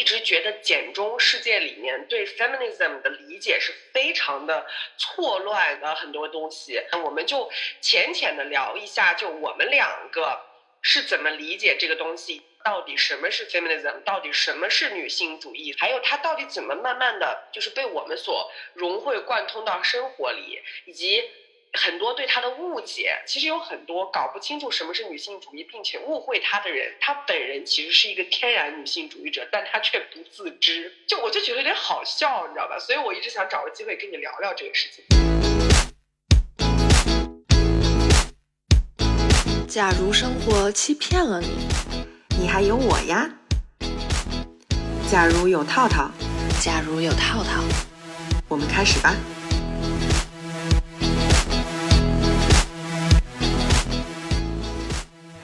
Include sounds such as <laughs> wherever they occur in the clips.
一直觉得简中世界里面对 feminism 的理解是非常的错乱的很多东西，我们就浅浅的聊一下，就我们两个是怎么理解这个东西，到底什么是 feminism，到底什么是女性主义，还有它到底怎么慢慢的就是被我们所融会贯通到生活里，以及。很多对她的误解，其实有很多搞不清楚什么是女性主义，并且误会她的人，她本人其实是一个天然女性主义者，但她却不自知。就我就觉得有点好笑，你知道吧？所以我一直想找个机会跟你聊聊这个事情。假如生活欺骗了你，你还有我呀。假如有套套，假如有套套，我们开始吧。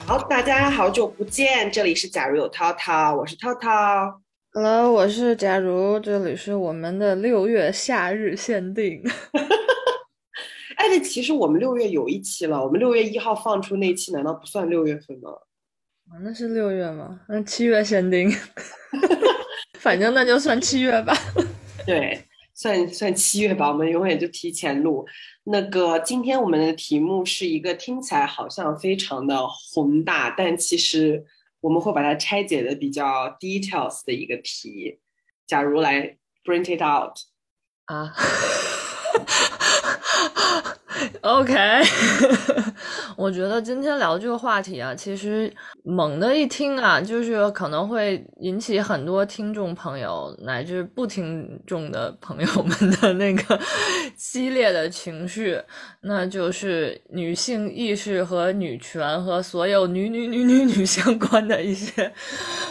好，大家好久不见，这里是假如有涛涛，我是涛涛。Hello，我是假如，这里是我们的六月夏日限定。<laughs> 哎，那其实我们六月有一期了，我们六月一号放出那期，难道不算六月份吗？啊，那是六月吗？那七月限定，<laughs> 反正那就算七月吧。<laughs> 对。算算七月吧，我们永远就提前录。那个，今天我们的题目是一个听起来好像非常的宏大，但其实我们会把它拆解的比较 details 的一个题。假如来 print it out 啊。<laughs> OK，<laughs> 我觉得今天聊这个话题啊，其实猛的一听啊，就是可能会引起很多听众朋友乃至不听众的朋友们的那个激烈的情绪，那就是女性意识和女权和所有女女女女女相关的一些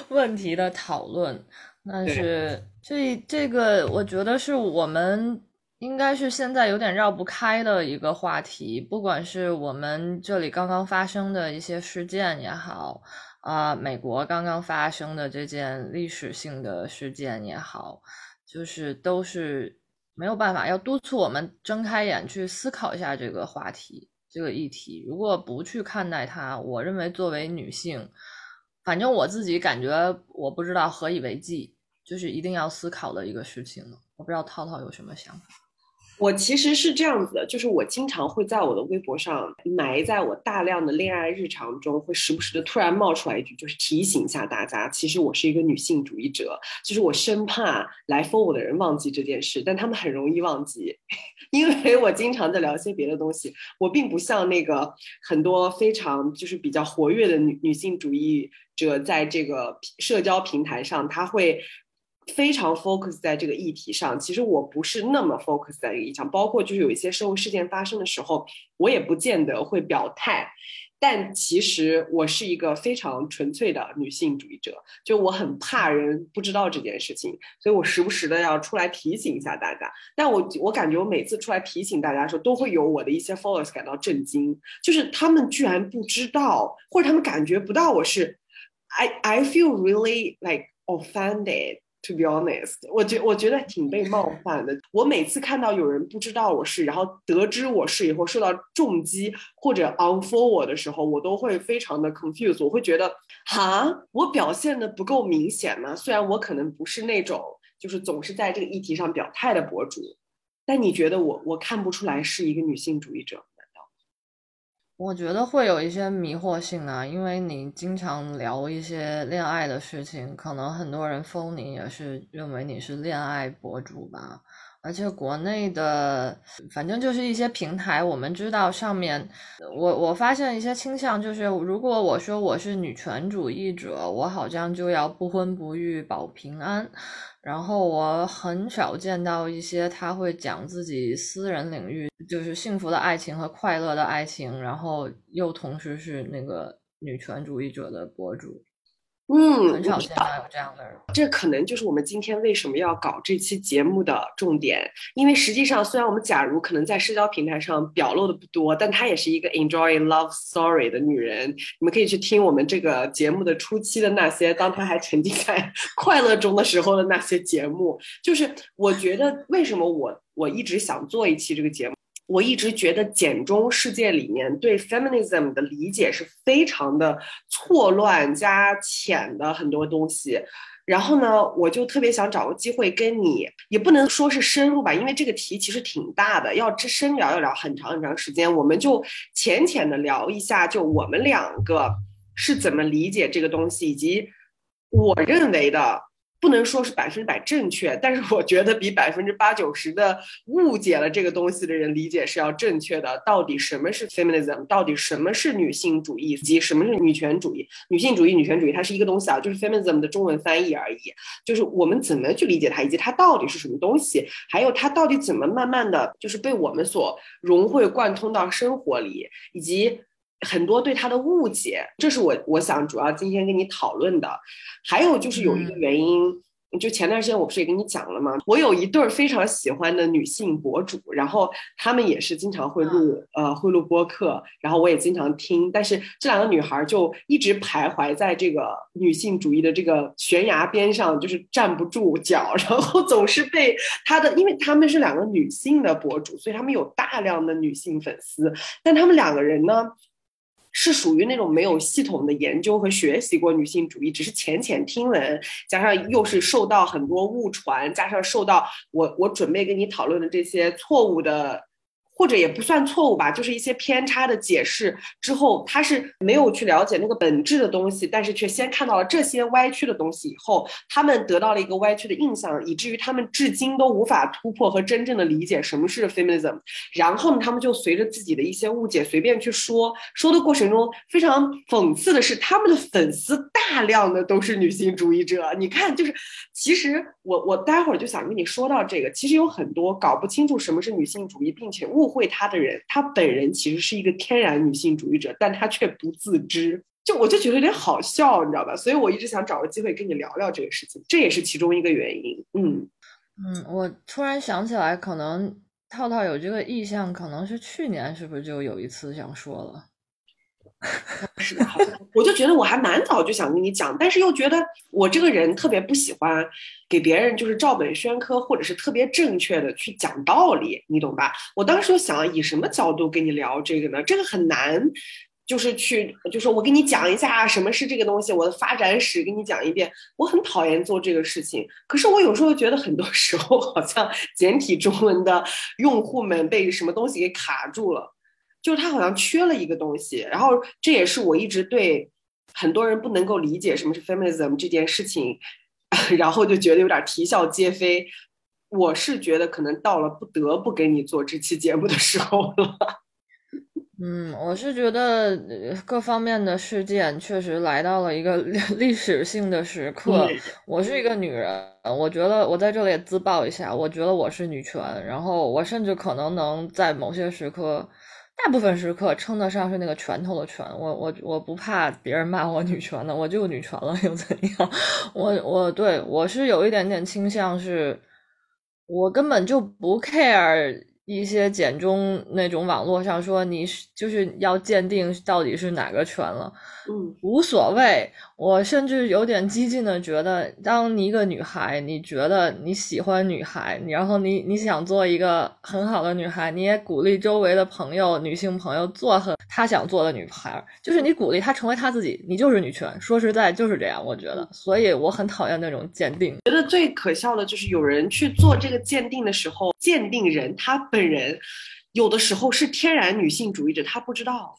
问题的讨论。但是这这个，我觉得是我们。应该是现在有点绕不开的一个话题，不管是我们这里刚刚发生的一些事件也好，啊，美国刚刚发生的这件历史性的事件也好，就是都是没有办法，要督促我们睁开眼去思考一下这个话题、这个议题。如果不去看待它，我认为作为女性，反正我自己感觉，我不知道何以为继，就是一定要思考的一个事情了。我不知道涛涛有什么想法。我其实是这样子的，就是我经常会在我的微博上埋在我大量的恋爱日常中，会时不时的突然冒出来一句，就是提醒一下大家，其实我是一个女性主义者，就是我生怕来封我的人忘记这件事，但他们很容易忘记，<laughs> 因为我经常在聊些别的东西，我并不像那个很多非常就是比较活跃的女女性主义者，在这个社交平台上，他会。非常 focus 在这个议题上，其实我不是那么 focus 在这个议题上，包括就是有一些社会事件发生的时候，我也不见得会表态。但其实我是一个非常纯粹的女性主义者，就我很怕人不知道这件事情，所以我时不时的要出来提醒一下大家。但我我感觉我每次出来提醒大家的时候，都会有我的一些 followers 感到震惊，就是他们居然不知道，或者他们感觉不到我是，I I feel really like offended。To be honest，我觉我觉得挺被冒犯的。我每次看到有人不知道我是，然后得知我是以后受到重击或者 unfollow 我的时候，我都会非常的 confused。我会觉得，哈，我表现的不够明显吗？虽然我可能不是那种就是总是在这个议题上表态的博主，但你觉得我我看不出来是一个女性主义者？我觉得会有一些迷惑性啊，因为你经常聊一些恋爱的事情，可能很多人封你也是认为你是恋爱博主吧。而且国内的，反正就是一些平台，我们知道上面，我我发现一些倾向，就是如果我说我是女权主义者，我好像就要不婚不育保平安。然后我很少见到一些他会讲自己私人领域，就是幸福的爱情和快乐的爱情，然后又同时是那个女权主义者的博主。嗯，很少见到有这样的人。这可能就是我们今天为什么要搞这期节目的重点。因为实际上，虽然我们假如可能在社交平台上表露的不多，但她也是一个 enjoy love story 的女人。你们可以去听我们这个节目的初期的那些，当她还沉浸在 <laughs> 快乐中的时候的那些节目。就是我觉得，为什么我我一直想做一期这个节目。我一直觉得简中世界里面对 feminism 的理解是非常的错乱加浅的很多东西，然后呢，我就特别想找个机会跟你，也不能说是深入吧，因为这个题其实挺大的，要深聊要聊很长很长时间。我们就浅浅的聊一下，就我们两个是怎么理解这个东西，以及我认为的。不能说是百分之百正确，但是我觉得比百分之八九十的误解了这个东西的人理解是要正确的。到底什么是 feminism？到底什么是女性主义？以及什么是女权主义？女性主义、女权主义，它是一个东西啊，就是 feminism 的中文翻译而已。就是我们怎么去理解它，以及它到底是什么东西，还有它到底怎么慢慢的就是被我们所融会贯通到生活里，以及。很多对他的误解，这是我我想主要今天跟你讨论的。还有就是有一个原因，就前段时间我不是也跟你讲了吗？我有一对儿非常喜欢的女性博主，然后她们也是经常会录呃会录播客，然后我也经常听。但是这两个女孩就一直徘徊在这个女性主义的这个悬崖边上，就是站不住脚，<laughs> 然后总是被她的，因为她们是两个女性的博主，所以她们有大量的女性粉丝，但她们两个人呢？是属于那种没有系统的研究和学习过女性主义，只是浅浅听闻，加上又是受到很多误传，加上受到我我准备跟你讨论的这些错误的。或者也不算错误吧，就是一些偏差的解释之后，他是没有去了解那个本质的东西，但是却先看到了这些歪曲的东西以后，他们得到了一个歪曲的印象，以至于他们至今都无法突破和真正的理解什么是 feminism。然后呢，他们就随着自己的一些误解随便去说，说的过程中非常讽刺的是，他们的粉丝大量的都是女性主义者。你看，就是其实我我待会儿就想跟你说到这个，其实有很多搞不清楚什么是女性主义，并且误。误会他的人，他本人其实是一个天然女性主义者，但他却不自知。就我就觉得有点好笑，你知道吧？所以我一直想找个机会跟你聊聊这个事情，这也是其中一个原因。嗯嗯，我突然想起来，可能套套有这个意向，可能是去年是不是就有一次想说了？是的，好像我就觉得我还蛮早就想跟你讲，但是又觉得我这个人特别不喜欢给别人就是照本宣科，或者是特别正确的去讲道理，你懂吧？我当时就想以什么角度跟你聊这个呢？这个很难，就是去，就是我跟你讲一下什么是这个东西，我的发展史给你讲一遍。我很讨厌做这个事情，可是我有时候觉得很多时候好像简体中文的用户们被什么东西给卡住了。就是他好像缺了一个东西，然后这也是我一直对很多人不能够理解什么是 feminism 这件事情，<laughs> 然后就觉得有点啼笑皆非。我是觉得可能到了不得不给你做这期节目的时候了。<laughs> 嗯，我是觉得各方面的事件确实来到了一个 <laughs> 历史性的时刻。我是一个女人，我觉得我在这里也自曝一下，我觉得我是女权，然后我甚至可能能在某些时刻。大部分时刻称得上是那个拳头的拳，我我我不怕别人骂我女权的，我就女权了 <laughs> 又怎样？我我对我是有一点点倾向，是我根本就不 care。一些简中那种网络上说你是就是要鉴定到底是哪个拳了，嗯，无所谓。我甚至有点激进的觉得，当你一个女孩，你觉得你喜欢女孩，然后你你想做一个很好的女孩，你也鼓励周围的朋友、女性朋友做很她想做的女孩，就是你鼓励她成为她自己，你就是女权。说实在就是这样，我觉得，所以我很讨厌那种鉴定。觉得最可笑的就是有人去做这个鉴定的时候，鉴定人他本人有的时候是天然女性主义者，他不知道。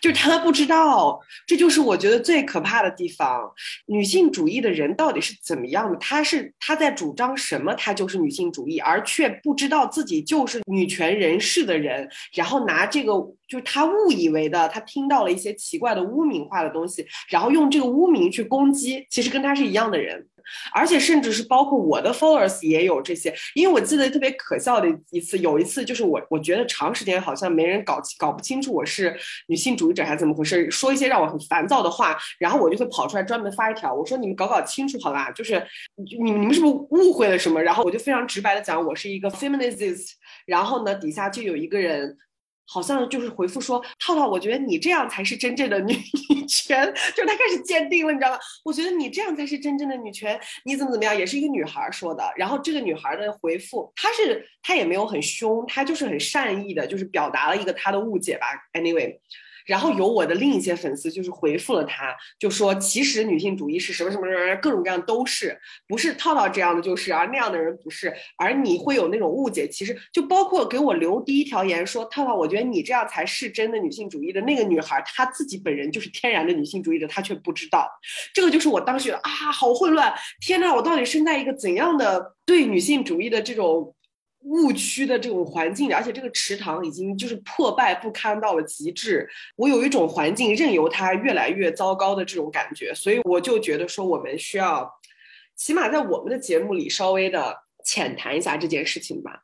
就是他不知道，这就是我觉得最可怕的地方。女性主义的人到底是怎么样的？他是他在主张什么？他就是女性主义，而却不知道自己就是女权人士的人，然后拿这个就是他误以为的，他听到了一些奇怪的污名化的东西，然后用这个污名去攻击，其实跟他是一样的人。而且甚至是包括我的 followers 也有这些，因为我记得特别可笑的一次，有一次就是我我觉得长时间好像没人搞搞不清楚我是女性主义者还是怎么回事，说一些让我很烦躁的话，然后我就会跑出来专门发一条，我说你们搞搞清楚好吧，就是你你们是不是误会了什么？然后我就非常直白的讲，我是一个 feminist，然后呢底下就有一个人。好像就是回复说，套套，我觉得你这样才是真正的女女权，<laughs> 就是他开始坚定了，你知道吗？我觉得你这样才是真正的女权，你怎么怎么样，也是一个女孩说的。然后这个女孩的回复，她是她也没有很凶，她就是很善意的，就是表达了一个她的误解吧。Anyway。然后有我的另一些粉丝就是回复了他，就说其实女性主义是什么什么什么，各种各样都是，不是套套这样的就是，而那样的人不是，而你会有那种误解。其实就包括给我留第一条言说套套，我觉得你这样才是真的女性主义的那个女孩，她自己本人就是天然的女性主义者，她却不知道。这个就是我当时啊，好混乱，天呐，我到底生在一个怎样的对女性主义的这种。误区的这种环境，而且这个池塘已经就是破败不堪到了极致。我有一种环境任由它越来越糟糕的这种感觉，所以我就觉得说，我们需要起码在我们的节目里稍微的浅谈一下这件事情吧。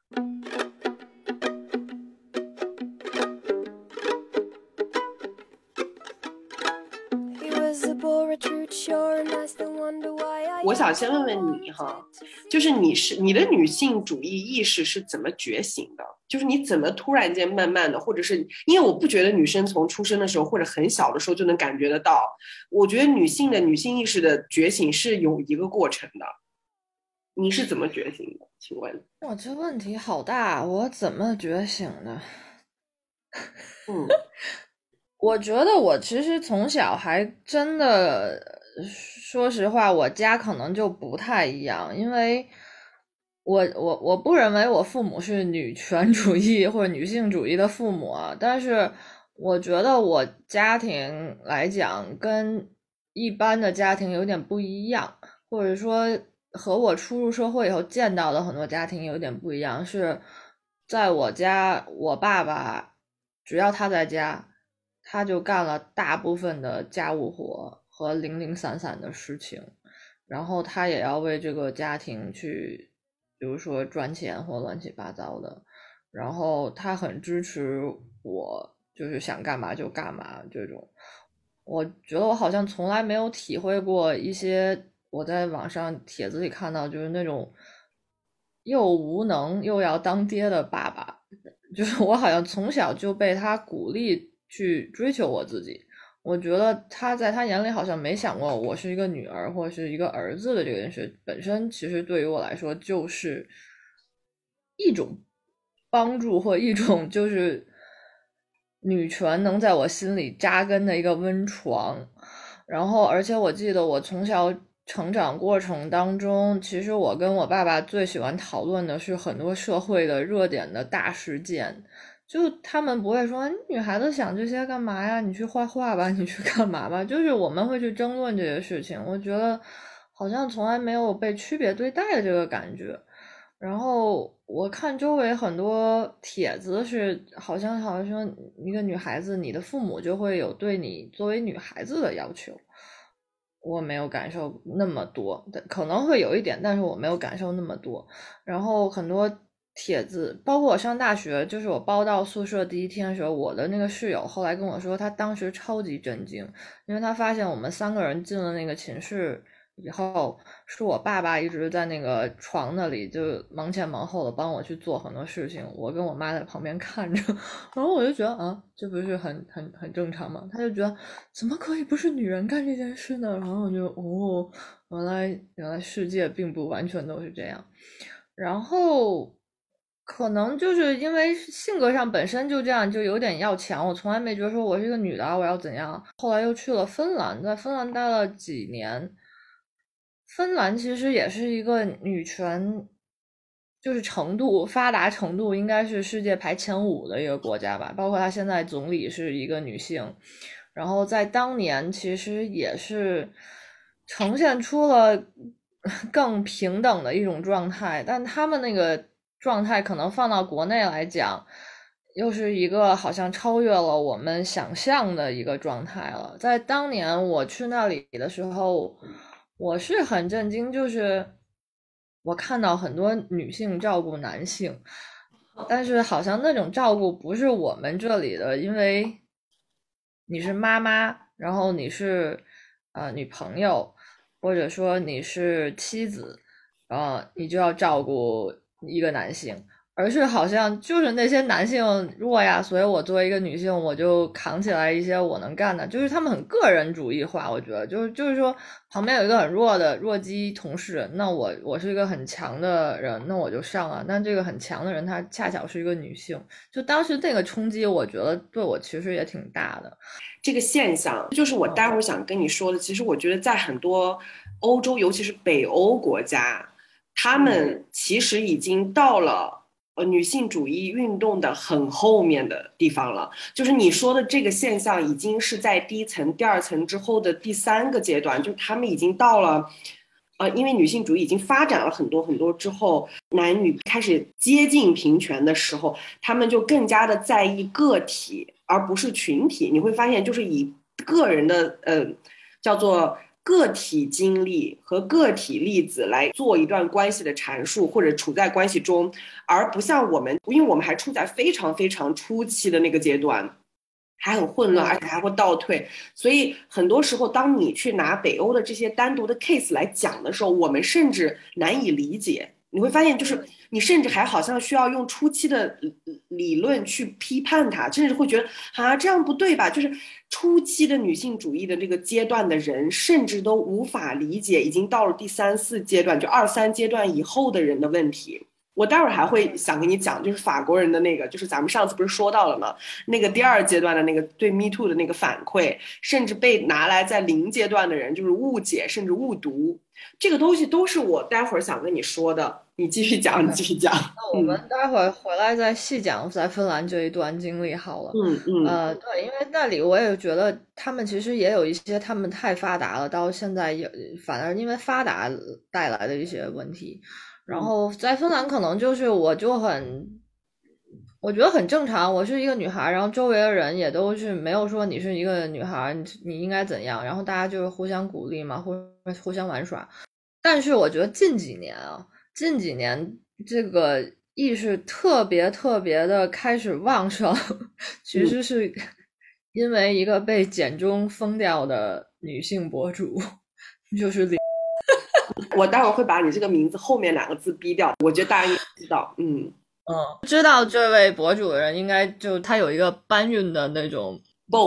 我想先问问你哈，就是你是你的女性主义意识是怎么觉醒的？就是你怎么突然间慢慢的，或者是因为我不觉得女生从出生的时候或者很小的时候就能感觉得到。我觉得女性的女性意识的觉醒是有一个过程的。你是怎么觉醒的？请问？我这问题好大，我怎么觉醒的？<laughs> 嗯。我觉得我其实从小还真的，说实话，我家可能就不太一样，因为我我我不认为我父母是女权主义或者女性主义的父母啊，但是我觉得我家庭来讲跟一般的家庭有点不一样，或者说和我初入社会以后见到的很多家庭有点不一样，是在我家，我爸爸只要他在家。他就干了大部分的家务活和零零散散的事情，然后他也要为这个家庭去，比如说赚钱或乱七八糟的。然后他很支持我，就是想干嘛就干嘛这种。我觉得我好像从来没有体会过一些我在网上帖子里看到，就是那种又无能又要当爹的爸爸。<laughs> 就是我好像从小就被他鼓励。去追求我自己，我觉得他在他眼里好像没想过我是一个女儿或者是一个儿子的这件事本身，其实对于我来说就是一种帮助或一种就是女权能在我心里扎根的一个温床。然后，而且我记得我从小成长过程当中，其实我跟我爸爸最喜欢讨论的是很多社会的热点的大事件。就他们不会说女孩子想这些干嘛呀？你去画画吧，你去干嘛吧？就是我们会去争论这些事情。我觉得好像从来没有被区别对待的这个感觉。然后我看周围很多帖子是好像好像说一个女孩子，你的父母就会有对你作为女孩子的要求。我没有感受那么多，可能会有一点，但是我没有感受那么多。然后很多。帖子，包括我上大学，就是我包到宿舍第一天的时候，我的那个室友后来跟我说，他当时超级震惊，因为他发现我们三个人进了那个寝室以后，是我爸爸一直在那个床那里就忙前忙后的帮我去做很多事情，我跟我妈在旁边看着，<laughs> 然后我就觉得啊，这不是很很很正常吗？他就觉得怎么可以不是女人干这件事呢？然后我就哦，原来原来世界并不完全都是这样，然后。可能就是因为性格上本身就这样，就有点要强。我从来没觉得说我是一个女的，我要怎样。后来又去了芬兰，在芬兰待了几年。芬兰其实也是一个女权，就是程度发达程度应该是世界排前五的一个国家吧。包括他现在总理是一个女性，然后在当年其实也是呈现出了 <laughs> 更平等的一种状态，但他们那个。状态可能放到国内来讲，又是一个好像超越了我们想象的一个状态了。在当年我去那里的时候，我是很震惊，就是我看到很多女性照顾男性，但是好像那种照顾不是我们这里的，因为你是妈妈，然后你是呃女朋友，或者说你是妻子，呃，你就要照顾。一个男性，而是好像就是那些男性弱呀，所以我作为一个女性，我就扛起来一些我能干的，就是他们很个人主义化，我觉得。就是就是说旁边有一个很弱的弱鸡同事，那我我是一个很强的人，那我就上啊。但这个很强的人他恰巧是一个女性，就当时那个冲击，我觉得对我其实也挺大的。这个现象就是我待会儿想跟你说的，其实我觉得在很多欧洲，尤其是北欧国家，他们其实已经到了。呃，女性主义运动的很后面的地方了，就是你说的这个现象，已经是在第一层、第二层之后的第三个阶段，就他们已经到了，呃，因为女性主义已经发展了很多很多之后，男女开始接近平权的时候，他们就更加的在意个体，而不是群体。你会发现，就是以个人的，呃，叫做。个体经历和个体例子来做一段关系的阐述，或者处在关系中，而不像我们，因为我们还处在非常非常初期的那个阶段，还很混乱，而且还会倒退。所以很多时候，当你去拿北欧的这些单独的 case 来讲的时候，我们甚至难以理解。你会发现，就是你甚至还好像需要用初期的理论去批判它，甚至会觉得啊，这样不对吧？就是初期的女性主义的这个阶段的人，甚至都无法理解已经到了第三四阶段，就二三阶段以后的人的问题。我待会儿还会想跟你讲，就是法国人的那个，就是咱们上次不是说到了吗？那个第二阶段的那个对 Me Too 的那个反馈，甚至被拿来在零阶段的人就是误解甚至误读，这个东西都是我待会儿想跟你说的。你继续讲，你继续讲。那我们待会儿回来再细讲在芬兰这一段经历好了。嗯嗯。呃，对，因为那里我也觉得他们其实也有一些他们太发达了，到现在也反而因为发达带来的一些问题。然后在芬兰可能就是我就很，我觉得很正常。我是一个女孩，然后周围的人也都是没有说你是一个女孩，你应该怎样。然后大家就是互相鼓励嘛，互互相玩耍。但是我觉得近几年啊。近几年，这个意识特别特别的开始旺盛，<laughs> 其实是因为一个被简中封掉的女性博主，就是李。我待会儿会把你这个名字后面两个字逼掉，我觉得大家应该知道。嗯嗯，知道这位博主的人，应该就他有一个搬运的那种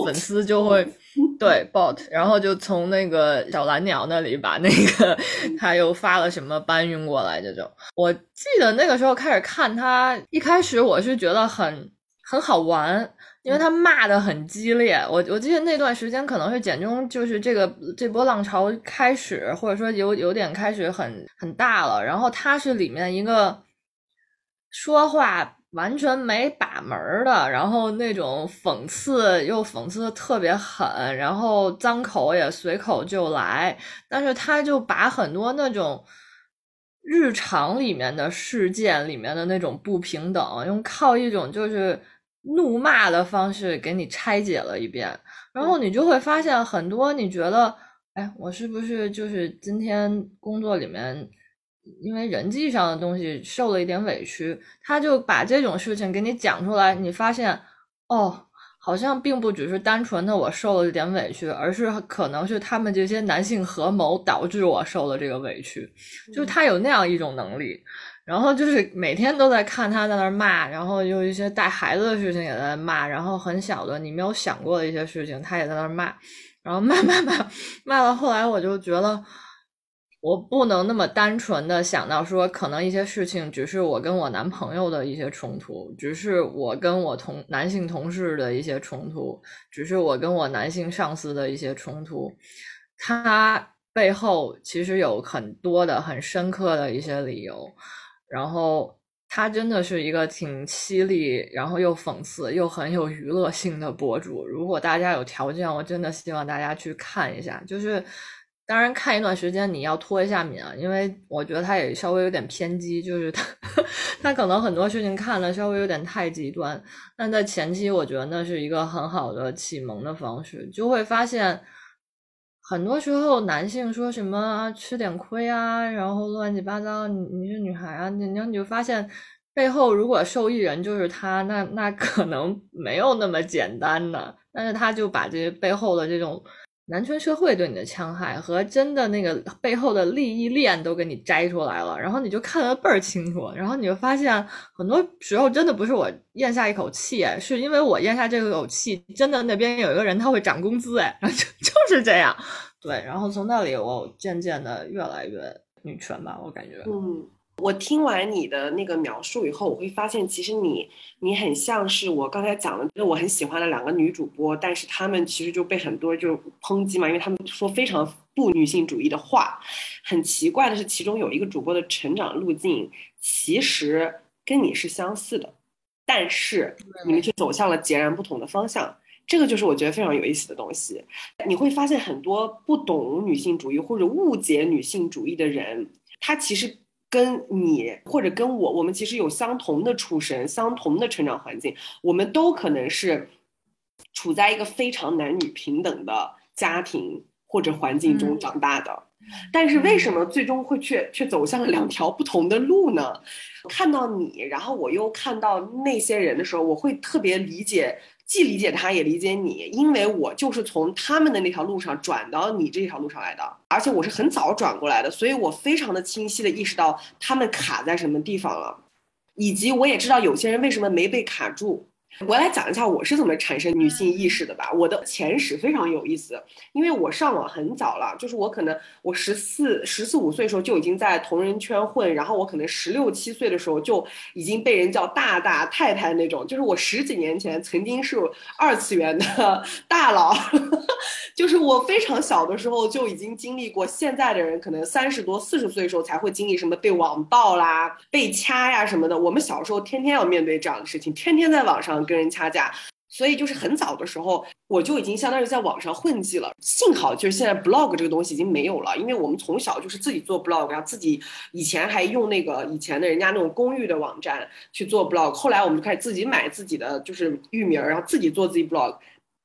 粉丝就会。<laughs> 对，bot，然后就从那个小蓝鸟那里把那个 <laughs> 他又发了什么搬运过来，这种。我记得那个时候开始看他，一开始我是觉得很很好玩，因为他骂的很激烈。我我记得那段时间可能是简中就是这个这波浪潮开始，或者说有有点开始很很大了。然后他是里面一个说话。完全没把门的，然后那种讽刺又讽刺的特别狠，然后脏口也随口就来，但是他就把很多那种日常里面的事件里面的那种不平等，用靠一种就是怒骂的方式给你拆解了一遍，然后你就会发现很多你觉得，哎，我是不是就是今天工作里面。因为人际上的东西受了一点委屈，他就把这种事情给你讲出来，你发现，哦，好像并不只是单纯的我受了一点委屈，而是可能是他们这些男性合谋导致我受了这个委屈，就是他有那样一种能力，然后就是每天都在看他在那骂，然后有一些带孩子的事情也在骂，然后很小的你没有想过的一些事情，他也在那骂，然后 <laughs> 骂骂骂骂到后来，我就觉得。我不能那么单纯的想到说，可能一些事情只是我跟我男朋友的一些冲突，只是我跟我同男性同事的一些冲突，只是我跟我男性上司的一些冲突，他背后其实有很多的很深刻的一些理由，然后他真的是一个挺犀利，然后又讽刺又很有娱乐性的博主。如果大家有条件，我真的希望大家去看一下，就是。当然，看一段时间你要脱一下敏啊，因为我觉得他也稍微有点偏激，就是他 <laughs> 他可能很多事情看了稍微有点太极端。但在前期，我觉得那是一个很好的启蒙的方式，就会发现很多时候男性说什么吃点亏啊，然后乱七八糟，你你是女孩啊，你你就发现背后如果受益人就是他，那那可能没有那么简单的。但是他就把这些背后的这种。男权社会对你的戕害和真的那个背后的利益链都给你摘出来了，然后你就看得倍儿清楚，然后你就发现很多时候真的不是我咽下一口气，是因为我咽下这口气，真的那边有一个人他会涨工资，哎，就就是这样，对，然后从那里我渐渐的越来越女权吧，我感觉，嗯。我听完你的那个描述以后，我会发现，其实你你很像是我刚才讲的，就是我很喜欢的两个女主播，但是她们其实就被很多就抨击嘛，因为她们说非常不女性主义的话。很奇怪的是，其中有一个主播的成长路径其实跟你是相似的，但是你们却走向了截然不同的方向。这个就是我觉得非常有意思的东西。你会发现很多不懂女性主义或者误解女性主义的人，他其实。跟你或者跟我，我们其实有相同的出身，相同的成长环境，我们都可能是处在一个非常男女平等的家庭或者环境中长大的。但是为什么最终会却却走向了两条不同的路呢？看到你，然后我又看到那些人的时候，我会特别理解。既理解他，也理解你，因为我就是从他们的那条路上转到你这条路上来的，而且我是很早转过来的，所以我非常的清晰的意识到他们卡在什么地方了，以及我也知道有些人为什么没被卡住。我来讲一下我是怎么产生女性意识的吧。我的前史非常有意思，因为我上网很早了，就是我可能我十四十四五岁的时候就已经在同人圈混，然后我可能十六七岁的时候就已经被人叫大大太太那种，就是我十几年前曾经是二次元的大佬，<laughs> 就是我非常小的时候就已经经历过，现在的人可能三十多四十岁的时候才会经历什么被网暴啦、被掐呀什么的，我们小时候天天要面对这样的事情，天天在网上。跟人掐架，所以就是很早的时候，我就已经相当于在网上混迹了。幸好就是现在 blog 这个东西已经没有了，因为我们从小就是自己做 blog，然后自己以前还用那个以前的人家那种公寓的网站去做 blog，后来我们就开始自己买自己的就是域名，然后自己做自己 blog。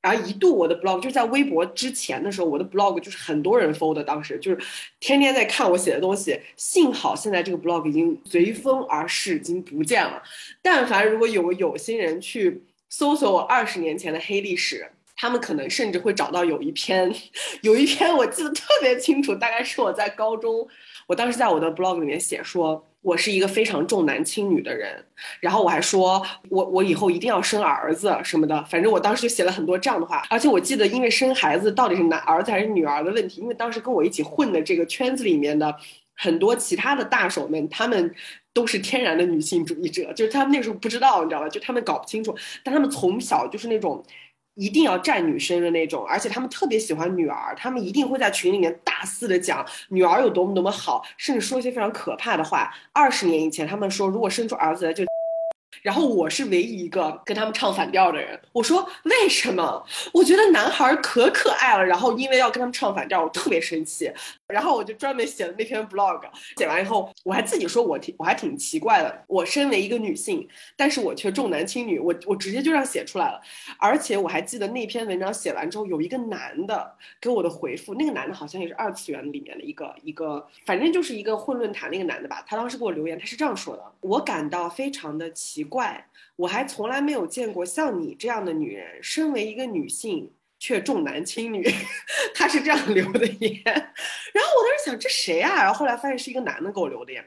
而一度我的 blog 就是在微博之前的时候，我的 blog 就是很多人 follow 的，当时就是天天在看我写的东西。幸好现在这个 blog 已经随风而逝，已经不见了。但凡如果有有心人去搜索我二十年前的黑历史，他们可能甚至会找到有一篇，有一篇我记得特别清楚，大概是我在高中，我当时在我的 blog 里面写说。我是一个非常重男轻女的人，然后我还说，我我以后一定要生儿子什么的，反正我当时就写了很多这样的话。而且我记得，因为生孩子到底是男儿子还是女儿的问题，因为当时跟我一起混的这个圈子里面的很多其他的大手们，他们都是天然的女性主义者，就是他们那时候不知道，你知道吧？就他们搞不清楚，但他们从小就是那种。一定要站女生的那种，而且他们特别喜欢女儿，他们一定会在群里面大肆的讲女儿有多么多么好，甚至说一些非常可怕的话。二十年以前，他们说如果生出儿子来就。<laughs> 然后我是唯一一个跟他们唱反调的人。我说为什么？我觉得男孩可可爱了。然后因为要跟他们唱反调，我特别生气。然后我就专门写了那篇 blog。写完以后，我还自己说我挺我还挺奇怪的。我身为一个女性，但是我却重男轻女。我我直接就这样写出来了。而且我还记得那篇文章写完之后，有一个男的给我的回复。那个男的好像也是二次元里面的一个一个，反正就是一个混论坛那个男的吧。他当时给我留言，他是这样说的：我感到非常的奇。怪，我还从来没有见过像你这样的女人。身为一个女性，却重男轻女。<laughs> 他是这样留的言，<laughs> 然后我当时想，这谁啊？然后后来发现是一个男的给我留的言。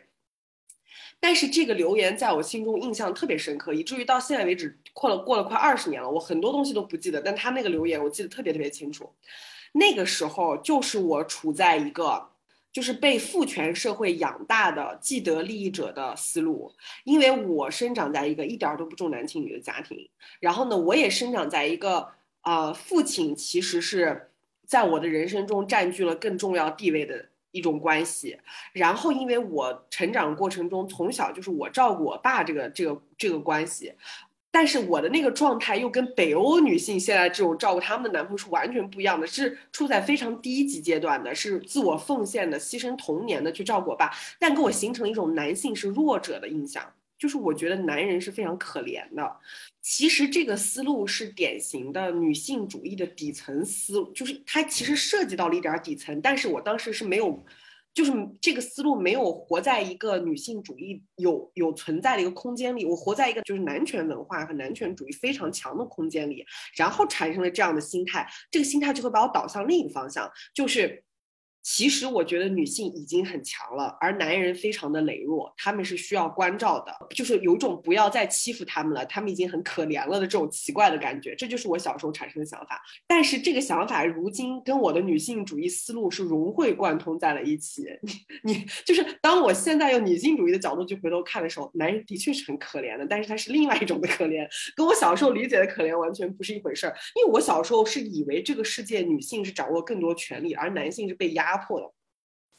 但是这个留言在我心中印象特别深刻，以至于到现在为止，过了过了快二十年了，我很多东西都不记得，但他那个留言我记得特别特别清楚。那个时候就是我处在一个。就是被父权社会养大的既得利益者的思路，因为我生长在一个一点都不重男轻女的家庭，然后呢，我也生长在一个呃，父亲其实是在我的人生中占据了更重要地位的一种关系，然后因为我成长过程中从小就是我照顾我爸这个这个这个关系。但是我的那个状态又跟北欧女性现在这种照顾他们的男朋友是完全不一样的，是处在非常低级阶段的，是自我奉献的、牺牲童年的去照顾我爸，但给我形成一种男性是弱者的印象，就是我觉得男人是非常可怜的。其实这个思路是典型的女性主义的底层思，就是它其实涉及到了一点底层，但是我当时是没有。就是这个思路没有活在一个女性主义有有存在的一个空间里，我活在一个就是男权文化和男权主义非常强的空间里，然后产生了这样的心态，这个心态就会把我导向另一个方向，就是。其实我觉得女性已经很强了，而男人非常的羸弱，他们是需要关照的，就是有种不要再欺负他们了，他们已经很可怜了的这种奇怪的感觉，这就是我小时候产生的想法。但是这个想法如今跟我的女性主义思路是融会贯通在了一起。<laughs> 你你就是当我现在用女性主义的角度去回头看的时候，男人的确是很可怜的，但是他是另外一种的可怜，跟我小时候理解的可怜完全不是一回事儿。因为我小时候是以为这个世界女性是掌握更多权利，而男性是被压。压迫的，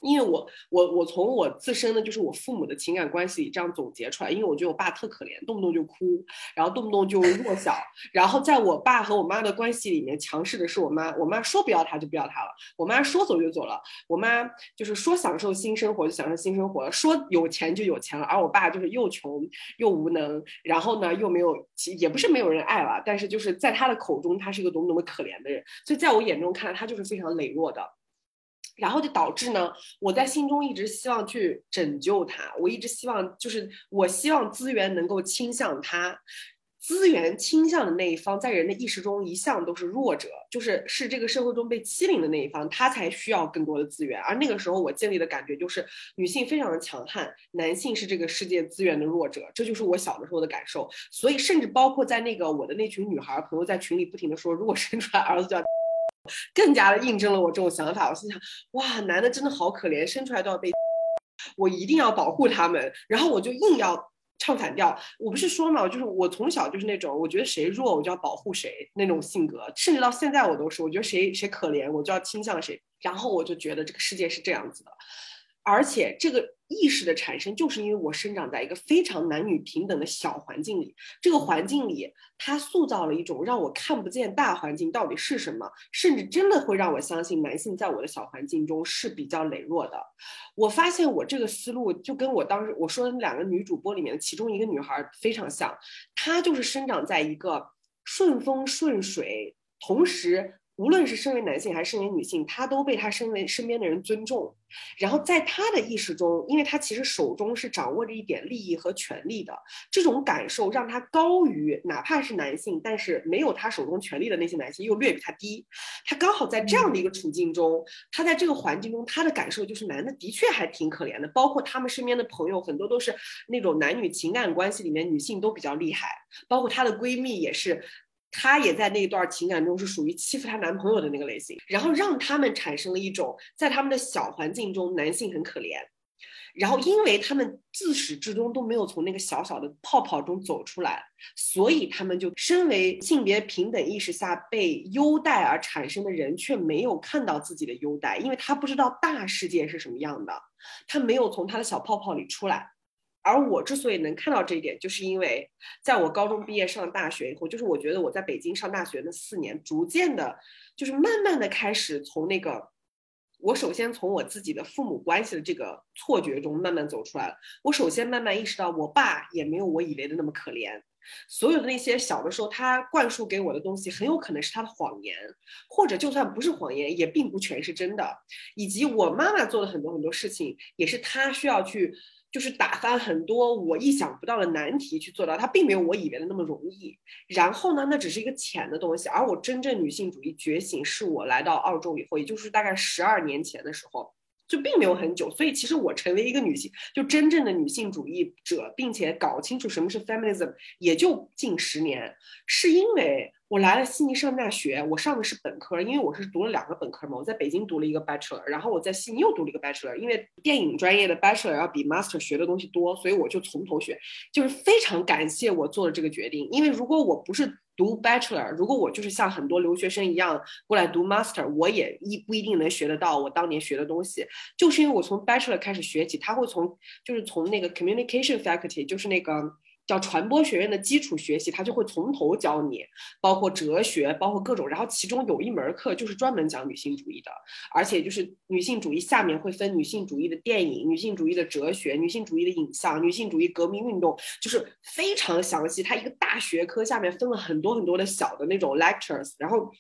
因为我我我从我自身的就是我父母的情感关系里这样总结出来，因为我觉得我爸特可怜，动不动就哭，然后动不动就弱小，然后在我爸和我妈的关系里面，强势的是我妈，我妈说不要他就不要他了，我妈说走就走了，我妈就是说享受新生活就享受新生活了，说有钱就有钱了，而我爸就是又穷又无能，然后呢又没有，也不是没有人爱了，但是就是在他的口中，他是一个多么多么可怜的人，所以在我眼中看来，他就是非常羸弱的。然后就导致呢，我在心中一直希望去拯救他，我一直希望就是我希望资源能够倾向他，资源倾向的那一方在人的意识中一向都是弱者，就是是这个社会中被欺凌的那一方，他才需要更多的资源。而那个时候我建立的感觉就是女性非常的强悍，男性是这个世界资源的弱者，这就是我小的时候的感受。所以甚至包括在那个我的那群女孩朋友在群里不停的说，如果生出来儿子就要。更加的印证了我这种想法。我心想，哇，男的真的好可怜，生出来都要被，我一定要保护他们。然后我就硬要唱反调。我不是说嘛，就是我从小就是那种，我觉得谁弱我就要保护谁那种性格，甚至到现在我都是，我觉得谁谁可怜我就要倾向谁。然后我就觉得这个世界是这样子的。而且这个意识的产生，就是因为我生长在一个非常男女平等的小环境里。这个环境里，它塑造了一种让我看不见大环境到底是什么，甚至真的会让我相信男性在我的小环境中是比较羸弱的。我发现我这个思路就跟我当时我说的两个女主播里面的其中一个女孩非常像，她就是生长在一个顺风顺水，同时。无论是身为男性还是身为女性，他都被他身为身边的人尊重。然后在他的意识中，因为他其实手中是掌握着一点利益和权利的，这种感受让他高于哪怕是男性，但是没有他手中权力的那些男性又略比他低。他刚好在这样的一个处境中，他在这个环境中，他的感受就是男的的确还挺可怜的。包括他们身边的朋友很多都是那种男女情感关系里面女性都比较厉害，包括她的闺蜜也是。她也在那一段情感中是属于欺负她男朋友的那个类型，然后让他们产生了一种在他们的小环境中男性很可怜，然后因为他们自始至终都没有从那个小小的泡泡中走出来，所以他们就身为性别平等意识下被优待而产生的人，却没有看到自己的优待，因为他不知道大世界是什么样的，他没有从他的小泡泡里出来。而我之所以能看到这一点，就是因为在我高中毕业上大学以后，就是我觉得我在北京上大学那四年，逐渐的，就是慢慢的开始从那个，我首先从我自己的父母关系的这个错觉中慢慢走出来了。我首先慢慢意识到，我爸也没有我以为的那么可怜，所有的那些小的时候他灌输给我的东西，很有可能是他的谎言，或者就算不是谎言，也并不全是真的。以及我妈妈做的很多很多事情，也是她需要去。就是打翻很多我意想不到的难题去做到，它并没有我以为的那么容易。然后呢，那只是一个浅的东西，而我真正女性主义觉醒是我来到澳洲以后，也就是大概十二年前的时候，就并没有很久。所以其实我成为一个女性，就真正的女性主义者，并且搞清楚什么是 feminism，也就近十年，是因为。我来了悉尼上大学，我上的是本科，因为我是读了两个本科嘛。我在北京读了一个 bachelor，然后我在悉尼又读了一个 bachelor。因为电影专业的 bachelor 要比 master 学的东西多，所以我就从头学。就是非常感谢我做了这个决定，因为如果我不是读 bachelor，如果我就是像很多留学生一样过来读 master，我也一不一定能学得到我当年学的东西。就是因为我从 bachelor 开始学起，他会从就是从那个 communication faculty，就是那个。叫传播学院的基础学习，他就会从头教你，包括哲学，包括各种。然后其中有一门课就是专门讲女性主义的，而且就是女性主义下面会分女性主义的电影、女性主义的哲学、女性主义的影像、女性主义革命运动，就是非常详细。它一个大学科下面分了很多很多的小的那种 lectures，然后。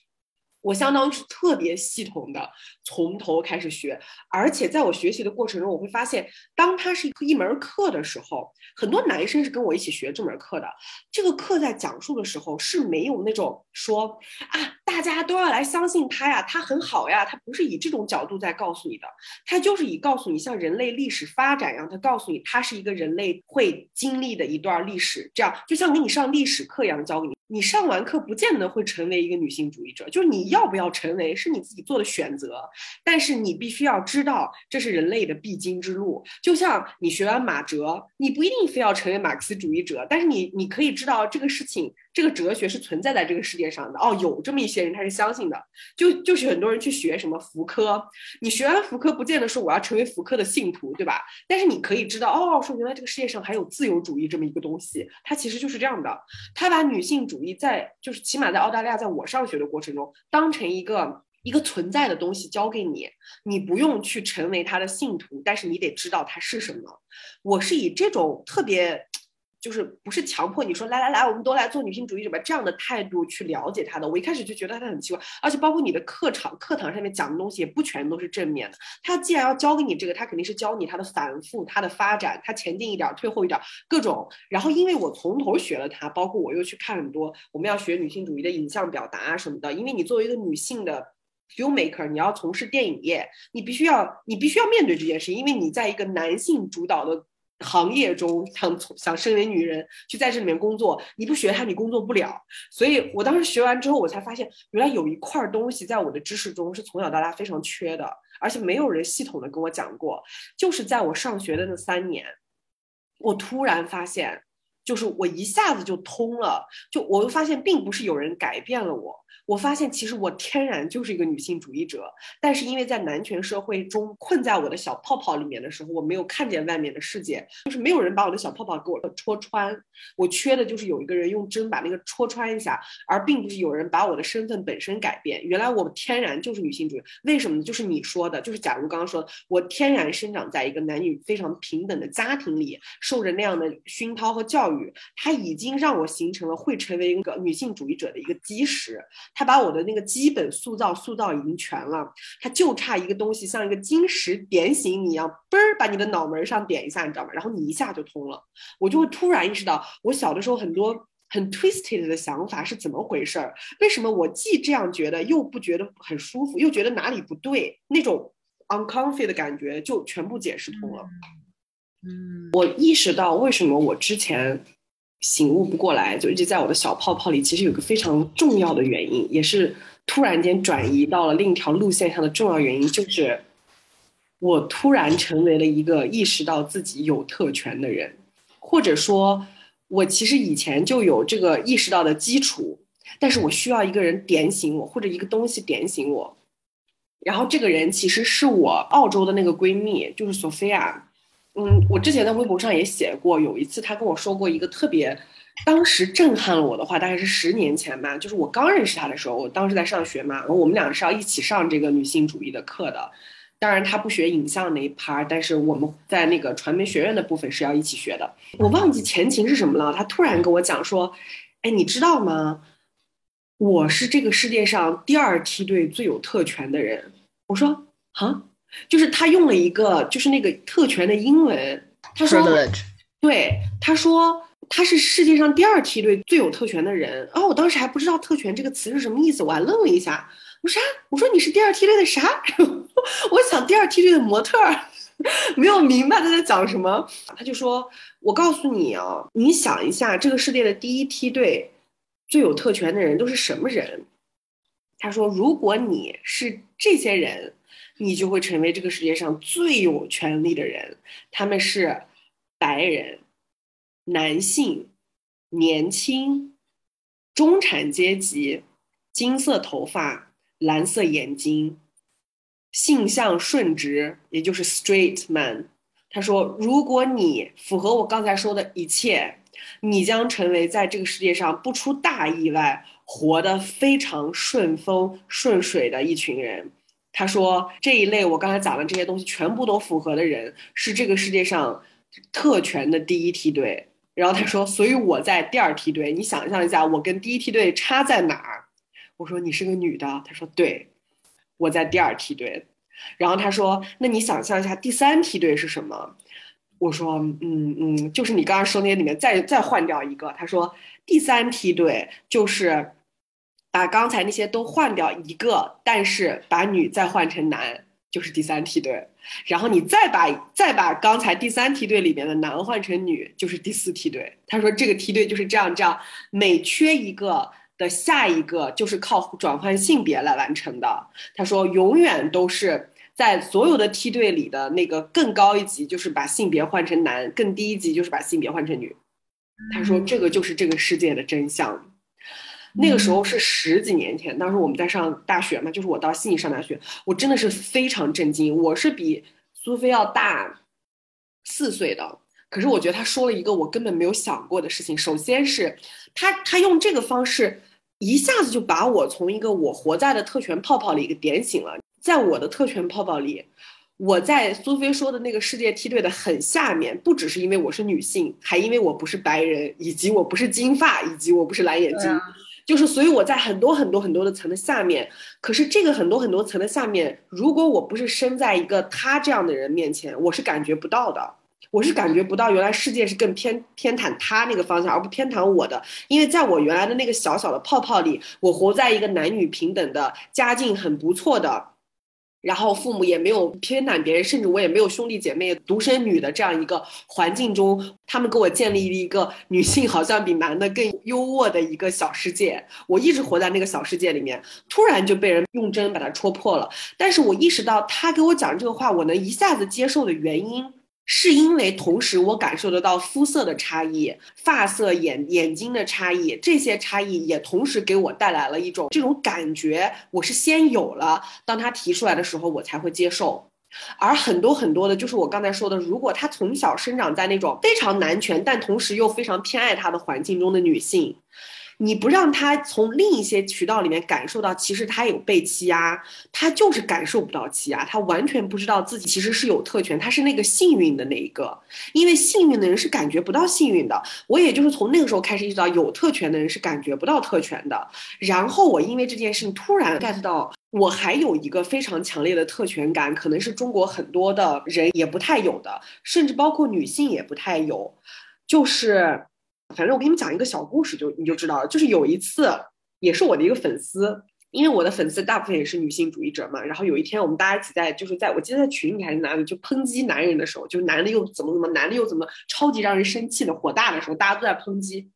我相当是特别系统的从头开始学，而且在我学习的过程中，我会发现，当它是一门课的时候，很多男生是跟我一起学这门课的。这个课在讲述的时候是没有那种说啊，大家都要来相信他呀，他很好呀，他不是以这种角度在告诉你的，他就是以告诉你像人类历史发展一样，他告诉你他是一个人类会经历的一段历史，这样就像给你上历史课一样教给你。你上完课不见得会成为一个女性主义者，就是你要不要成为是你自己做的选择，但是你必须要知道这是人类的必经之路。就像你学完马哲，你不一定非要成为马克思主义者，但是你你可以知道这个事情。这个哲学是存在在这个世界上的哦，有这么一些人他是相信的，就就是很多人去学什么福柯，你学完福柯不见得说我要成为福柯的信徒，对吧？但是你可以知道哦，说原来这个世界上还有自由主义这么一个东西，它其实就是这样的。他把女性主义在就是起码在澳大利亚，在我上学的过程中，当成一个一个存在的东西教给你，你不用去成为他的信徒，但是你得知道它是什么。我是以这种特别。就是不是强迫你说来来来，我们都来做女性主义者吧这样的态度去了解他的。我一开始就觉得他很奇怪，而且包括你的课场课堂上面讲的东西也不全都是正面的。他既然要教给你这个，他肯定是教你他的反复、他的发展、他前进一点、退后一点各种。然后因为我从头学了它，包括我又去看很多我们要学女性主义的影像表达啊什么的。因为你作为一个女性的 filmmaker，你要从事电影业，你必须要你必须要面对这件事，因为你在一个男性主导的。行业中想从想身为女人去在这里面工作，你不学它你工作不了。所以我当时学完之后，我才发现原来有一块东西在我的知识中是从小到大非常缺的，而且没有人系统的跟我讲过。就是在我上学的那三年，我突然发现，就是我一下子就通了，就我又发现并不是有人改变了我。我发现其实我天然就是一个女性主义者，但是因为在男权社会中困在我的小泡泡里面的时候，我没有看见外面的世界，就是没有人把我的小泡泡给我戳穿。我缺的就是有一个人用针把那个戳穿一下，而并不是有人把我的身份本身改变。原来我天然就是女性主义，为什么呢？就是你说的，就是假如刚刚说的，我天然生长在一个男女非常平等的家庭里，受着那样的熏陶和教育，它已经让我形成了会成为一个女性主义者的一个基石。他把我的那个基本塑造塑造已经全了，他就差一个东西，像一个金石点醒你一样，嘣儿把你的脑门上点一下，你知道吗？然后你一下就通了。我就会突然意识到，我小的时候很多很 twisted 的想法是怎么回事儿？为什么我既这样觉得，又不觉得很舒服，又觉得哪里不对？那种 uncomfy 的感觉就全部解释通了。嗯，我意识到为什么我之前。醒悟不过来，就一直在我的小泡泡里。其实有个非常重要的原因，也是突然间转移到了另一条路线上的重要原因，就是我突然成为了一个意识到自己有特权的人，或者说，我其实以前就有这个意识到的基础，但是我需要一个人点醒我，或者一个东西点醒我。然后这个人其实是我澳洲的那个闺蜜，就是索菲亚。嗯，我之前在微博上也写过，有一次他跟我说过一个特别，当时震撼了我的话，大概是十年前吧，就是我刚认识他的时候，我当时在上学嘛，我们俩是要一起上这个女性主义的课的，当然他不学影像那一趴，但是我们在那个传媒学院的部分是要一起学的。我忘记前情是什么了，他突然跟我讲说，哎，你知道吗？我是这个世界上第二梯队最有特权的人。我说，啊？就是他用了一个，就是那个特权的英文。他说，对，他说他是世界上第二梯队最有特权的人。然后我当时还不知道“特权”这个词是什么意思，我还愣了一下。我说啥？我说你是第二梯队的啥？<laughs> 我想第二梯队的模特，<laughs> 没有明白他在讲什么。他就说：“我告诉你啊，你想一下，这个世界的第一梯队最有特权的人都是什么人？”他说：“如果你是这些人。”你就会成为这个世界上最有权利的人。他们是白人、男性、年轻、中产阶级、金色头发、蓝色眼睛、性向顺直，也就是 straight man。他说：“如果你符合我刚才说的一切，你将成为在这个世界上不出大意外活得非常顺风顺水的一群人。”他说：“这一类我刚才讲的这些东西全部都符合的人，是这个世界上特权的第一梯队。”然后他说：“所以我在第二梯队。你想象一下，我跟第一梯队差在哪儿？我说你是个女的，他说对，我在第二梯队。然后他说，那你想象一下第三梯队是什么？我说，嗯嗯，就是你刚刚说那些里面再再换掉一个。他说第三梯队就是把刚才那些都换掉一个，但是把女再换成男，就是第三梯队。然后你再把再把刚才第三梯队里面的男换成女，就是第四梯队。他说这个梯队就是这样这样，每缺一个的下一个就是靠转换性别来完成的。他说永远都是在所有的梯队里的那个更高一级就是把性别换成男，更低一级就是把性别换成女。他说这个就是这个世界的真相。那个时候是十几年前，当时我们在上大学嘛，就是我到悉尼上大学，我真的是非常震惊。我是比苏菲要大四岁的，可是我觉得他说了一个我根本没有想过的事情。首先是他他用这个方式一下子就把我从一个我活在的特权泡泡里给点醒了。在我的特权泡泡里，我在苏菲说的那个世界梯队的很下面，不只是因为我是女性，还因为我不是白人，以及我不是金发，以及我不是蓝眼睛。就是，所以我在很多很多很多的层的下面，可是这个很多很多层的下面，如果我不是生在一个他这样的人面前，我是感觉不到的。我是感觉不到，原来世界是更偏偏袒他那个方向，而不偏袒我的。因为在我原来的那个小小的泡泡里，我活在一个男女平等的、家境很不错的。然后父母也没有偏袒别人，甚至我也没有兄弟姐妹，独生女的这样一个环境中，他们给我建立了一个女性好像比男的更优渥的一个小世界。我一直活在那个小世界里面，突然就被人用针把它戳破了。但是我意识到他给我讲这个话，我能一下子接受的原因。是因为同时我感受得到肤色的差异、发色、眼眼睛的差异，这些差异也同时给我带来了一种这种感觉。我是先有了，当他提出来的时候，我才会接受。而很多很多的，就是我刚才说的，如果她从小生长在那种非常男权，但同时又非常偏爱她的环境中的女性。你不让他从另一些渠道里面感受到，其实他有被欺压，他就是感受不到欺压，他完全不知道自己其实是有特权，他是那个幸运的那一个，因为幸运的人是感觉不到幸运的。我也就是从那个时候开始意识到，有特权的人是感觉不到特权的。然后我因为这件事情突然 get 到，我还有一个非常强烈的特权感，可能是中国很多的人也不太有的，甚至包括女性也不太有，就是。反正我给你们讲一个小故事，就你就知道了。就是有一次，也是我的一个粉丝，因为我的粉丝大部分也是女性主义者嘛。然后有一天，我们大家一起在，就是在我记得在群里还是哪里，就抨击男人的时候，就男的又怎么怎么，男的又怎么超级让人生气的火大的时候，大家都在抨击。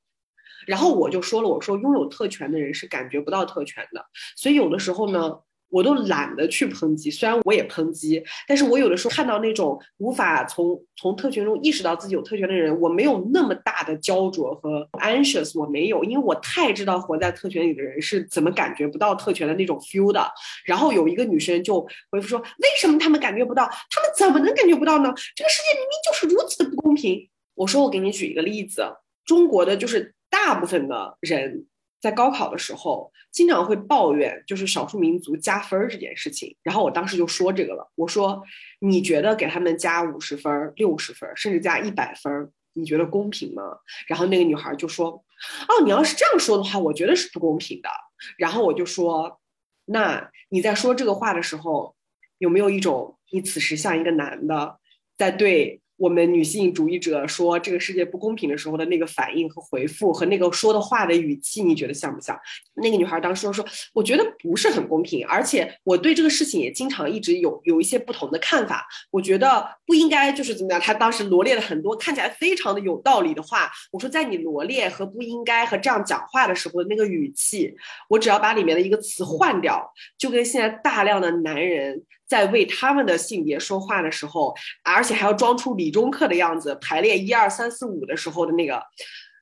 然后我就说了，我说拥有特权的人是感觉不到特权的，所以有的时候呢。我都懒得去抨击，虽然我也抨击，但是我有的时候看到那种无法从从特权中意识到自己有特权的人，我没有那么大的焦灼和 anxious，我没有，因为我太知道活在特权里的人是怎么感觉不到特权的那种 feel 的。然后有一个女生就回复说：“为什么他们感觉不到？他们怎么能感觉不到呢？这个世界明明就是如此的不公平。”我说：“我给你举一个例子，中国的就是大部分的人。”在高考的时候，经常会抱怨就是少数民族加分这件事情。然后我当时就说这个了，我说你觉得给他们加五十分、六十分，甚至加一百分，你觉得公平吗？然后那个女孩就说：“哦，你要是这样说的话，我觉得是不公平的。”然后我就说：“那你在说这个话的时候，有没有一种你此时像一个男的在对？”我们女性主义者说这个世界不公平的时候的那个反应和回复和那个说的话的语气，你觉得像不像？那个女孩当时说：“我觉得不是很公平，而且我对这个事情也经常一直有有一些不同的看法。我觉得不应该就是怎么样。”她当时罗列了很多看起来非常的有道理的话。我说，在你罗列和不应该和这样讲话的时候的那个语气，我只要把里面的一个词换掉，就跟现在大量的男人。在为他们的性别说话的时候，而且还要装出理中课的样子，排列一二三四五的时候的那个，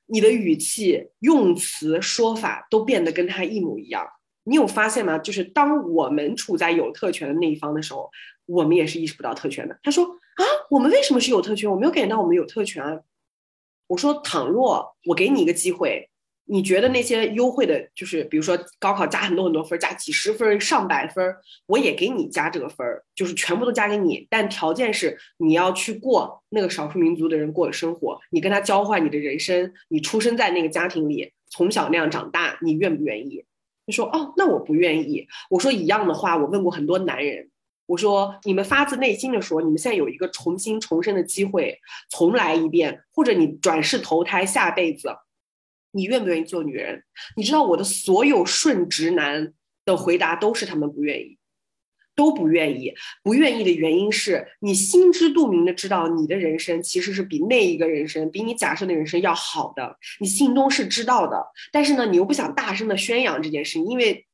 你的语气、用词、说法都变得跟他一模一样。你有发现吗？就是当我们处在有特权的那一方的时候，我们也是意识不到特权的。他说啊，我们为什么是有特权？我没有感觉到我们有特权。我说，倘若我给你一个机会。你觉得那些优惠的，就是比如说高考加很多很多分，加几十分、上百分，我也给你加这个分，就是全部都加给你，但条件是你要去过那个少数民族的人过的生活，你跟他交换你的人生，你出生在那个家庭里，从小那样长大，你愿不愿意？他说哦，那我不愿意。我说一样的话，我问过很多男人，我说你们发自内心的说，你们现在有一个重新重生的机会，重来一遍，或者你转世投胎下辈子，你愿不愿意做女人？你知道我的所有顺直男的回答都是他们不愿意。都不愿意，不愿意的原因是你心知肚明的知道你的人生其实是比那一个人生，比你假设的人生要好的，你心中是知道的，但是呢，你又不想大声的宣扬这件事情，因为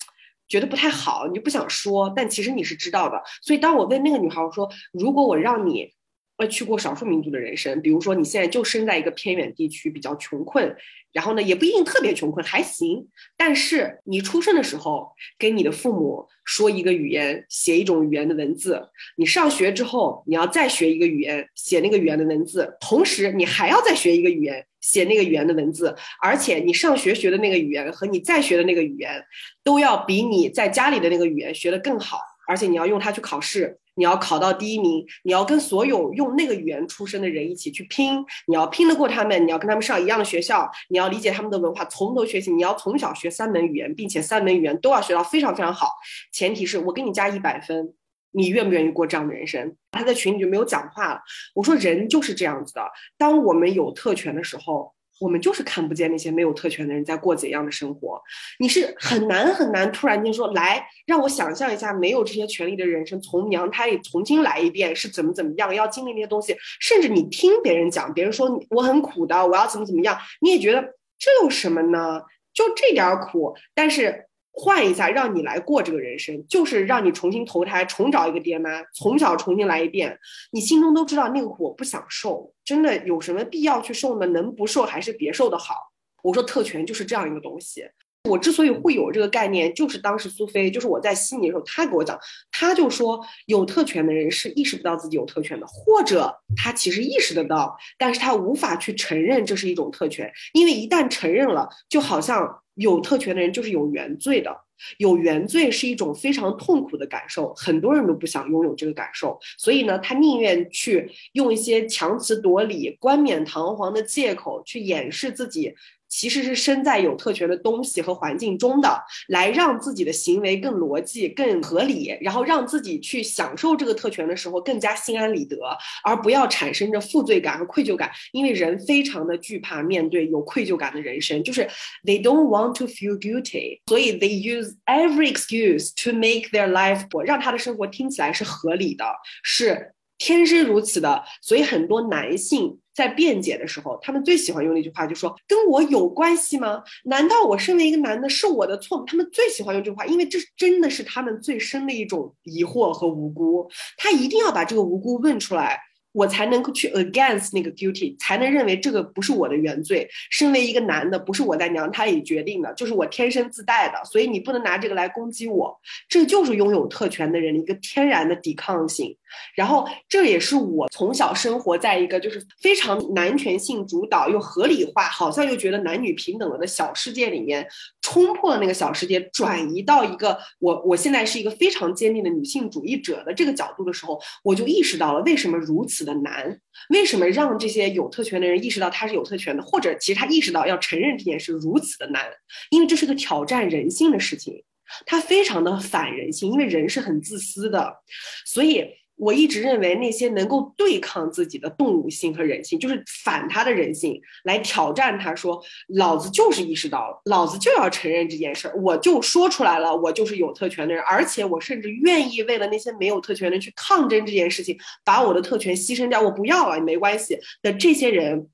觉得不太好，你就不想说，但其实你是知道的。所以当我问那个女孩我说，如果我让你呃去过少数民族的人生，比如说你现在就生在一个偏远地区，比较穷困。然后呢，也不一定特别穷困，还行。但是你出生的时候，跟你的父母说一个语言，写一种语言的文字。你上学之后，你要再学一个语言，写那个语言的文字。同时，你还要再学一个语言，写那个语言的文字。而且，你上学学的那个语言和你再学的那个语言，都要比你在家里的那个语言学得更好。而且，你要用它去考试。你要考到第一名，你要跟所有用那个语言出生的人一起去拼，你要拼得过他们，你要跟他们上一样的学校，你要理解他们的文化，从头学习。你要从小学三门语言，并且三门语言都要学到非常非常好。前提是我给你加一百分，你愿不愿意过这样的人生？他在群里就没有讲话了。我说人就是这样子的，当我们有特权的时候。我们就是看不见那些没有特权的人在过怎样的生活，你是很 <laughs> 难很难突然间说来让我想象一下没有这些权利的人生，从娘胎里重新来一遍是怎么怎么样，要经历那些东西，甚至你听别人讲，别人说我很苦的，我要怎么怎么样，你也觉得这有什么呢？就这点苦，但是。换一下，让你来过这个人生，就是让你重新投胎，重找一个爹妈，从小重新来一遍。你心中都知道那个苦我不想受，真的有什么必要去受呢？能不受还是别受的好。我说特权就是这样一个东西。我之所以会有这个概念，就是当时苏菲，就是我在悉尼的时候，他给我讲，他就说有特权的人是意识不到自己有特权的，或者他其实意识得到，但是他无法去承认这是一种特权，因为一旦承认了，就好像。有特权的人就是有原罪的，有原罪是一种非常痛苦的感受，很多人都不想拥有这个感受，所以呢，他宁愿去用一些强词夺理、冠冕堂皇的借口去掩饰自己。其实是身在有特权的东西和环境中的，来让自己的行为更逻辑、更合理，然后让自己去享受这个特权的时候更加心安理得，而不要产生着负罪感和愧疚感。因为人非常的惧怕面对有愧疚感的人生，就是 they don't want to feel guilty，所以 they use every excuse to make their life 让他的生活听起来是合理的，是天生如此的。所以很多男性。在辩解的时候，他们最喜欢用那句话，就说跟我有关系吗？难道我身为一个男的是我的错吗？他们最喜欢用这句话，因为这真的是他们最深的一种疑惑和无辜。他一定要把这个无辜问出来。我才能够去 against 那个 guilty，才能认为这个不是我的原罪。身为一个男的，不是我在娘胎里决定的，就是我天生自带的，所以你不能拿这个来攻击我。这就是拥有特权的人一个天然的抵抗性。然后，这也是我从小生活在一个就是非常男权性主导又合理化，好像又觉得男女平等了的小世界里面，冲破了那个小世界，转移到一个我我现在是一个非常坚定的女性主义者的这个角度的时候，我就意识到了为什么如此。的难，为什么让这些有特权的人意识到他是有特权的，或者其实他意识到要承认这件事如此的难？因为这是个挑战人性的事情，它非常的反人性，因为人是很自私的，所以。我一直认为那些能够对抗自己的动物性和人性，就是反他的人性来挑战他，说老子就是意识到了，老子就要承认这件事儿，我就说出来了，我就是有特权的人，而且我甚至愿意为了那些没有特权的人去抗争这件事情，把我的特权牺牲掉，我不要了，没关系的这些人。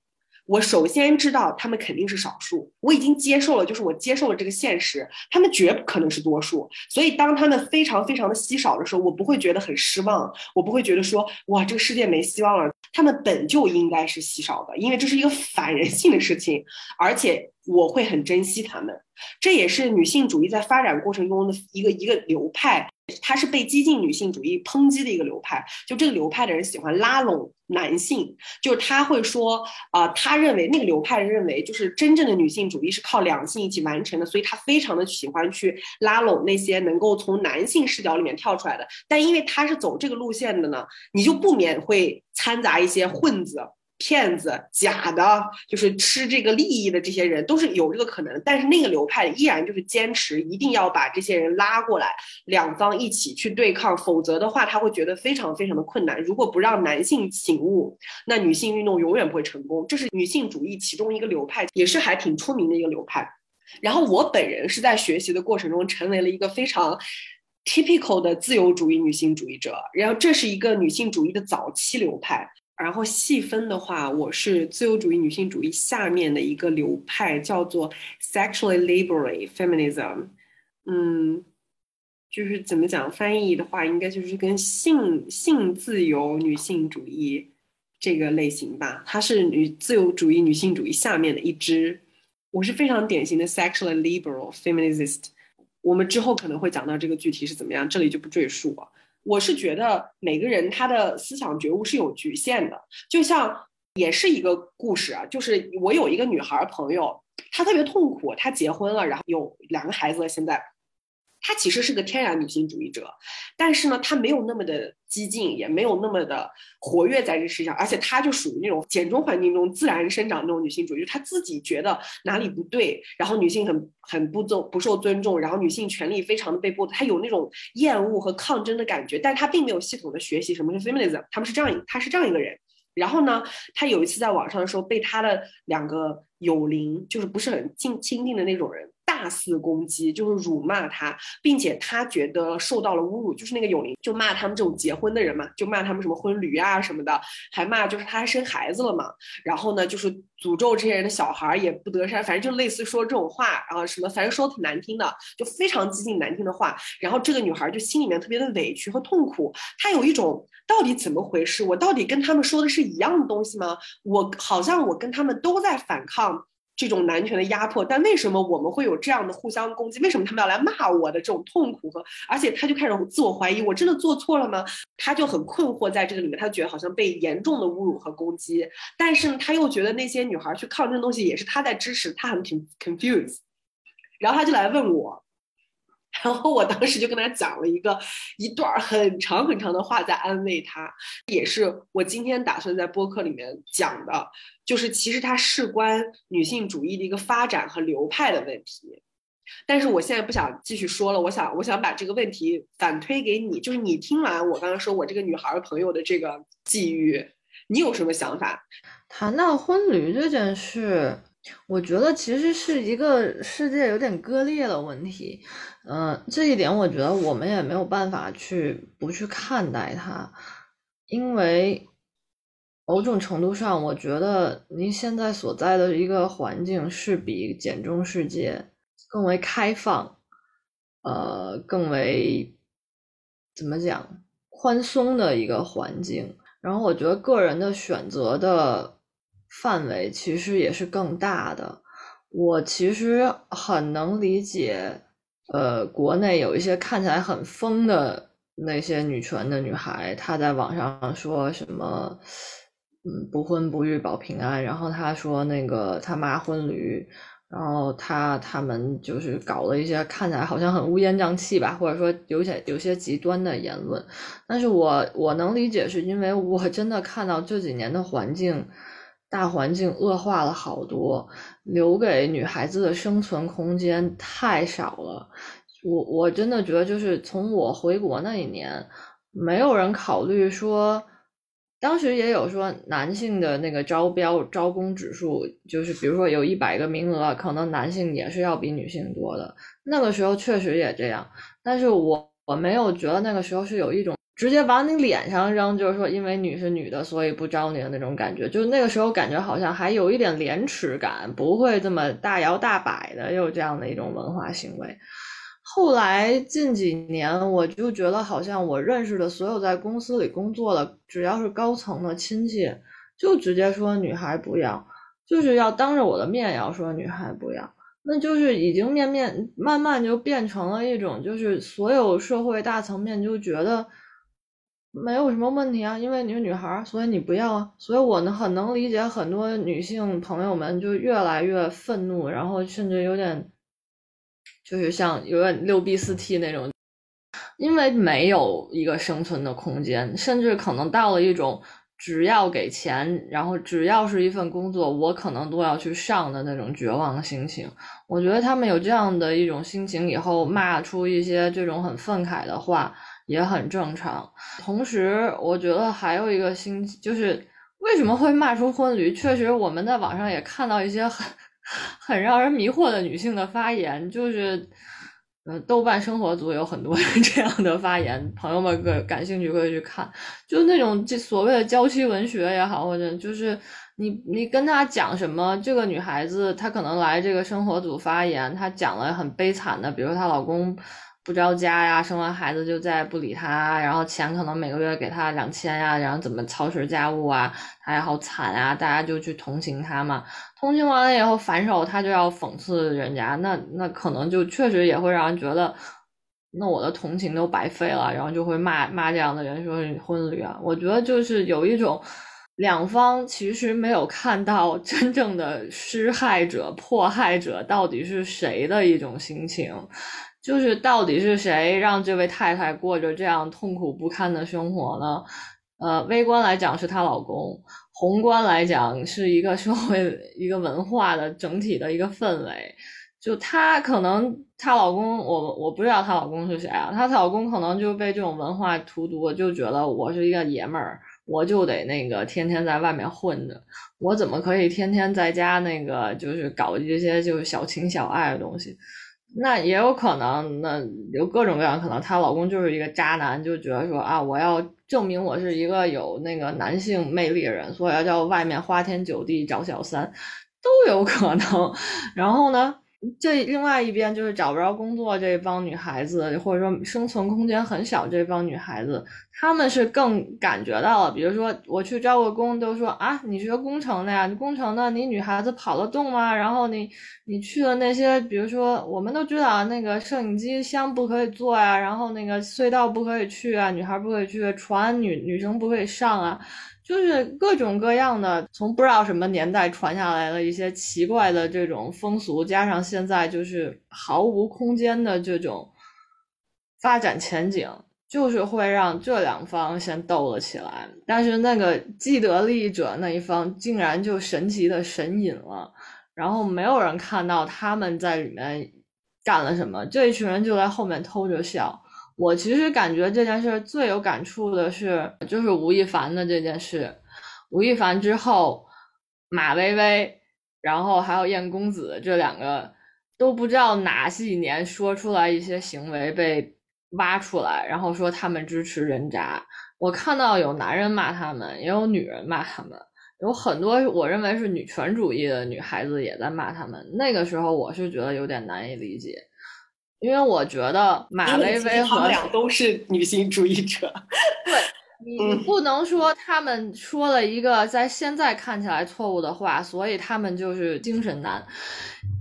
我首先知道他们肯定是少数，我已经接受了，就是我接受了这个现实，他们绝不可能是多数。所以当他们非常非常的稀少的时候，我不会觉得很失望，我不会觉得说哇这个世界没希望了。他们本就应该是稀少的，因为这是一个反人性的事情，而且我会很珍惜他们。这也是女性主义在发展过程中的一个一个流派。它是被激进女性主义抨击的一个流派，就这个流派的人喜欢拉拢男性，就是他会说啊，他认为那个流派认为，就是真正的女性主义是靠两性一起完成的，所以他非常的喜欢去拉拢那些能够从男性视角里面跳出来的。但因为他是走这个路线的呢，你就不免会掺杂一些混子。骗子、假的，就是吃这个利益的这些人都是有这个可能，但是那个流派依然就是坚持一定要把这些人拉过来，两方一起去对抗，否则的话他会觉得非常非常的困难。如果不让男性醒悟，那女性运动永远不会成功。这是女性主义其中一个流派，也是还挺出名的一个流派。然后我本人是在学习的过程中成为了一个非常 typical 的自由主义女性主义者，然后这是一个女性主义的早期流派。然后细分的话，我是自由主义女性主义下面的一个流派，叫做 sexually liberal feminism。嗯，就是怎么讲翻译的话，应该就是跟性性自由女性主义这个类型吧。它是女自由主义女性主义下面的一支。我是非常典型的 sexually liberal feminist。我们之后可能会讲到这个具体是怎么样，这里就不赘述了。我是觉得每个人他的思想觉悟是有局限的，就像也是一个故事啊，就是我有一个女孩朋友，她特别痛苦，她结婚了，然后有两个孩子了，现在。她其实是个天然女性主义者，但是呢，她没有那么的激进，也没有那么的活跃在这世上，而且她就属于那种简中环境中自然生长那种女性主义，她自己觉得哪里不对，然后女性很很不尊不受尊重，然后女性权利非常的被剥夺，她有那种厌恶和抗争的感觉，但她并没有系统的学习什么是 feminism，他们是这样，她是这样一个人。然后呢，她有一次在网上的时候，被她的两个友邻，就是不是很近亲近的那种人。大肆攻击，就是辱骂他，并且他觉得受到了侮辱，就是那个永林就骂他们这种结婚的人嘛，就骂他们什么婚驴啊什么的，还骂就是他还生孩子了嘛，然后呢就是诅咒这些人的小孩也不得善，反正就类似说这种话，然后什么反正说挺难听的，就非常激进难听的话，然后这个女孩就心里面特别的委屈和痛苦，她有一种到底怎么回事？我到底跟他们说的是一样的东西吗？我好像我跟他们都在反抗。这种男权的压迫，但为什么我们会有这样的互相攻击？为什么他们要来骂我的这种痛苦和？而且他就开始自我怀疑，我真的做错了吗？他就很困惑在这个里面，他觉得好像被严重的侮辱和攻击，但是呢，他又觉得那些女孩去抗争的东西也是他在支持，他很 confused，然后他就来问我。然后我当时就跟他讲了一个一段很长很长的话，在安慰他，也是我今天打算在播客里面讲的，就是其实它事关女性主义的一个发展和流派的问题。但是我现在不想继续说了，我想我想把这个问题反推给你，就是你听完我刚刚说我这个女孩朋友的这个际遇，你有什么想法？谈到婚旅这件事。我觉得其实是一个世界有点割裂的问题，嗯，这一点我觉得我们也没有办法去不去看待它，因为某种程度上，我觉得您现在所在的一个环境是比简中世界更为开放，呃，更为怎么讲宽松的一个环境，然后我觉得个人的选择的。范围其实也是更大的。我其实很能理解，呃，国内有一些看起来很疯的那些女权的女孩，她在网上说什么，嗯，不婚不育保平安。然后她说那个他妈婚驴，然后她他们就是搞了一些看起来好像很乌烟瘴气吧，或者说有些有些极端的言论。但是我我能理解，是因为我真的看到这几年的环境。大环境恶化了好多，留给女孩子的生存空间太少了。我我真的觉得，就是从我回国那一年，没有人考虑说，当时也有说男性的那个招标招工指数，就是比如说有一百个名额，可能男性也是要比女性多的。那个时候确实也这样，但是我我没有觉得那个时候是有一种。直接往你脸上扔，就是说，因为你是女的，所以不招你的那种感觉。就那个时候，感觉好像还有一点廉耻感，不会这么大摇大摆的有这样的一种文化行为。后来近几年，我就觉得好像我认识的所有在公司里工作的，只要是高层的亲戚，就直接说女孩不要，就是要当着我的面要说女孩不要。那就是已经面面慢慢就变成了一种，就是所有社会大层面就觉得。没有什么问题啊，因为你是女孩，所以你不要啊。所以我呢很能理解很多女性朋友们就越来越愤怒，然后甚至有点，就是像有点六 B 四 T 那种，因为没有一个生存的空间，甚至可能到了一种只要给钱，然后只要是一份工作，我可能都要去上的那种绝望的心情。我觉得他们有这样的一种心情，以后骂出一些这种很愤慨的话也很正常。同时，我觉得还有一个心就是为什么会骂出婚驴？确实，我们在网上也看到一些很 <laughs> 很让人迷惑的女性的发言，就是。嗯，豆瓣生活组有很多 <laughs> 这样的发言，朋友们可感兴趣可以去看，就那种这所谓的娇妻文学也好，或者就是你你跟他讲什么，这个女孩子她可能来这个生活组发言，她讲了很悲惨的，比如她老公。不着家呀，生完孩子就再也不理他，然后钱可能每个月给他两千呀，然后怎么操持家务啊，他也好惨啊，大家就去同情他嘛。同情完了以后反手他就要讽刺人家，那那可能就确实也会让人觉得，那我的同情都白费了，然后就会骂骂这样的人说婚礼啊。我觉得就是有一种两方其实没有看到真正的施害者、迫害者到底是谁的一种心情。就是到底是谁让这位太太过着这样痛苦不堪的生活呢？呃，微观来讲是她老公，宏观来讲是一个社会一个文化的整体的一个氛围。就她可能她老公，我我不知道她老公是谁啊，她老公可能就被这种文化荼毒，就觉得我是一个爷们儿，我就得那个天天在外面混着，我怎么可以天天在家那个就是搞这些就是小情小爱的东西？那也有可能，那有各种各样可能。她老公就是一个渣男，就觉得说啊，我要证明我是一个有那个男性魅力的人，所以要叫外面花天酒地找小三，都有可能。<laughs> 然后呢？这另外一边就是找不着工作这帮女孩子，或者说生存空间很小这帮女孩子，她们是更感觉到了。比如说我去招个工，都说啊，你学工程的呀，工程的你女孩子跑得动吗？然后你你去的那些，比如说我们都知道那个摄影机箱不可以坐呀，然后那个隧道不可以去啊，女孩不可以去，船女女生不可以上啊。就是各种各样的，从不知道什么年代传下来的一些奇怪的这种风俗，加上现在就是毫无空间的这种发展前景，就是会让这两方先斗了起来。但是那个既得利益者那一方竟然就神奇的神隐了，然后没有人看到他们在里面干了什么，这一群人就在后面偷着笑。我其实感觉这件事最有感触的是，就是吴亦凡的这件事。吴亦凡之后，马薇薇，然后还有燕公子这两个，都不知道哪几年说出来一些行为被挖出来，然后说他们支持人渣。我看到有男人骂他们，也有女人骂他们，有很多我认为是女权主义的女孩子也在骂他们。那个时候我是觉得有点难以理解。因为我觉得马薇薇和俩都是女性主义者，<laughs> 对你不能说他们说了一个在现在看起来错误的话，所以他们就是精神男。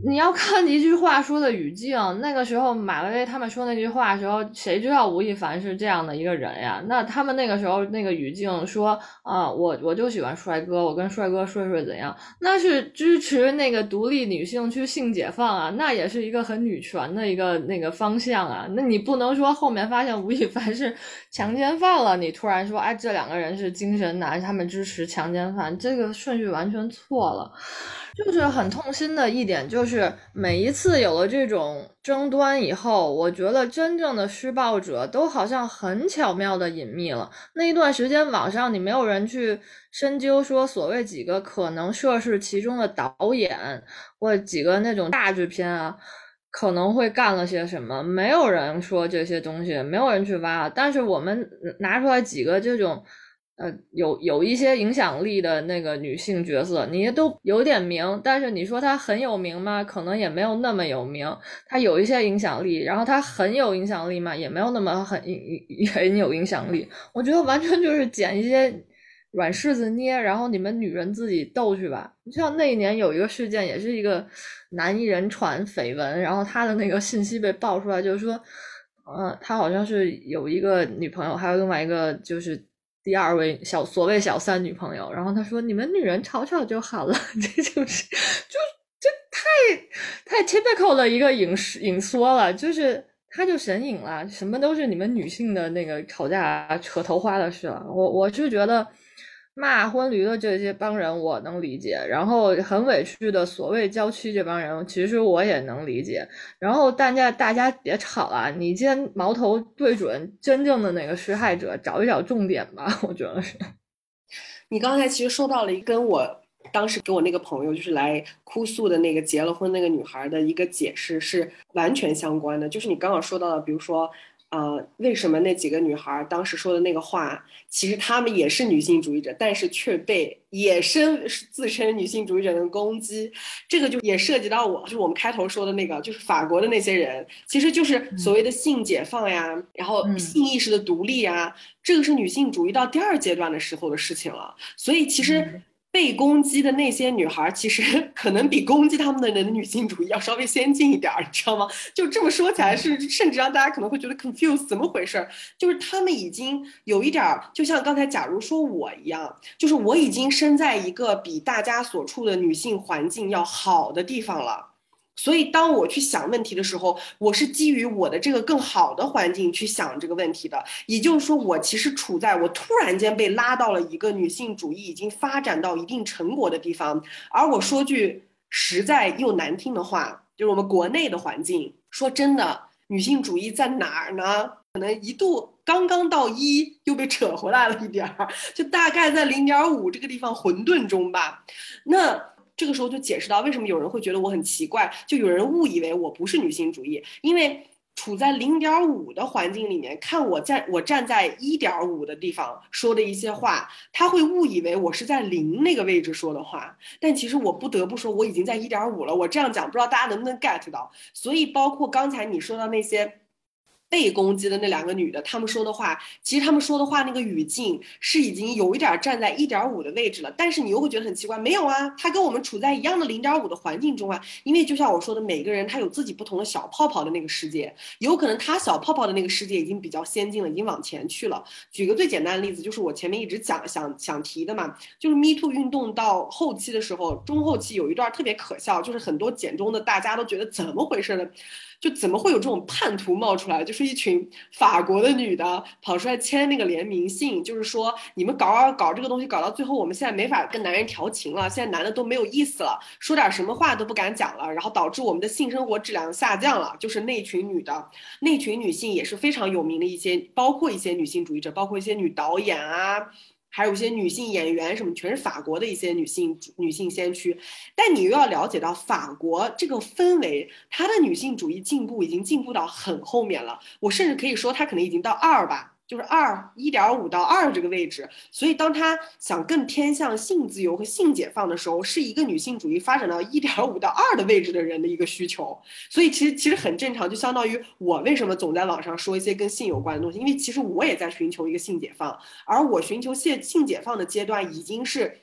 你要看一句话说的语境，那个时候马薇薇他们说那句话的时候，谁知道吴亦凡是这样的一个人呀？那他们那个时候那个语境说啊，我我就喜欢帅哥，我跟帅哥睡睡怎样？那是支持那个独立女性去性解放啊，那也是一个很女权的一个那个方向啊。那你不能说后面发现吴亦凡是强奸犯了，你突然说哎这两个人是精神男，他们支持强奸犯，这个顺序完全错了。就是很痛心的一点，就是每一次有了这种争端以后，我觉得真正的施暴者都好像很巧妙的隐秘了。那一段时间，网上你没有人去深究说所谓几个可能涉事其中的导演或几个那种大制片啊，可能会干了些什么，没有人说这些东西，没有人去挖。但是我们拿出来几个这种。呃，有有一些影响力的那个女性角色，你都有点名，但是你说她很有名吗？可能也没有那么有名。她有一些影响力，然后她很有影响力吗？也没有那么很 <laughs> 很有影响力。我觉得完全就是捡一些软柿子捏，然后你们女人自己斗去吧。你像那一年有一个事件，也是一个男艺人传绯闻，然后他的那个信息被爆出来，就是说，嗯，他好像是有一个女朋友，还有另外一个就是。第二位小所谓小三女朋友，然后他说：“你们女人吵吵就好了。”这就是就这太太 typical 的一个影视影缩了，就是他就神隐了，什么都是你们女性的那个吵架扯头花的事了。我我是觉得，骂婚驴的这些帮人我能理解，然后很委屈的所谓郊区这帮人，其实我也能理解。然后大家大家别吵了，你先矛头对准真正的那个施害者，找一找重点吧。<laughs> 我觉得是。你刚才其实说到了一跟我当时给我那个朋友就是来哭诉的那个结了婚那个女孩的一个解释是完全相关的，就是你刚刚说到的，比如说。呃，为什么那几个女孩当时说的那个话，其实她们也是女性主义者，但是却被野生自称女性主义者的攻击？这个就也涉及到我，就是我们开头说的那个，就是法国的那些人，其实就是所谓的性解放呀，然后性意识的独立呀，这个是女性主义到第二阶段的时候的事情了。所以其实。被攻击的那些女孩，其实 <laughs> 可能比攻击她们的人的女性主义要稍微先进一点儿，你知道吗？就这么说起来，是甚至让大家可能会觉得 confused，怎么回事？就是他们已经有一点儿，就像刚才假如说我一样，就是我已经身在一个比大家所处的女性环境要好的地方了。所以，当我去想问题的时候，我是基于我的这个更好的环境去想这个问题的。也就是说，我其实处在我突然间被拉到了一个女性主义已经发展到一定成果的地方。而我说句实在又难听的话，就是我们国内的环境，说真的，女性主义在哪儿呢？可能一度刚刚到一，又被扯回来了一点儿，就大概在零点五这个地方混沌中吧。那。这个时候就解释到为什么有人会觉得我很奇怪，就有人误以为我不是女性主义，因为处在零点五的环境里面，看我在我站在一点五的地方说的一些话，他会误以为我是在零那个位置说的话，但其实我不得不说我已经在一点五了。我这样讲，不知道大家能不能 get 到？所以包括刚才你说到那些。被攻击的那两个女的，她们说的话，其实她们说的话那个语境是已经有一点站在一点五的位置了，但是你又会觉得很奇怪，没有啊，她跟我们处在一样的零点五的环境中啊，因为就像我说的，每个人他有自己不同的小泡泡的那个世界，有可能他小泡泡的那个世界已经比较先进了，已经往前去了。举个最简单的例子，就是我前面一直讲想想提的嘛，就是 Me Too 运动到后期的时候，中后期有一段特别可笑，就是很多简中的大家都觉得怎么回事呢？就怎么会有这种叛徒冒出来？就是一群法国的女的跑出来签那个联名信，就是说你们搞搞搞这个东西，搞到最后我们现在没法跟男人调情了，现在男的都没有意思了，说点什么话都不敢讲了，然后导致我们的性生活质量下降了。就是那群女的，那群女性也是非常有名的一些，包括一些女性主义者，包括一些女导演啊。还有一些女性演员，什么全是法国的一些女性女性先驱，但你又要了解到法国这个氛围，它的女性主义进步已经进步到很后面了。我甚至可以说，它可能已经到二吧。就是二一点五到二这个位置，所以当他想更偏向性自由和性解放的时候，是一个女性主义发展到一点五到二的位置的人的一个需求。所以其实其实很正常，就相当于我为什么总在网上说一些跟性有关的东西，因为其实我也在寻求一个性解放，而我寻求性性解放的阶段已经是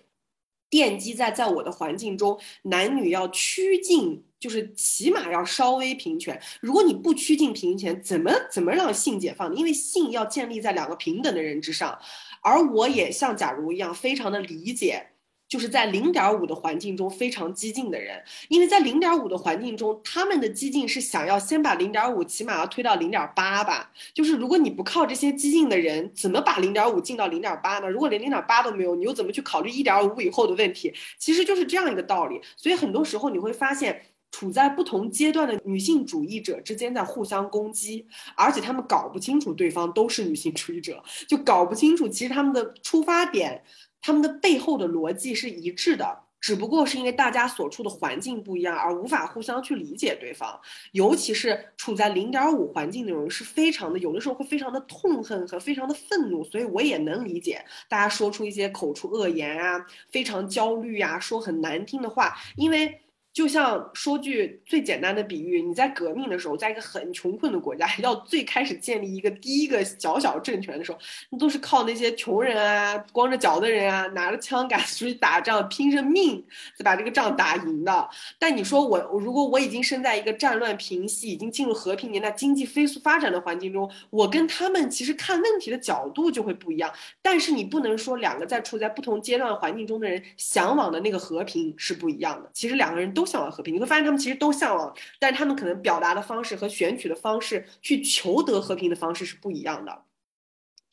奠基在在我的环境中，男女要趋近。就是起码要稍微平权。如果你不趋近平权，怎么怎么让性解放呢？因为性要建立在两个平等的人之上。而我也像假如一样，非常的理解，就是在零点五的环境中非常激进的人，因为在零点五的环境中，他们的激进是想要先把零点五起码要推到零点八吧。就是如果你不靠这些激进的人，怎么把零点五进到零点八呢？如果连零点八都没有，你又怎么去考虑一点五以后的问题？其实就是这样一个道理。所以很多时候你会发现。处在不同阶段的女性主义者之间在互相攻击，而且他们搞不清楚对方都是女性主义者，就搞不清楚其实他们的出发点、他们的背后的逻辑是一致的，只不过是因为大家所处的环境不一样而无法互相去理解对方。尤其是处在零点五环境的人是非常的，有的时候会非常的痛恨和非常的愤怒，所以我也能理解大家说出一些口出恶言啊，非常焦虑呀，说很难听的话，因为。就像说句最简单的比喻，你在革命的时候，在一个很穷困的国家，<laughs> 要最开始建立一个第一个小小政权的时候，那都是靠那些穷人啊、光着脚的人啊，拿着枪杆出去打仗，拼着命才把这个仗打赢的。但你说我，如果我已经身在一个战乱平息、已经进入和平年代、经济飞速发展的环境中，我跟他们其实看问题的角度就会不一样。但是你不能说两个在处在不同阶段环境中的人向往的那个和平是不一样的。其实两个人都。向往和平，你会发现他们其实都向往，但是他们可能表达的方式和选取的方式，去求得和平的方式是不一样的。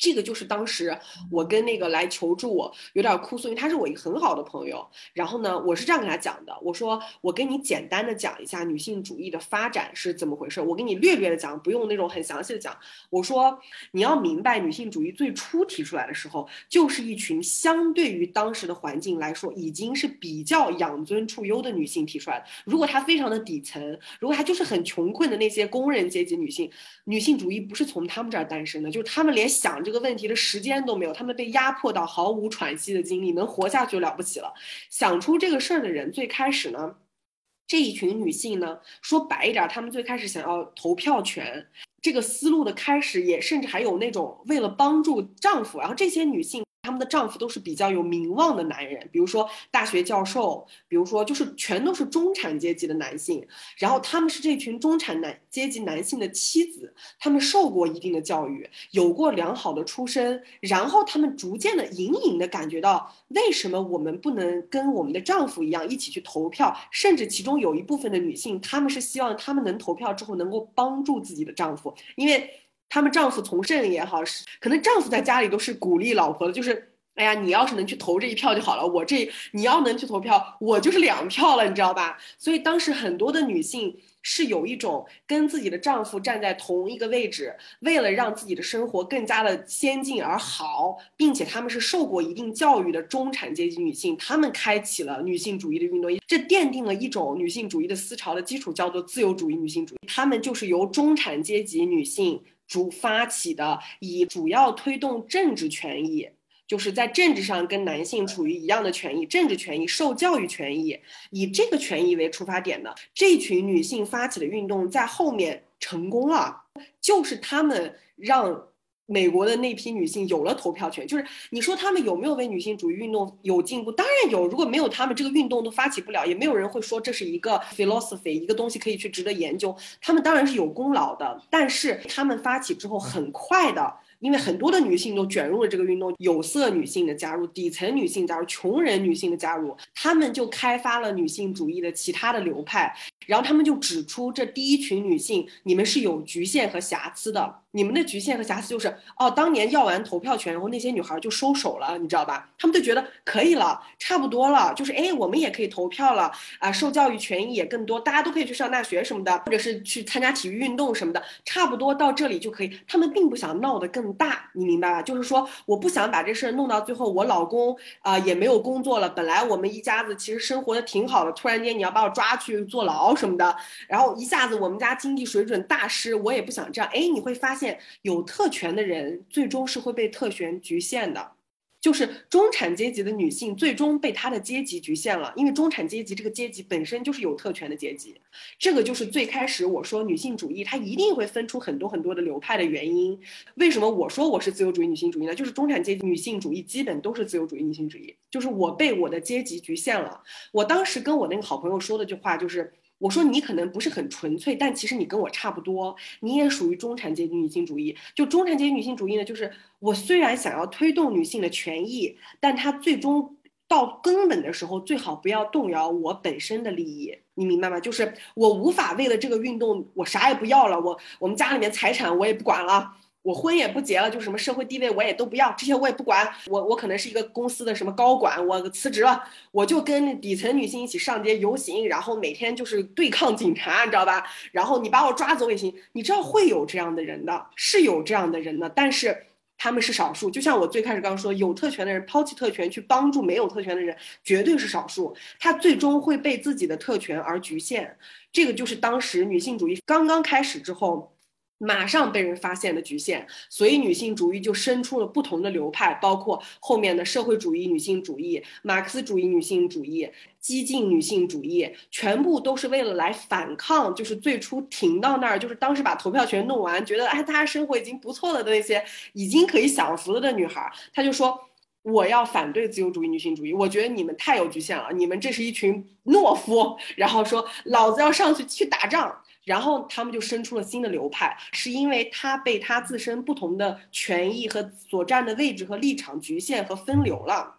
这个就是当时我跟那个来求助我有点哭诉，因为他是我一个很好的朋友。然后呢，我是这样跟他讲的，我说我跟你简单的讲一下女性主义的发展是怎么回事，我给你略略的讲，不用那种很详细的讲。我说你要明白，女性主义最初提出来的时候，就是一群相对于当时的环境来说，已经是比较养尊处优的女性提出来的。如果她非常的底层，如果她就是很穷困的那些工人阶级女性，女性主义不是从她们这儿诞生的，就是她们连想这个。个问题的时间都没有，他们被压迫到毫无喘息的精力，能活下去就了不起了。想出这个事儿的人，最开始呢，这一群女性呢，说白一点，她们最开始想要投票权，这个思路的开始，也甚至还有那种为了帮助丈夫，然后这些女性。他们的丈夫都是比较有名望的男人，比如说大学教授，比如说就是全都是中产阶级的男性。然后他们是这群中产男阶级男性的妻子，他们受过一定的教育，有过良好的出身。然后他们逐渐的、隐隐的感觉到，为什么我们不能跟我们的丈夫一样一起去投票？甚至其中有一部分的女性，她们是希望她们能投票之后能够帮助自己的丈夫，因为。他们丈夫从政也好，是可能丈夫在家里都是鼓励老婆的，就是哎呀，你要是能去投这一票就好了。我这你要能去投票，我就是两票了，你知道吧？所以当时很多的女性是有一种跟自己的丈夫站在同一个位置，为了让自己的生活更加的先进而好，并且他们是受过一定教育的中产阶级女性，她们开启了女性主义的运动，这奠定了一种女性主义的思潮的基础，叫做自由主义女性主义。她们就是由中产阶级女性。主发起的，以主要推动政治权益，就是在政治上跟男性处于一样的权益，政治权益、受教育权益，以这个权益为出发点的。这群女性发起的运动，在后面成功了，就是他们让美国的那批女性有了投票权。就是你说她们有没有为女性主义运动有进步？当然有。如果没有她们，这个运动都发起不了，也没有人会说这是一个 philosophy，一个东西可以去值得研究。他们当然是有功劳的，但是他们发起之后，很快的。因为很多的女性都卷入了这个运动，有色女性的加入，底层女性加入，穷人女性的加入，她们就开发了女性主义的其他的流派。然后他们就指出，这第一群女性，你们是有局限和瑕疵的。你们的局限和瑕疵就是，哦，当年要完投票权，然后那些女孩就收手了，你知道吧？她们就觉得可以了，差不多了，就是哎，我们也可以投票了啊，受教育权益也更多，大家都可以去上大学什么的，或者是去参加体育运动什么的，差不多到这里就可以。他们并不想闹得更大，你明白吧？就是说，我不想把这事儿弄到最后，我老公啊也没有工作了，本来我们一家子其实生活的挺好的，突然间你要把我抓去坐牢。什么的，然后一下子我们家经济水准大失，我也不想这样。哎，你会发现有特权的人最终是会被特权局限的，就是中产阶级的女性最终被她的阶级局限了，因为中产阶级这个阶级本身就是有特权的阶级。这个就是最开始我说女性主义它一定会分出很多很多的流派的原因。为什么我说我是自由主义女性主义呢？就是中产阶级女性主义基本都是自由主义女性主义，就是我被我的阶级局限了。我当时跟我那个好朋友说的句话就是。我说你可能不是很纯粹，但其实你跟我差不多，你也属于中产阶级女性主义。就中产阶级女性主义呢，就是我虽然想要推动女性的权益，但它最终到根本的时候，最好不要动摇我本身的利益，你明白吗？就是我无法为了这个运动，我啥也不要了，我我们家里面财产我也不管了。我婚也不结了，就什么社会地位我也都不要，这些我也不管。我我可能是一个公司的什么高管，我辞职了，我就跟底层女性一起上街游行，然后每天就是对抗警察，你知道吧？然后你把我抓走也行。你知道会有这样的人的，是有这样的人的，但是他们是少数。就像我最开始刚说，有特权的人抛弃特权去帮助没有特权的人，绝对是少数。他最终会被自己的特权而局限。这个就是当时女性主义刚刚开始之后。马上被人发现的局限，所以女性主义就生出了不同的流派，包括后面的社会主义女性主义、马克思主义女性主义、激进女性主义，全部都是为了来反抗，就是最初停到那儿，就是当时把投票权弄完，觉得哎，大家生活已经不错了的那些已经可以享福了的女孩，她就说我要反对自由主义女性主义，我觉得你们太有局限了，你们这是一群懦夫，<laughs> 然后说老子要上去去打仗。然后他们就生出了新的流派，是因为他被他自身不同的权益和所占的位置和立场局限和分流了。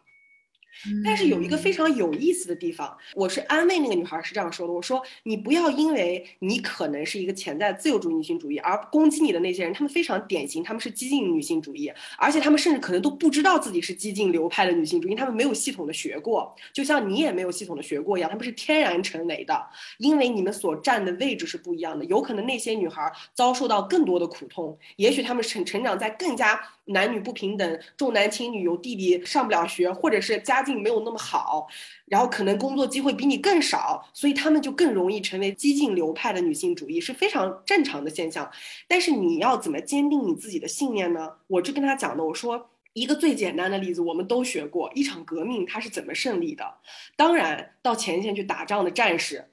但是有一个非常有意思的地方，我是安慰那个女孩是这样说的：我说你不要因为你可能是一个潜在自由主义女性主义而攻击你的那些人，他们非常典型，他们是激进女性主义，而且他们甚至可能都不知道自己是激进流派的女性主义，他们没有系统的学过，就像你也没有系统的学过一样，他们是天然成为的，因为你们所站的位置是不一样的，有可能那些女孩遭受到更多的苦痛，也许他们成成长在更加。男女不平等，重男轻女，有弟弟上不了学，或者是家境没有那么好，然后可能工作机会比你更少，所以他们就更容易成为激进流派的女性主义，是非常正常的现象。但是你要怎么坚定你自己的信念呢？我就跟他讲的，我说一个最简单的例子，我们都学过，一场革命它是怎么胜利的？当然，到前线去打仗的战士。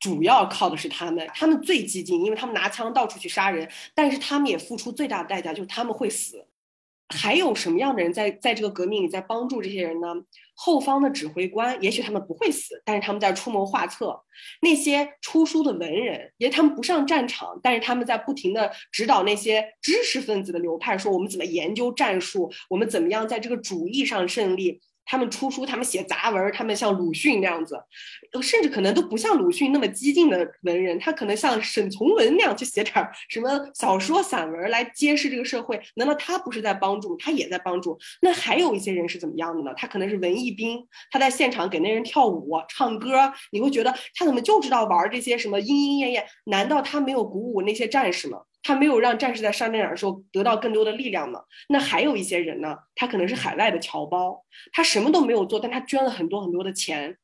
主要靠的是他们，他们最激进，因为他们拿枪到处去杀人，但是他们也付出最大的代价，就是他们会死。还有什么样的人在在这个革命里在帮助这些人呢？后方的指挥官，也许他们不会死，但是他们在出谋划策；那些出书的文人，也他们不上战场，但是他们在不停的指导那些知识分子的流派，说我们怎么研究战术，我们怎么样在这个主义上胜利。他们出书，他们写杂文，他们像鲁迅那样子，甚至可能都不像鲁迅那么激进的文人，他可能像沈从文那样去写点什么小说、散文来揭示这个社会。难道他不是在帮助？他也在帮助。那还有一些人是怎么样的呢？他可能是文艺兵，他在现场给那人跳舞、唱歌，你会觉得他怎么就知道玩这些什么莺莺燕燕？难道他没有鼓舞那些战士吗？他没有让战士在上战场的时候得到更多的力量呢？那还有一些人呢？他可能是海外的侨胞，他什么都没有做，但他捐了很多很多的钱。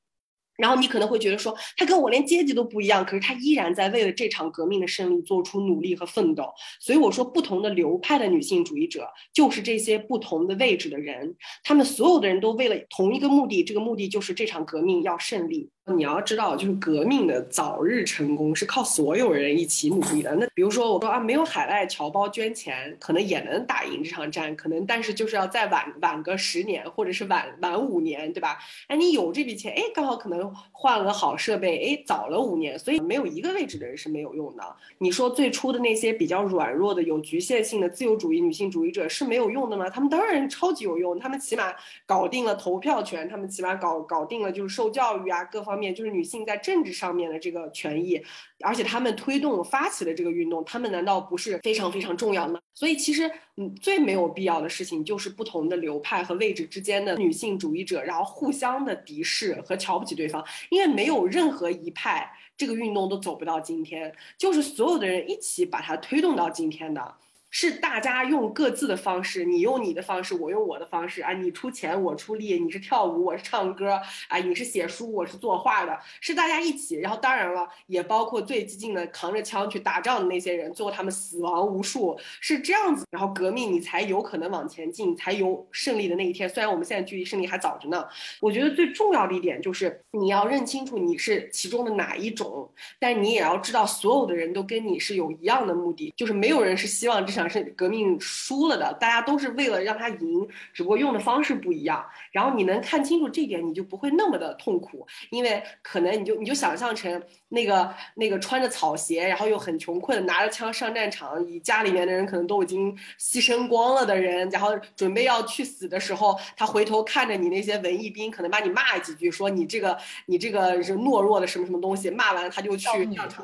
然后你可能会觉得说，他跟我连阶级都不一样，可是他依然在为了这场革命的胜利做出努力和奋斗。所以我说，不同的流派的女性主义者就是这些不同的位置的人，他们所有的人都为了同一个目的，这个目的就是这场革命要胜利。你要知道，就是革命的早日成功是靠所有人一起努力的。那比如说，我说啊，没有海外侨胞捐钱，可能也能打赢这场战，可能但是就是要再晚晚个十年，或者是晚晚五年，对吧？哎，你有这笔钱，哎，刚好可能换了好设备，哎，早了五年，所以没有一个位置的人是没有用的。你说最初的那些比较软弱的、有局限性的自由主义女性主义者是没有用的吗？他们当然超级有用，他们起码搞定了投票权，他们起码搞搞定了就是受教育啊各方。面就是女性在政治上面的这个权益，而且他们推动发起的这个运动，他们难道不是非常非常重要吗？所以其实，嗯，最没有必要的事情就是不同的流派和位置之间的女性主义者，然后互相的敌视和瞧不起对方，因为没有任何一派这个运动都走不到今天，就是所有的人一起把它推动到今天的。是大家用各自的方式，你用你的方式，我用我的方式啊，你出钱，我出力，你是跳舞，我是唱歌，啊，你是写书，我是作画的，是大家一起。然后当然了，也包括最激进的扛着枪去打仗的那些人，最后他们死亡无数，是这样子。然后革命你才有可能往前进，才有胜利的那一天。虽然我们现在距离胜利还早着呢，我觉得最重要的一点就是你要认清楚你是其中的哪一种，但你也要知道所有的人都跟你是有一样的目的，就是没有人是希望这。想是革命输了的，大家都是为了让他赢，只不过用的方式不一样。然后你能看清楚这点，你就不会那么的痛苦，因为可能你就你就想象成那个那个穿着草鞋，然后又很穷困，拿着枪上战场，以家里面的人可能都已经牺牲光了的人，然后准备要去死的时候，他回头看着你那些文艺兵，可能把你骂几句，说你这个你这个是懦弱的什么什么东西，骂完他就去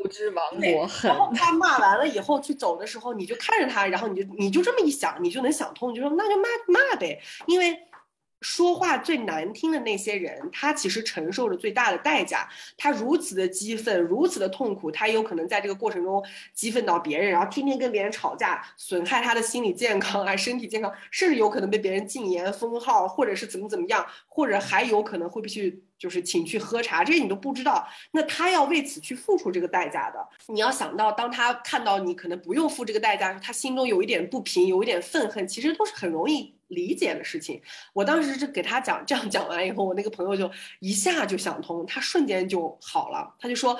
不知亡国恨。然后他骂完了以后去走的时候，你就看着他。然后你就你就这么一想，你就能想通，你就说那就骂骂呗，因为说话最难听的那些人，他其实承受着最大的代价。他如此的激愤，如此的痛苦，他有可能在这个过程中激愤到别人，然后天天跟别人吵架，损害他的心理健康啊、身体健康，甚至有可能被别人禁言封号，或者是怎么怎么样，或者还有可能会被去。就是请去喝茶，这些你都不知道。那他要为此去付出这个代价的。你要想到，当他看到你可能不用付这个代价，他心中有一点不平，有一点愤恨，其实都是很容易理解的事情。我当时是给他讲，这样讲完以后，我那个朋友就一下就想通，他瞬间就好了。他就说，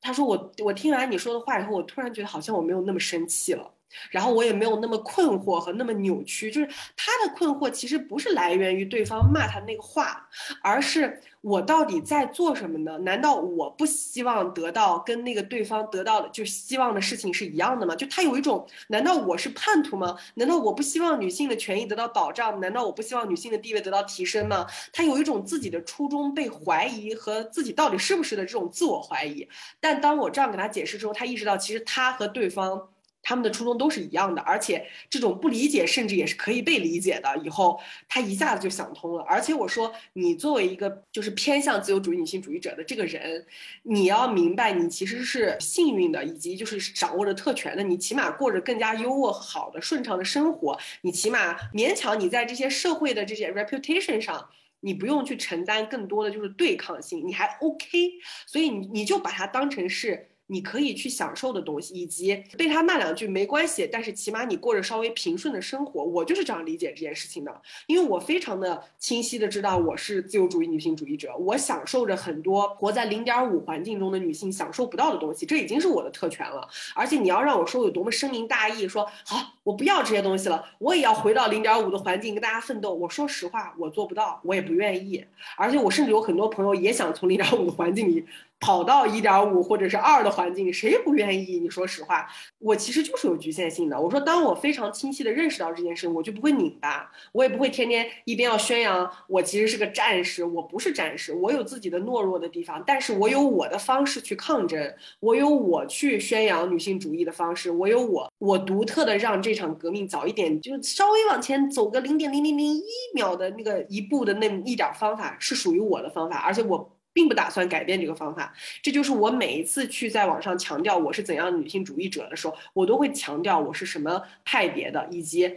他说我我听完你说的话以后，我突然觉得好像我没有那么生气了。然后我也没有那么困惑和那么扭曲，就是他的困惑其实不是来源于对方骂他那个话，而是我到底在做什么呢？难道我不希望得到跟那个对方得到的就希望的事情是一样的吗？就他有一种，难道我是叛徒吗？难道我不希望女性的权益得到保障？难道我不希望女性的地位得到提升吗？他有一种自己的初衷被怀疑和自己到底是不是的这种自我怀疑。但当我这样给他解释之后，他意识到其实他和对方。他们的初衷都是一样的，而且这种不理解甚至也是可以被理解的。以后他一下子就想通了。而且我说，你作为一个就是偏向自由主义女性主义者的这个人，你要明白，你其实是幸运的，以及就是掌握着特权的。你起码过着更加优渥、好的、顺畅的生活。你起码勉强你在这些社会的这些 reputation 上，你不用去承担更多的就是对抗性，你还 OK。所以你你就把它当成是。你可以去享受的东西，以及被他骂两句没关系，但是起码你过着稍微平顺的生活。我就是这样理解这件事情的，因为我非常的清晰的知道我是自由主义女性主义者，我享受着很多活在零点五环境中的女性享受不到的东西，这已经是我的特权了。而且你要让我说有多么深明大义，说好我不要这些东西了，我也要回到零点五的环境跟大家奋斗。我说实话，我做不到，我也不愿意。而且我甚至有很多朋友也想从零点五的环境里。跑到一点五或者是二的环境里，谁不愿意？你说实话，我其实就是有局限性的。我说，当我非常清晰的认识到这件事，我就不会拧巴，我也不会天天一边要宣扬我其实是个战士，我不是战士，我有自己的懦弱的地方，但是我有我的方式去抗争，我有我去宣扬女性主义的方式，我有我我独特的让这场革命早一点，就是稍微往前走个零点零零零一秒的那个一步的那一点方法，是属于我的方法，而且我。并不打算改变这个方法，这就是我每一次去在网上强调我是怎样的女性主义者的时候，我都会强调我是什么派别的，以及。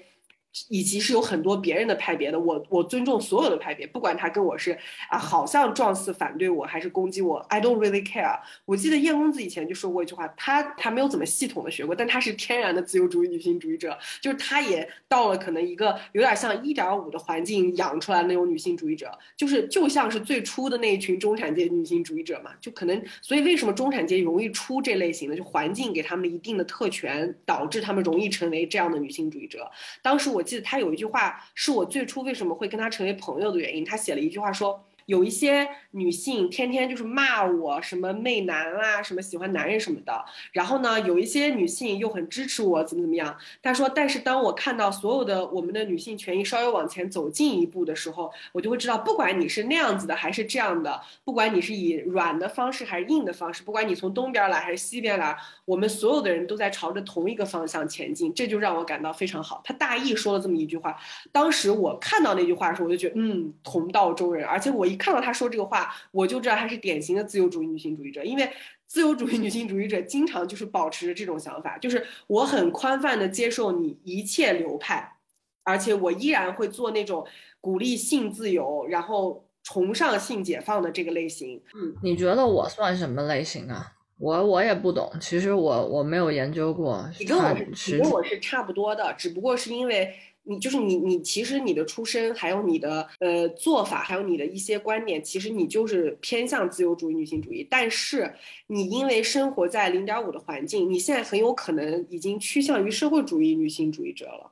以及是有很多别人的派别的，我我尊重所有的派别，不管他跟我是啊，好像状似反对我还是攻击我，I don't really care。我记得叶公子以前就说过一句话，他他没有怎么系统的学过，但他是天然的自由主义女性主义者，就是他也到了可能一个有点像一点五的环境养出来那种女性主义者，就是就像是最初的那一群中产阶级女性主义者嘛，就可能所以为什么中产阶级容易出这类型的，就环境给他们一定的特权，导致他们容易成为这样的女性主义者。当时我。记得他有一句话，是我最初为什么会跟他成为朋友的原因。他写了一句话说。有一些女性天天就是骂我什么媚男啊，什么喜欢男人什么的。然后呢，有一些女性又很支持我，怎么怎么样。她说，但是当我看到所有的我们的女性权益稍微往前走近一步的时候，我就会知道，不管你是那样子的还是这样的，不管你是以软的方式还是硬的方式，不管你从东边来还是西边来，我们所有的人都在朝着同一个方向前进。这就让我感到非常好。她大意说了这么一句话，当时我看到那句话的时候，我就觉得，嗯，同道中人。而且我一。看到他说这个话，我就知道他是典型的自由主义女性主义者。因为自由主义女性主义者经常就是保持着这种想法，就是我很宽泛的接受你一切流派，而且我依然会做那种鼓励性自由，然后崇尚性解放的这个类型。嗯，你觉得我算什么类型啊？我我也不懂，其实我我没有研究过。你跟我是，你跟我是差不多的，只不过是因为。你就是你，你其实你的出身，还有你的呃做法，还有你的一些观点，其实你就是偏向自由主义女性主义。但是你因为生活在零点五的环境，你现在很有可能已经趋向于社会主义女性主义者了。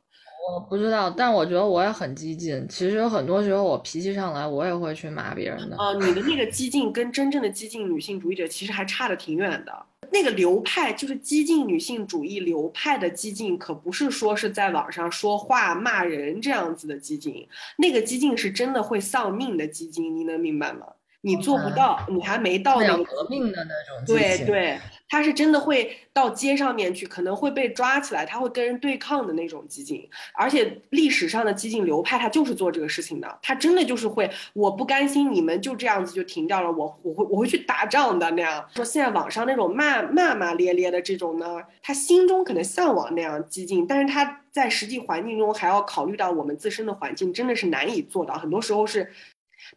我不知道，但我觉得我也很激进。其实很多时候我脾气上来，我也会去骂别人的。啊，你的那个激进跟真正的激进女性主义者其实还差得挺远的。那个流派就是激进女性主义流派的激进，可不是说是在网上说话骂人这样子的激进，那个激进是真的会丧命的激进，你能明白吗？你做不到，你还没到那个革命的那种。对对，他是真的会到街上面去，可能会被抓起来，他会跟人对抗的那种激进。而且历史上的激进流派，他就是做这个事情的，他真的就是会，我不甘心你们就这样子就停掉了，我我会我会去打仗的那样。说现在网上那种骂骂骂咧咧的这种呢，他心中可能向往那样激进，但是他在实际环境中还要考虑到我们自身的环境，真的是难以做到，很多时候是。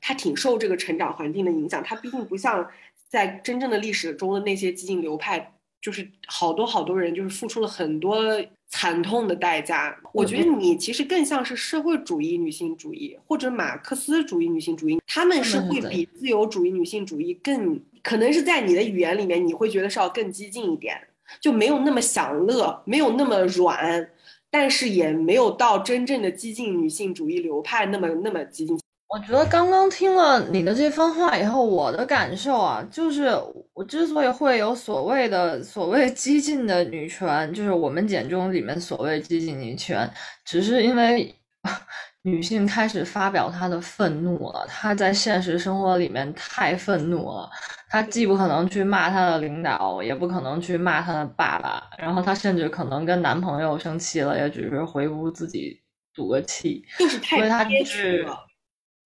他挺受这个成长环境的影响，他毕竟不像在真正的历史中的那些激进流派，就是好多好多人就是付出了很多惨痛的代价。我觉得你其实更像是社会主义女性主义或者马克思主义女性主义，他们是会比自由主义女性主义更可能是在你的语言里面你会觉得是要更激进一点。就没有那么享乐，没有那么软，但是也没有到真正的激进女性主义流派那么那么激进。我觉得刚刚听了你的这番话以后，我的感受啊，就是我之所以会有所谓的所谓激进的女权，就是我们简中里面所谓激进女权，只是因为 <laughs> 女性开始发表她的愤怒了，她在现实生活里面太愤怒了，她既不可能去骂她的领导，也不可能去骂她的爸爸，然后她甚至可能跟男朋友生气了，也只是回屋自己赌个气，就是太憋屈了。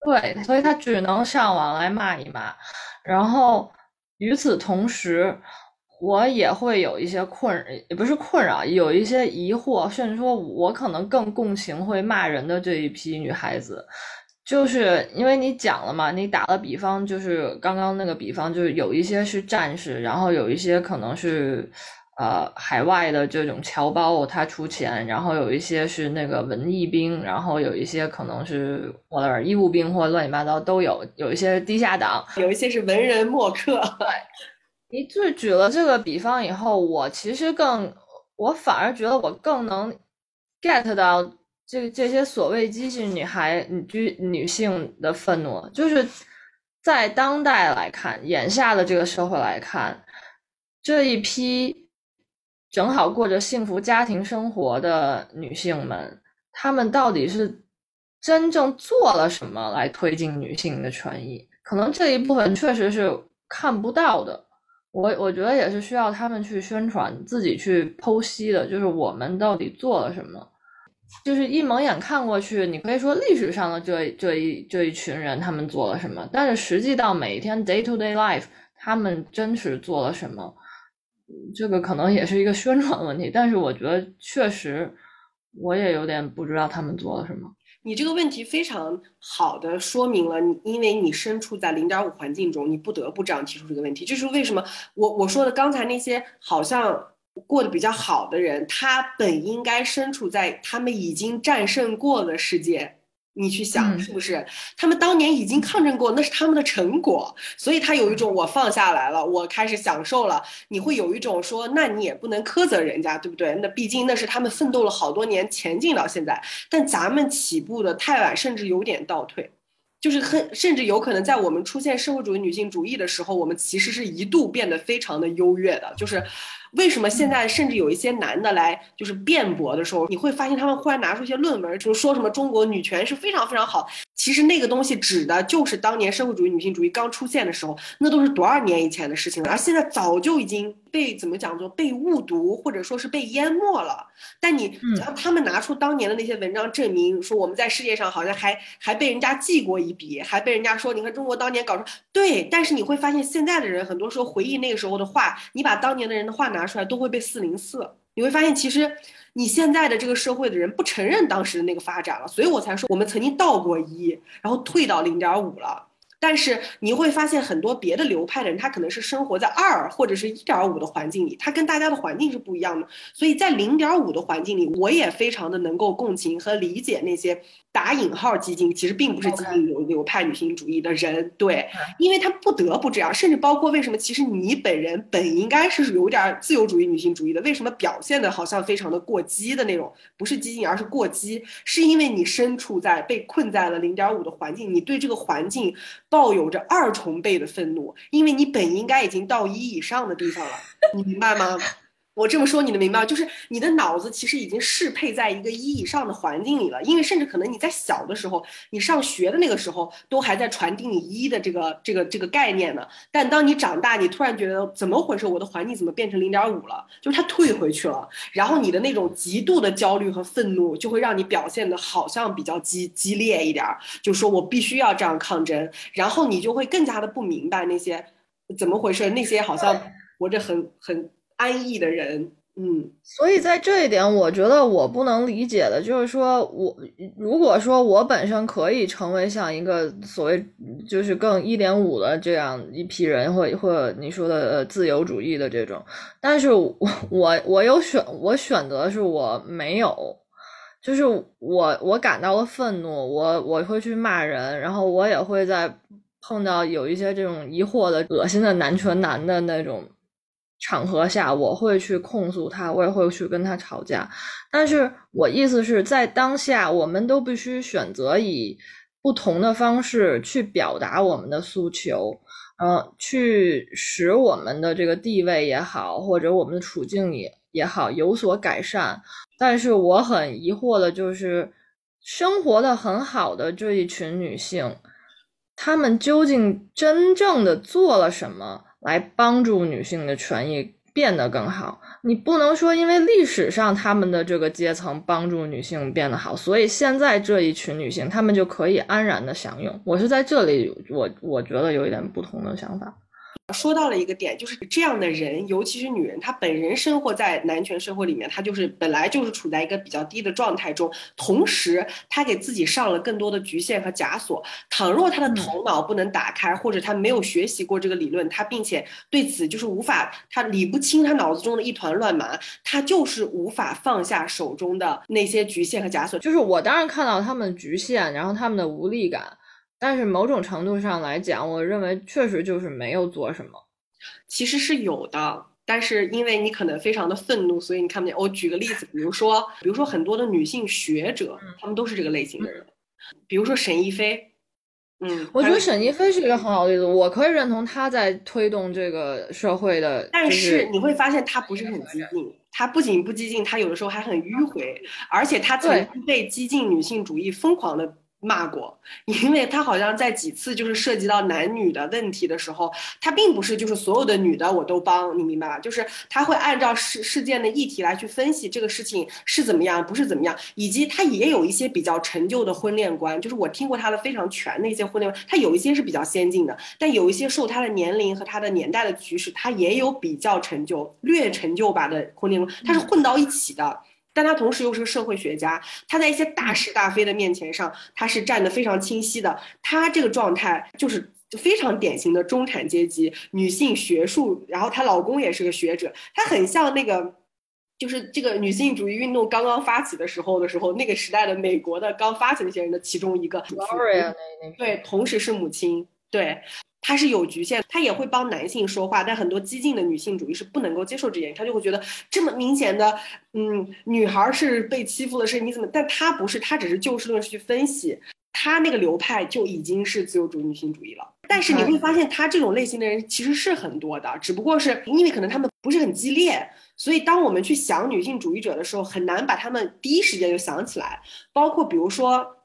对，所以他只能上网来骂一骂，然后与此同时，我也会有一些困，也不是困扰，有一些疑惑，甚至说我可能更共情会骂人的这一批女孩子，就是因为你讲了嘛，你打了比方，就是刚刚那个比方，就是有一些是战士，然后有一些可能是。呃，海外的这种侨胞他出钱，然后有一些是那个文艺兵，然后有一些可能是我的义务兵或乱七八糟都有，有一些地下党，有一些是文人墨客。<laughs> 对，你就举了这个比方以后，我其实更，我反而觉得我更能 get 到这这些所谓激进女孩女女性的愤怒，就是在当代来看，眼下的这个社会来看，这一批。正好过着幸福家庭生活的女性们，她们到底是真正做了什么来推进女性的权益？可能这一部分确实是看不到的。我我觉得也是需要他们去宣传，自己去剖析的。就是我们到底做了什么？就是一蒙眼看过去，你可以说历史上的这这一这一群人他们做了什么，但是实际到每一天 day to day life，他们真实做了什么？这个可能也是一个宣传问题，但是我觉得确实，我也有点不知道他们做了什么。你这个问题非常好的说明了，你因为你身处在零点五环境中，你不得不这样提出这个问题。就是为什么我我说的刚才那些好像过得比较好的人，他本应该身处在他们已经战胜过的世界。你去想是不是？他们当年已经抗争过，那是他们的成果，所以他有一种我放下来了，我开始享受了。你会有一种说，那你也不能苛责人家，对不对？那毕竟那是他们奋斗了好多年，前进到现在。但咱们起步的太晚，甚至有点倒退，就是很甚至有可能在我们出现社会主义女性主义的时候，我们其实是一度变得非常的优越的，就是。为什么现在甚至有一些男的来就是辩驳的时候，你会发现他们忽然拿出一些论文，就是说什么中国女权是非常非常好。其实那个东西指的就是当年社会主义女性主义刚出现的时候，那都是多少年以前的事情了，而现在早就已经被怎么讲做被误读或者说是被淹没了。但你让他们拿出当年的那些文章证明，说我们在世界上好像还还被人家记过一笔，还被人家说你看中国当年搞出对，但是你会发现现在的人很多时候回忆那个时候的话，你把当年的人的话拿出来都会被四零四。你会发现其实。你现在的这个社会的人不承认当时的那个发展了，所以我才说我们曾经到过一，然后退到零点五了。但是你会发现很多别的流派的人，他可能是生活在二或者是一点五的环境里，他跟大家的环境是不一样的。所以在零点五的环境里，我也非常的能够共情和理解那些打引号激进，其实并不是激进流流派女性主义的人，对，因为他不得不这样。甚至包括为什么，其实你本人本应该是有点自由主义女性主义的，为什么表现的好像非常的过激的那种？不是激进，而是过激，是因为你身处在被困在了零点五的环境，你对这个环境。抱有着二重倍的愤怒，因为你本应该已经到一以上的地方了，你明白吗？我这么说你能明白吗，就是你的脑子其实已经适配在一个一以上的环境里了，因为甚至可能你在小的时候，你上学的那个时候都还在传递你一的这个这个这个概念呢。但当你长大，你突然觉得怎么回事？我的环境怎么变成零点五了？就是它退回去了。然后你的那种极度的焦虑和愤怒，就会让你表现的好像比较激激烈一点，就说我必须要这样抗争。然后你就会更加的不明白那些怎么回事，那些好像活着很很。安逸的人，嗯，所以在这一点，我觉得我不能理解的就是说，我如果说我本身可以成为像一个所谓就是更一点五的这样一批人，或或你说的自由主义的这种，但是我我我有选，我选择是我没有，就是我我感到了愤怒，我我会去骂人，然后我也会在碰到有一些这种疑惑的、恶心的男权男的那种。场合下，我会去控诉他，我也会去跟他吵架。但是我意思是在当下，我们都必须选择以不同的方式去表达我们的诉求，呃，去使我们的这个地位也好，或者我们的处境也也好有所改善。但是我很疑惑的就是，生活的很好的这一群女性，她们究竟真正的做了什么？来帮助女性的权益变得更好，你不能说因为历史上他们的这个阶层帮助女性变得好，所以现在这一群女性她们就可以安然的享用。我是在这里，我我觉得有一点不同的想法。说到了一个点，就是这样的人，尤其是女人，她本人生活在男权社会里面，她就是本来就是处在一个比较低的状态中，同时她给自己上了更多的局限和枷锁。倘若她的头脑不能打开，或者她没有学习过这个理论，她并且对此就是无法，她理不清她脑子中的一团乱麻，她就是无法放下手中的那些局限和枷锁。就是我当然看到他们局限，然后他们的无力感。但是某种程度上来讲，我认为确实就是没有做什么，其实是有的。但是因为你可能非常的愤怒，所以你看不见。我举个例子，比如说，比如说很多的女性学者，她们都是这个类型的人。比如说沈亦菲，嗯，我觉得沈亦菲是一个很好的例子，我可以认同她在推动这个社会的。但是你会发现她不是很激进，她不仅不激进，她有的时候还很迂回，而且她曾经被激进女性主义疯狂的。骂过，<laughs> 因为他好像在几次就是涉及到男女的问题的时候，他并不是就是所有的女的我都帮你明白吧？就是他会按照事事件的议题来去分析这个事情是怎么样，不是怎么样，以及他也有一些比较陈旧的婚恋观，就是我听过他的非常全的一些婚恋观，他有一些是比较先进的，但有一些受他的年龄和他的年代的趋势，他也有比较陈旧、略陈旧吧的婚恋观，他是混到一起的。但他同时又是个社会学家，他在一些大是大非的面前上，他是站得非常清晰的。他这个状态就是非常典型的中产阶级女性学术，然后她老公也是个学者，她很像那个，就是这个女性主义运动刚刚发起的时候的时候，那个时代的美国的刚发起那些人的其中一个。对，同时是母亲，对。他是有局限，他也会帮男性说话，但很多激进的女性主义是不能够接受这点，他就会觉得这么明显的，嗯，女孩是被欺负的事，你怎么？但他不是，他只是就事论事去分析，他那个流派就已经是自由主义女性主义了。但是你会发现，他这种类型的人其实是很多的，只不过是因为可能他们不是很激烈，所以当我们去想女性主义者的时候，很难把他们第一时间就想起来，包括比如说。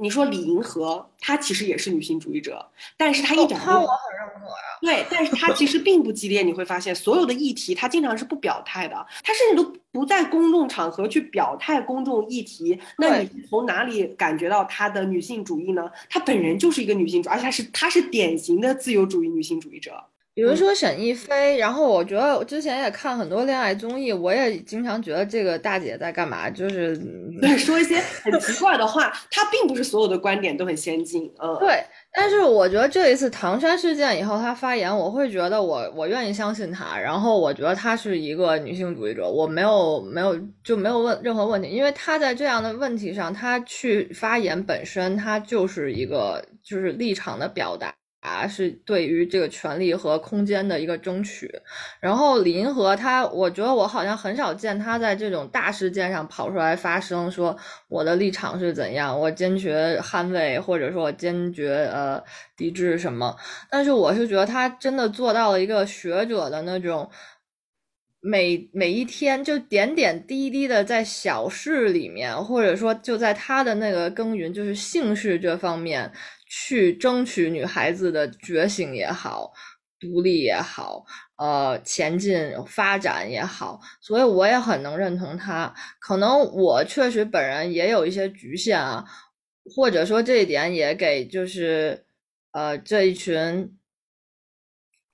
你说李银河，她其实也是女性主义者，但是她一点她我很认可呀。对，但是她其实并不激烈。你会发现，所有的议题她经常是不表态的，她甚至都不在公众场合去表态公众议题。那你从哪里感觉到她的女性主义呢？她本人就是一个女性主义，而且她是她是典型的自由主义女性主义者。比如说沈亦菲，然后我觉得我之前也看很多恋爱综艺，我也经常觉得这个大姐在干嘛，就是 <laughs> 对说一些很奇怪的话。她并不是所有的观点都很先进，嗯，对。但是我觉得这一次唐山事件以后，她发言，我会觉得我我愿意相信她，然后我觉得她是一个女性主义者，我没有没有就没有问任何问题，因为她在这样的问题上，她去发言本身，她就是一个就是立场的表达。啊，是对于这个权利和空间的一个争取。然后李银河他，我觉得我好像很少见他在这种大事件上跑出来发声，说我的立场是怎样，我坚决捍卫，或者说我坚决呃抵制什么。但是我是觉得他真的做到了一个学者的那种，每每一天就点点滴滴的在小事里面，或者说就在他的那个耕耘，就是姓氏这方面。去争取女孩子的觉醒也好，独立也好，呃，前进发展也好，所以我也很能认同他。可能我确实本人也有一些局限啊，或者说这一点也给就是呃这一群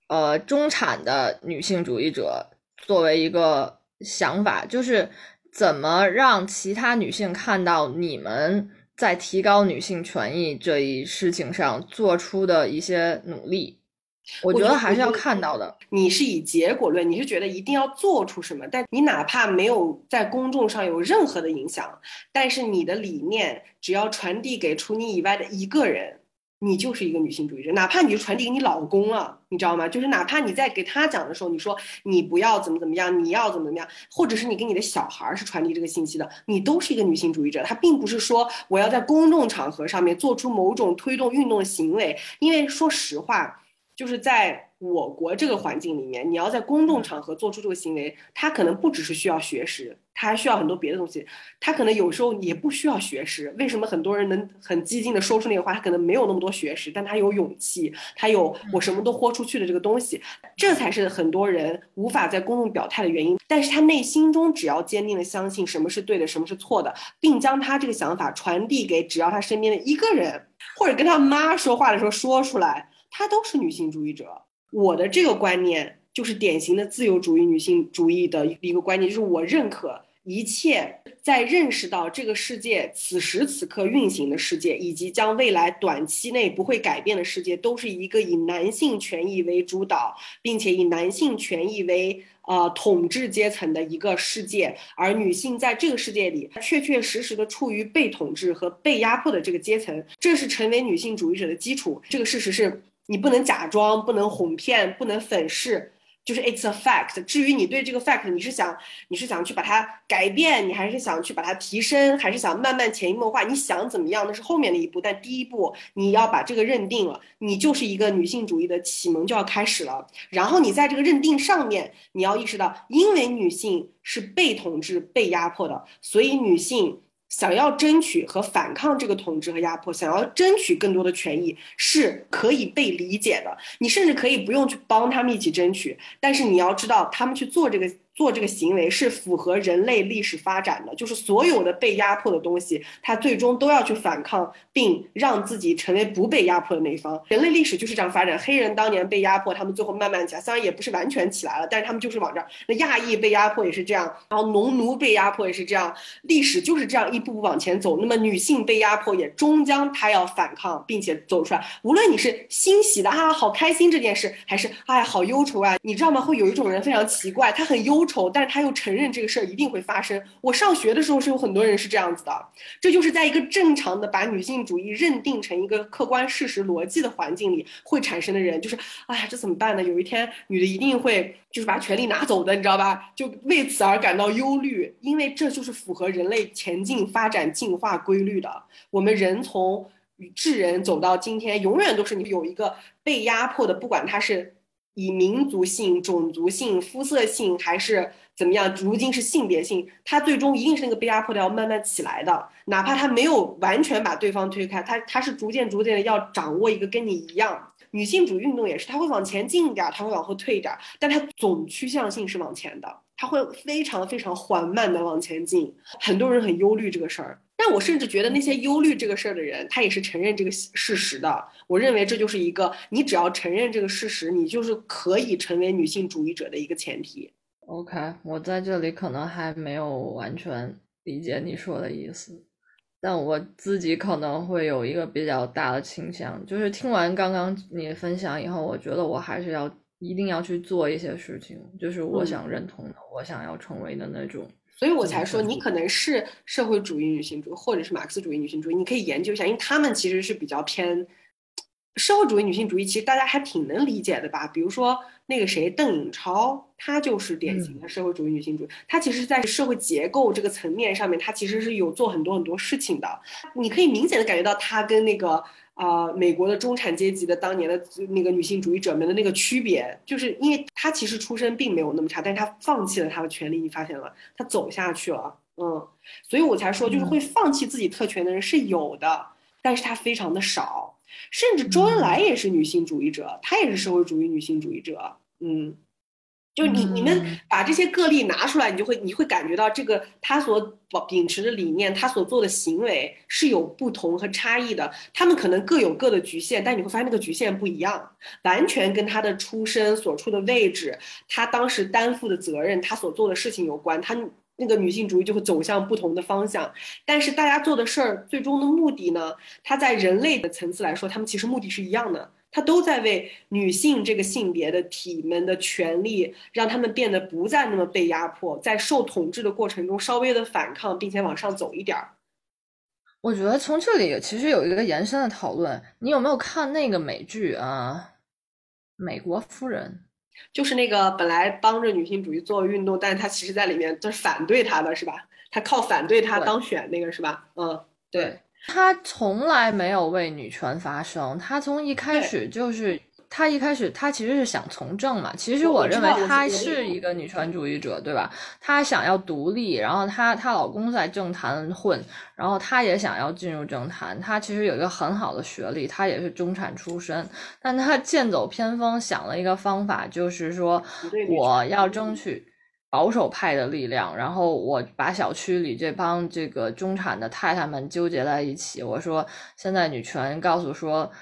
呃中产的女性主义者作为一个想法，就是怎么让其他女性看到你们。在提高女性权益这一事情上做出的一些努力，我觉得还是要看到的。你是以结果论，你是觉得一定要做出什么，但你哪怕没有在公众上有任何的影响，但是你的理念只要传递给除你以外的一个人，你就是一个女性主义者，哪怕你就传递给你老公了，你知道吗？就是哪怕你在给他讲的时候，你说你不要怎么怎么样，你要怎么怎么样，或者是你给你的小孩是传递这个信息的，你都是一个女性主义者。他并不是说我要在公众场合上面做出某种推动运动的行为，因为说实话，就是在。我国这个环境里面，你要在公众场合做出这个行为，他可能不只是需要学识，他还需要很多别的东西。他可能有时候也不需要学识。为什么很多人能很激进的说出那个话？他可能没有那么多学识，但他有勇气，他有我什么都豁出去的这个东西。这才是很多人无法在公众表态的原因。但是他内心中只要坚定的相信什么是对的，什么是错的，并将他这个想法传递给只要他身边的一个人，或者跟他妈说话的时候说出来，他都是女性主义者。我的这个观念就是典型的自由主义女性主义的一个观念，就是我认可一切在认识到这个世界此时此刻运行的世界，以及将未来短期内不会改变的世界，都是一个以男性权益为主导，并且以男性权益为呃统治阶层的一个世界，而女性在这个世界里确确实实的处于被统治和被压迫的这个阶层，这是成为女性主义者的基础。这个事实是。你不能假装，不能哄骗，不能粉饰，就是 it's a fact。至于你对这个 fact，你是想你是想去把它改变，你还是想去把它提升，还是想慢慢潜移默化？你想怎么样？那是后面的一步。但第一步，你要把这个认定了，你就是一个女性主义的启蒙就要开始了。然后你在这个认定上面，你要意识到，因为女性是被统治、被压迫的，所以女性。想要争取和反抗这个统治和压迫，想要争取更多的权益，是可以被理解的。你甚至可以不用去帮他们一起争取，但是你要知道，他们去做这个。做这个行为是符合人类历史发展的，就是所有的被压迫的东西，它最终都要去反抗，并让自己成为不被压迫的那一方。人类历史就是这样发展。黑人当年被压迫，他们最后慢慢起来，虽然也不是完全起来了，但是他们就是往这儿。那亚裔被压迫也是这样，然后农奴被压迫也是这样，历史就是这样一步步往前走。那么女性被压迫也终将她要反抗，并且走出来。无论你是欣喜的啊，好开心这件事，还是哎呀好忧愁啊，你知道吗？会有一种人非常奇怪，他很忧。丑，但是他又承认这个事儿一定会发生。我上学的时候是有很多人是这样子的，这就是在一个正常的把女性主义认定成一个客观事实逻辑的环境里会产生的人，就是哎呀，这怎么办呢？有一天女的一定会就是把权力拿走的，你知道吧？就为此而感到忧虑，因为这就是符合人类前进发展进化规律的。我们人从与智人走到今天，永远都是你有一个被压迫的，不管他是。以民族性、种族性、肤色性还是怎么样？如今是性别性，他最终一定是那个被压迫的要慢慢起来的，哪怕他没有完全把对方推开，他他是逐渐逐渐的要掌握一个跟你一样。女性主义运动也是，他会往前进一点，他会往后退一点，但他总趋向性是往前的，他会非常非常缓慢的往前进。很多人很忧虑这个事儿。但我甚至觉得那些忧虑这个事儿的人，他也是承认这个事实的。我认为这就是一个，你只要承认这个事实，你就是可以成为女性主义者的一个前提。OK，我在这里可能还没有完全理解你说的意思，但我自己可能会有一个比较大的倾向，就是听完刚刚你分享以后，我觉得我还是要一定要去做一些事情，就是我想认同的，我想要成为的那种。所以我才说，你可能是社会主义女性主义，或者是马克思主义女性主义，你可以研究一下，因为他们其实是比较偏社会主义女性主义，其实大家还挺能理解的吧？比如说那个谁，邓颖超，她就是典型的社会主义女性主义，她其实在社会结构这个层面上面，她其实是有做很多很多事情的，你可以明显的感觉到她跟那个。啊，美国的中产阶级的当年的那个女性主义者们的那个区别，就是因为她其实出身并没有那么差，但是她放弃了她的权利，你发现了，她走下去了，嗯，所以我才说，就是会放弃自己特权的人是有的，但是她非常的少，甚至周恩来也是女性主义者，她也是社会主义女性主义者，嗯。就你你们把这些个例拿出来，你就会你会感觉到这个他所秉持的理念，他所做的行为是有不同和差异的。他们可能各有各的局限，但你会发现那个局限不一样，完全跟他的出身所处的位置，他当时担负的责任，他所做的事情有关。他那个女性主义就会走向不同的方向，但是大家做的事儿最终的目的呢？他在人类的层次来说，他们其实目的是一样的。他都在为女性这个性别的体们的权利，让他们变得不再那么被压迫，在受统治的过程中稍微的反抗，并且往上走一点儿。我觉得从这里其实有一个延伸的讨论，你有没有看那个美剧啊？美国夫人，就是那个本来帮着女性主义做运动，但是她其实在里面就是反对她的是吧？她靠反对她当选那个是吧？嗯，对，他从来没有为女权发声，他从一开始就是。他一开始，他其实是想从政嘛。其实我认为他是一个女权主义者，对吧？她想要独立，然后她她老公在政坛混，然后她也想要进入政坛。她其实有一个很好的学历，她也是中产出身，但她剑走偏锋，想了一个方法，就是说我要争取保守派的力量，然后我把小区里这帮这个中产的太太们纠结在一起。我说现在女权告诉说。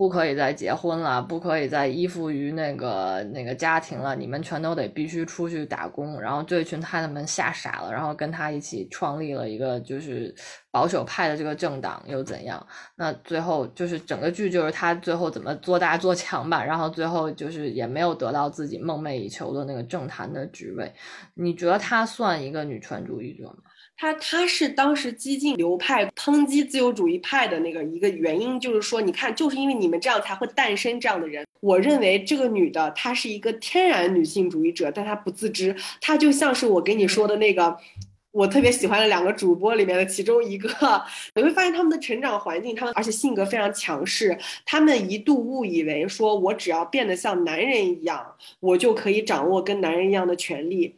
不可以再结婚了，不可以再依附于那个那个家庭了，你们全都得必须出去打工。然后这群太太们吓傻了，然后跟他一起创立了一个就是保守派的这个政党，又怎样？那最后就是整个剧就是他最后怎么做大做强吧，然后最后就是也没有得到自己梦寐以求的那个政坛的职位。你觉得他算一个女权主义者吗？他他是当时激进流派抨击自由主义派的那个一个原因，就是说，你看，就是因为你们这样才会诞生这样的人。我认为这个女的她是一个天然女性主义者，但她不自知。她就像是我给你说的那个，我特别喜欢的两个主播里面的其中一个。<laughs> 你会发现他们的成长环境，他们而且性格非常强势。他们一度误以为说，我只要变得像男人一样，我就可以掌握跟男人一样的权利。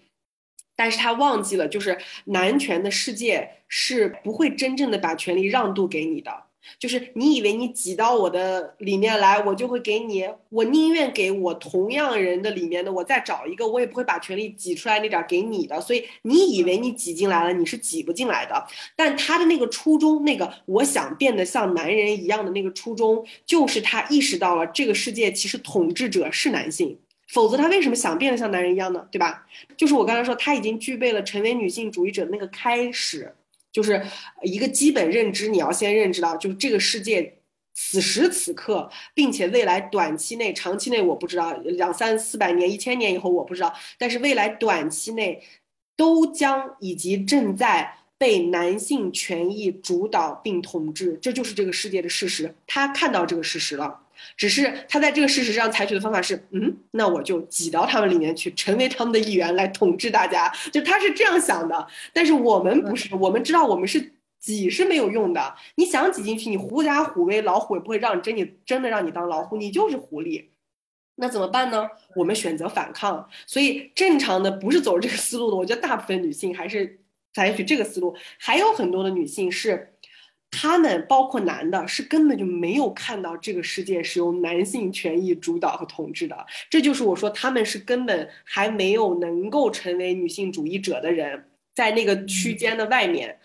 但是他忘记了，就是男权的世界是不会真正的把权力让渡给你的。就是你以为你挤到我的里面来，我就会给你，我宁愿给我同样人的里面的，我再找一个，我也不会把权力挤出来那点给你的。所以你以为你挤进来了，你是挤不进来的。但他的那个初衷，那个我想变得像男人一样的那个初衷，就是他意识到了这个世界其实统治者是男性。否则他为什么想变得像男人一样呢？对吧？就是我刚才说，他已经具备了成为女性主义者的那个开始，就是一个基本认知。你要先认知到，就是这个世界此时此刻，并且未来短期内、长期内我不知道，两三四百年、一千年以后我不知道，但是未来短期内都将以及正在被男性权益主导并统治，这就是这个世界的事实。他看到这个事实了。只是他在这个事实上采取的方法是，嗯，那我就挤到他们里面去，成为他们的一员来统治大家。就他是这样想的，但是我们不是，我们知道我们是挤是没有用的。你想挤进去，你狐假虎威，老虎也不会让你真你真的让你当老虎，你就是狐狸。那怎么办呢？我们选择反抗。所以正常的不是走这个思路的，我觉得大部分女性还是采取这个思路，还有很多的女性是。他们包括男的，是根本就没有看到这个世界是由男性权益主导和统治的。这就是我说他们是根本还没有能够成为女性主义者的人，在那个区间的外面。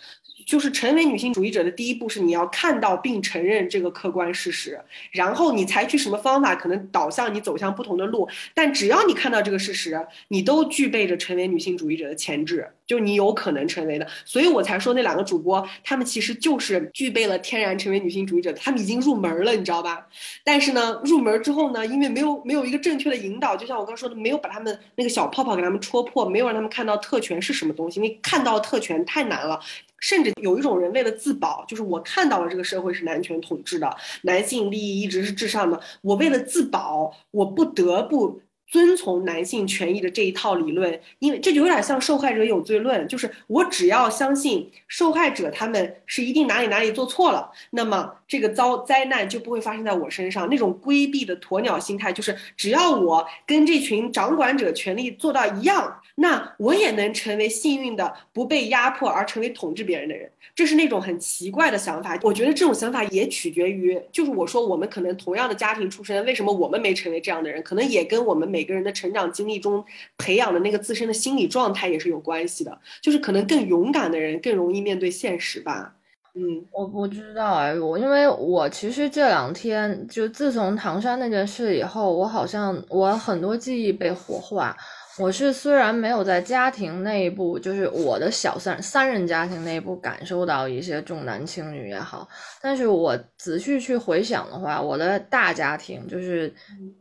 就是成为女性主义者的第一步是你要看到并承认这个客观事实，然后你采取什么方法可能导向你走向不同的路。但只要你看到这个事实，你都具备着成为女性主义者的潜质，就你有可能成为的。所以我才说那两个主播，他们其实就是具备了天然成为女性主义者，他们已经入门了，你知道吧？但是呢，入门之后呢，因为没有没有一个正确的引导，就像我刚说的，没有把他们那个小泡泡给他们戳破，没有让他们看到特权是什么东西。你看到特权太难了。甚至有一种人为了自保，就是我看到了这个社会是男权统治的，男性利益一直是至上的，我为了自保，我不得不。遵从男性权益的这一套理论，因为这就有点像受害者有罪论，就是我只要相信受害者他们是一定哪里哪里做错了，那么这个遭灾难就不会发生在我身上。那种规避的鸵鸟心态，就是只要我跟这群掌管者权力做到一样，那我也能成为幸运的，不被压迫而成为统治别人的人。这是那种很奇怪的想法。我觉得这种想法也取决于，就是我说我们可能同样的家庭出身，为什么我们没成为这样的人，可能也跟我们没每个人的成长经历中培养的那个自身的心理状态也是有关系的，就是可能更勇敢的人更容易面对现实吧。嗯，我不知道哎，我因为我其实这两天就自从唐山那件事以后，我好像我很多记忆被活化。我是虽然没有在家庭内部，就是我的小三三人家庭内部感受到一些重男轻女也好，但是我仔细去回想的话，我的大家庭就是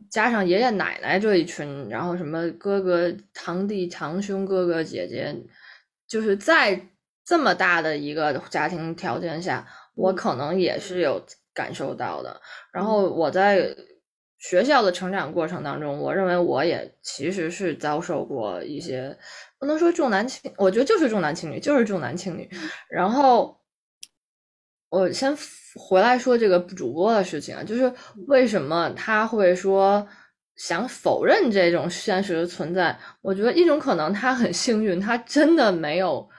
加上爷爷奶奶这一群，然后什么哥哥、堂弟、堂兄、哥哥姐姐，就是在这么大的一个家庭条件下。我可能也是有感受到的。然后我在学校的成长过程当中，我认为我也其实是遭受过一些，不能说重男轻，我觉得就是重男轻女，就是重男轻女。然后我先回来说这个主播的事情啊，就是为什么他会说想否认这种现实的存在？我觉得一种可能他很幸运，他真的没有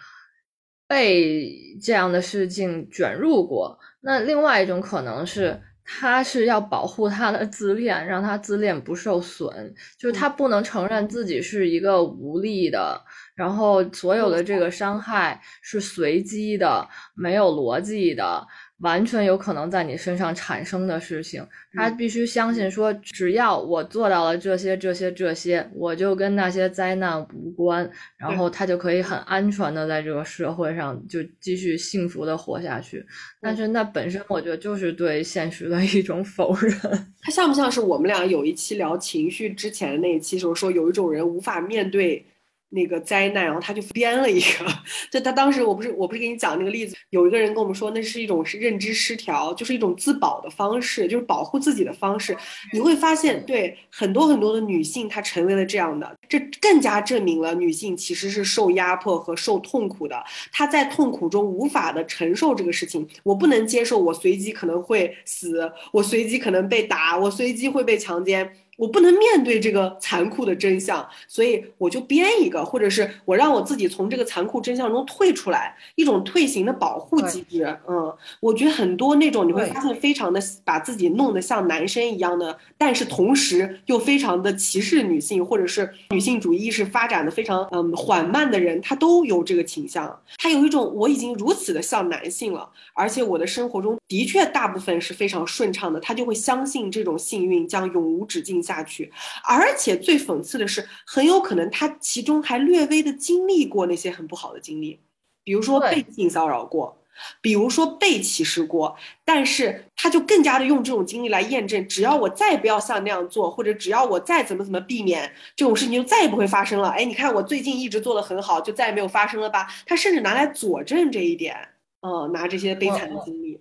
被这样的事情卷入过。那另外一种可能是。他是要保护他的自恋，让他自恋不受损，就是他不能承认自己是一个无力的，然后所有的这个伤害是随机的，没有逻辑的。完全有可能在你身上产生的事情，他必须相信说，只要我做到了这些、这些、这些，我就跟那些灾难无关，然后他就可以很安全的在这个社会上就继续幸福的活下去。但是那本身我觉得就是对现实的一种否认。<laughs> 他像不像是我们俩有一期聊情绪之前的那一期时候说，有一种人无法面对。那个灾难，然后他就编了一个，<laughs> 就他当时我不是我不是给你讲那个例子，有一个人跟我们说那是一种是认知失调，就是一种自保的方式，就是保护自己的方式。你会发现，对很多很多的女性，她成为了这样的，这更加证明了女性其实是受压迫和受痛苦的。她在痛苦中无法的承受这个事情，我不能接受，我随机可能会死，我随机可能被打，我随机会被强奸。我不能面对这个残酷的真相，所以我就编一个，或者是我让我自己从这个残酷真相中退出来，一种退行的保护机制。嗯，我觉得很多那种你会发现非常的把自己弄得像男生一样的，但是同时又非常的歧视女性，或者是女性主义意识发展的非常嗯缓慢的人，他都有这个倾向。他有一种我已经如此的像男性了，而且我的生活中的确大部分是非常顺畅的，他就会相信这种幸运将永无止境。下去，而且最讽刺的是，很有可能他其中还略微的经历过那些很不好的经历，比如说被性骚扰过，比如说被歧视过，但是他就更加的用这种经历来验证，只要我再不要像那样做，或者只要我再怎么怎么避免这种事情，就再也不会发生了。哎，你看我最近一直做的很好，就再也没有发生了吧？他甚至拿来佐证这一点，嗯，拿这些悲惨的经历。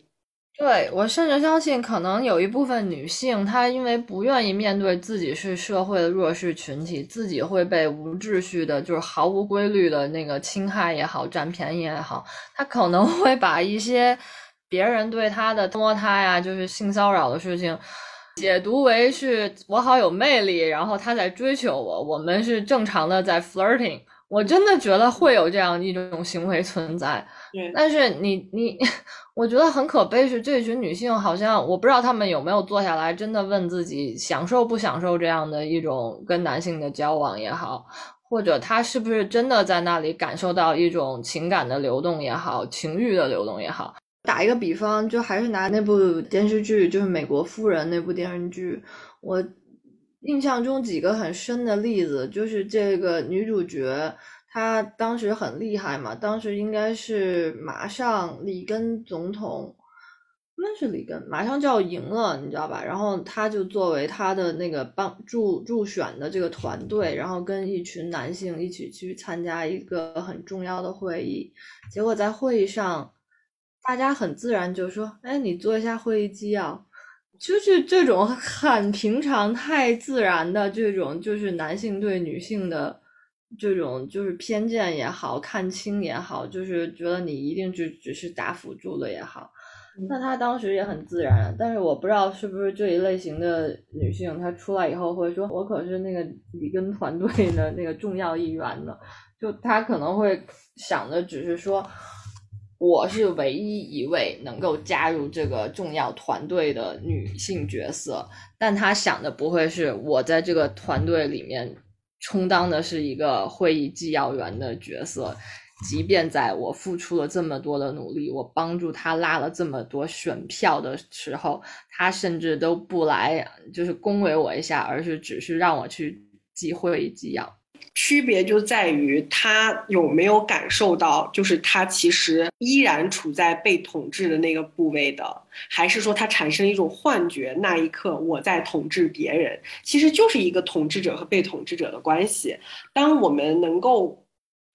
对我甚至相信，可能有一部分女性，她因为不愿意面对自己是社会的弱势群体，自己会被无秩序的，就是毫无规律的那个侵害也好，占便宜也好，她可能会把一些别人对她的摸她呀，就是性骚扰的事情，解读为是我好有魅力，然后他在追求我，我们是正常的在 flirting。我真的觉得会有这样一种行为存在。对但是你你，<laughs> 我觉得很可悲是这群女性好像我不知道她们有没有坐下来真的问自己享受不享受这样的一种跟男性的交往也好，或者她是不是真的在那里感受到一种情感的流动也好，情欲的流动也好。打一个比方，就还是拿那部电视剧，就是《美国夫人》那部电视剧，我印象中几个很深的例子，就是这个女主角。她当时很厉害嘛，当时应该是马上里根总统，那是里根马上就要赢了，你知道吧？然后他就作为他的那个帮助助选的这个团队，然后跟一群男性一起去参加一个很重要的会议。结果在会议上，大家很自然就说：“哎，你做一下会议纪要。”就是这种很平常、太自然的这种，就是男性对女性的。这种就是偏见也好看清也好，就是觉得你一定只只是打辅助的也好，那她当时也很自然。但是我不知道是不是这一类型的女性，她出来以后会说：“我可是那个里根团队的那个重要一员呢。”就她可能会想的只是说，我是唯一一位能够加入这个重要团队的女性角色，但她想的不会是我在这个团队里面。充当的是一个会议纪要员的角色，即便在我付出了这么多的努力，我帮助他拉了这么多选票的时候，他甚至都不来，就是恭维我一下，而是只是让我去记会议纪要。区别就在于他有没有感受到，就是他其实依然处在被统治的那个部位的，还是说他产生一种幻觉，那一刻我在统治别人，其实就是一个统治者和被统治者的关系。当我们能够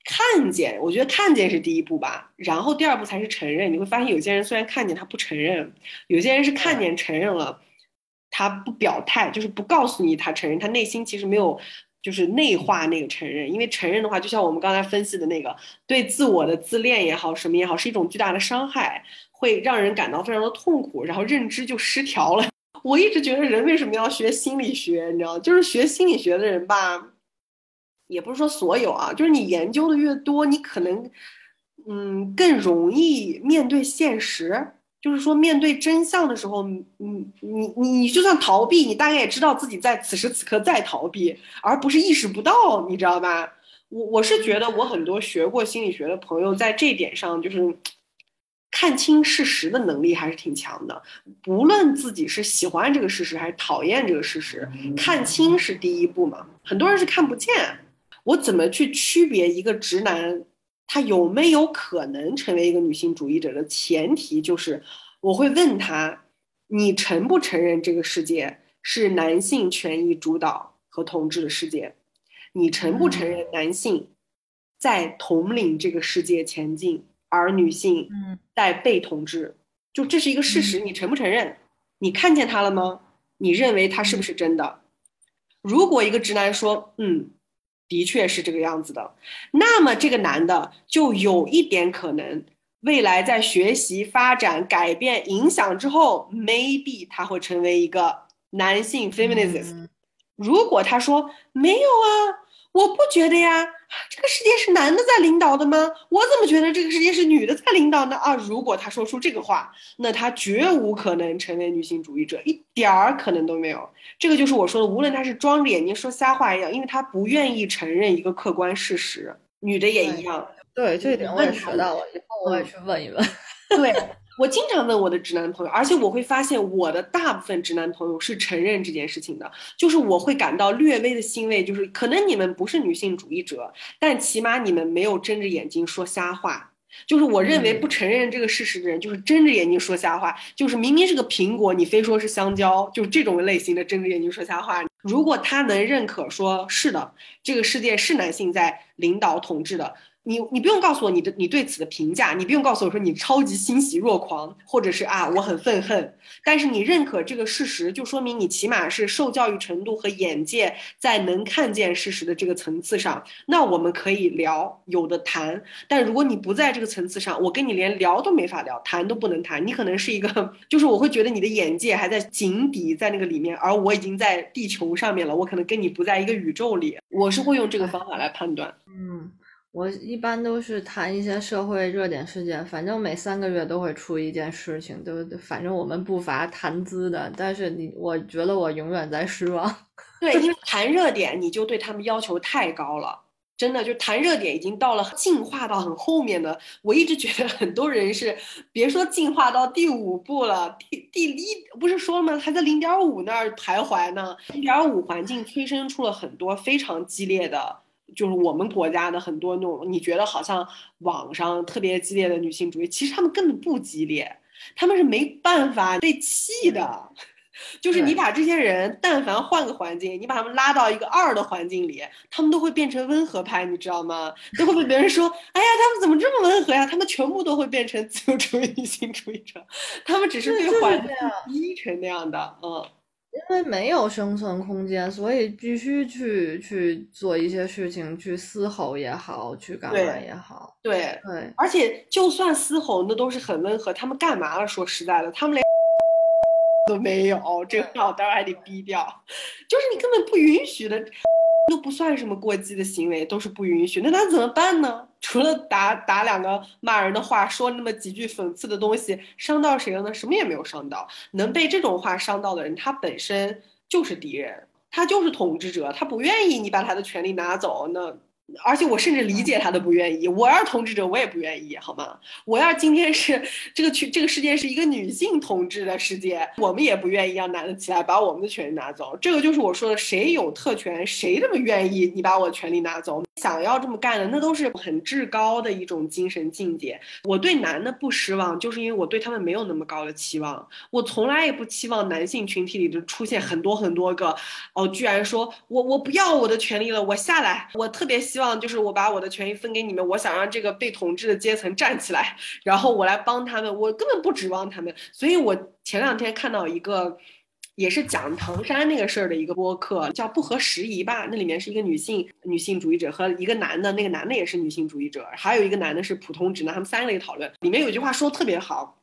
看见，我觉得看见是第一步吧，然后第二步才是承认。你会发现，有些人虽然看见他不承认，有些人是看见承认了，他不表态，就是不告诉你他承认，他内心其实没有就是内化那个承认。因为承认的话，就像我们刚才分析的那个，对自我的自恋也好，什么也好，是一种巨大的伤害，会让人感到非常的痛苦，然后认知就失调了。<laughs> 我一直觉得人为什么要学心理学，你知道，就是学心理学的人吧。也不是说所有啊，就是你研究的越多，你可能，嗯，更容易面对现实。就是说，面对真相的时候，你你你你就算逃避，你大概也知道自己在此时此刻在逃避，而不是意识不到，你知道吧？我我是觉得，我很多学过心理学的朋友，在这一点上就是看清事实的能力还是挺强的。不论自己是喜欢这个事实还是讨厌这个事实，看清是第一步嘛。很多人是看不见。我怎么去区别一个直男，他有没有可能成为一个女性主义者的前提就是，我会问他，你承不承认这个世界是男性权益主导和统治的世界？你承不承认男性在统领这个世界前进，而女性在被统治？就这是一个事实，你承不承认？你看见他了吗？你认为他是不是真的？如果一个直男说，嗯。的确是这个样子的，那么这个男的就有一点可能，未来在学习、发展、改变、影响之后，maybe 他会成为一个男性 feminist。如果他说没有啊。我不觉得呀，这个世界是男的在领导的吗？我怎么觉得这个世界是女的在领导呢？啊，如果他说出这个话，那他绝无可能成为女性主义者，一点儿可能都没有。这个就是我说的，无论他是装着眼睛说瞎话一样，因为他不愿意承认一个客观事实。女的也一样。对，这一点我也学到了，以后我也去问一问。<laughs> 对。我经常问我的直男朋友，而且我会发现我的大部分直男朋友是承认这件事情的，就是我会感到略微的欣慰，就是可能你们不是女性主义者，但起码你们没有睁着眼睛说瞎话。就是我认为不承认这个事实的人，就是睁着眼睛说瞎话，就是明明是个苹果，你非说是香蕉，就是这种类型的睁着眼睛说瞎话。如果他能认可说是的，这个世界是男性在领导统治的。你你不用告诉我你的你对此的评价，你不用告诉我说你超级欣喜若狂，或者是啊我很愤恨，但是你认可这个事实，就说明你起码是受教育程度和眼界在能看见事实的这个层次上，那我们可以聊，有的谈。但如果你不在这个层次上，我跟你连聊都没法聊，谈都不能谈。你可能是一个，就是我会觉得你的眼界还在井底，在那个里面，而我已经在地球上面了，我可能跟你不在一个宇宙里，我是会用这个方法来判断。嗯。我一般都是谈一些社会热点事件，反正每三个月都会出一件事情，都反正我们不乏谈资的。但是你，我觉得我永远在失望。<laughs> 对，因为谈热点，你就对他们要求太高了，真的就谈热点已经到了进化到很后面的。我一直觉得很多人是，别说进化到第五步了，第第一不是说了吗？还在零点五那儿徘徊呢。零点五环境催生出了很多非常激烈的。就是我们国家的很多那种，你觉得好像网上特别激烈的女性主义，其实他们根本不激烈，他们是没办法被气的。就是你把这些人，但凡换个环境，你把他们拉到一个二的环境里，他们都会变成温和派，你知道吗？都会被别人说，哎呀，他们怎么这么温和呀？他们全部都会变成自由主义 <laughs> 女性主义者，他们只是被环境逼成那样的，嗯。因为没有生存空间，所以必须去去做一些事情，去嘶吼也好，去干嘛也好。对对，而且就算嘶吼，那都是很温和。他们干嘛了？说实在的，他们连 <laughs> 都没有，这个话当然还得逼掉。就是你根本不允许的。都不算什么过激的行为，都是不允许。那他怎么办呢？<laughs> 除了打打两个骂人的话，说那么几句讽刺的东西，伤到谁了呢？什么也没有伤到。能被这种话伤到的人，他本身就是敌人，他就是统治者，他不愿意你把他的权利拿走。那。而且我甚至理解他的不愿意。我要是统治者，我也不愿意，好吗？我要今天是这个群，这个世界是一个女性统治的世界，我们也不愿意让男的起来把我们的权利拿走。这个就是我说的，谁有特权，谁这么愿意你把我权利拿走？想要这么干的，那都是很至高的一种精神境界。我对男的不失望，就是因为我对他们没有那么高的期望。我从来也不期望男性群体里的出现很多很多个，哦，居然说我我不要我的权利了，我下来，我特别。希望就是我把我的权益分给你们，我想让这个被统治的阶层站起来，然后我来帮他们，我根本不指望他们。所以我前两天看到一个。也是讲唐山那个事儿的一个播客，叫不合时宜吧。那里面是一个女性女性主义者和一个男的，那个男的也是女性主义者，还有一个男的是普通直男，他们三个人讨论。里面有句话说的特别好，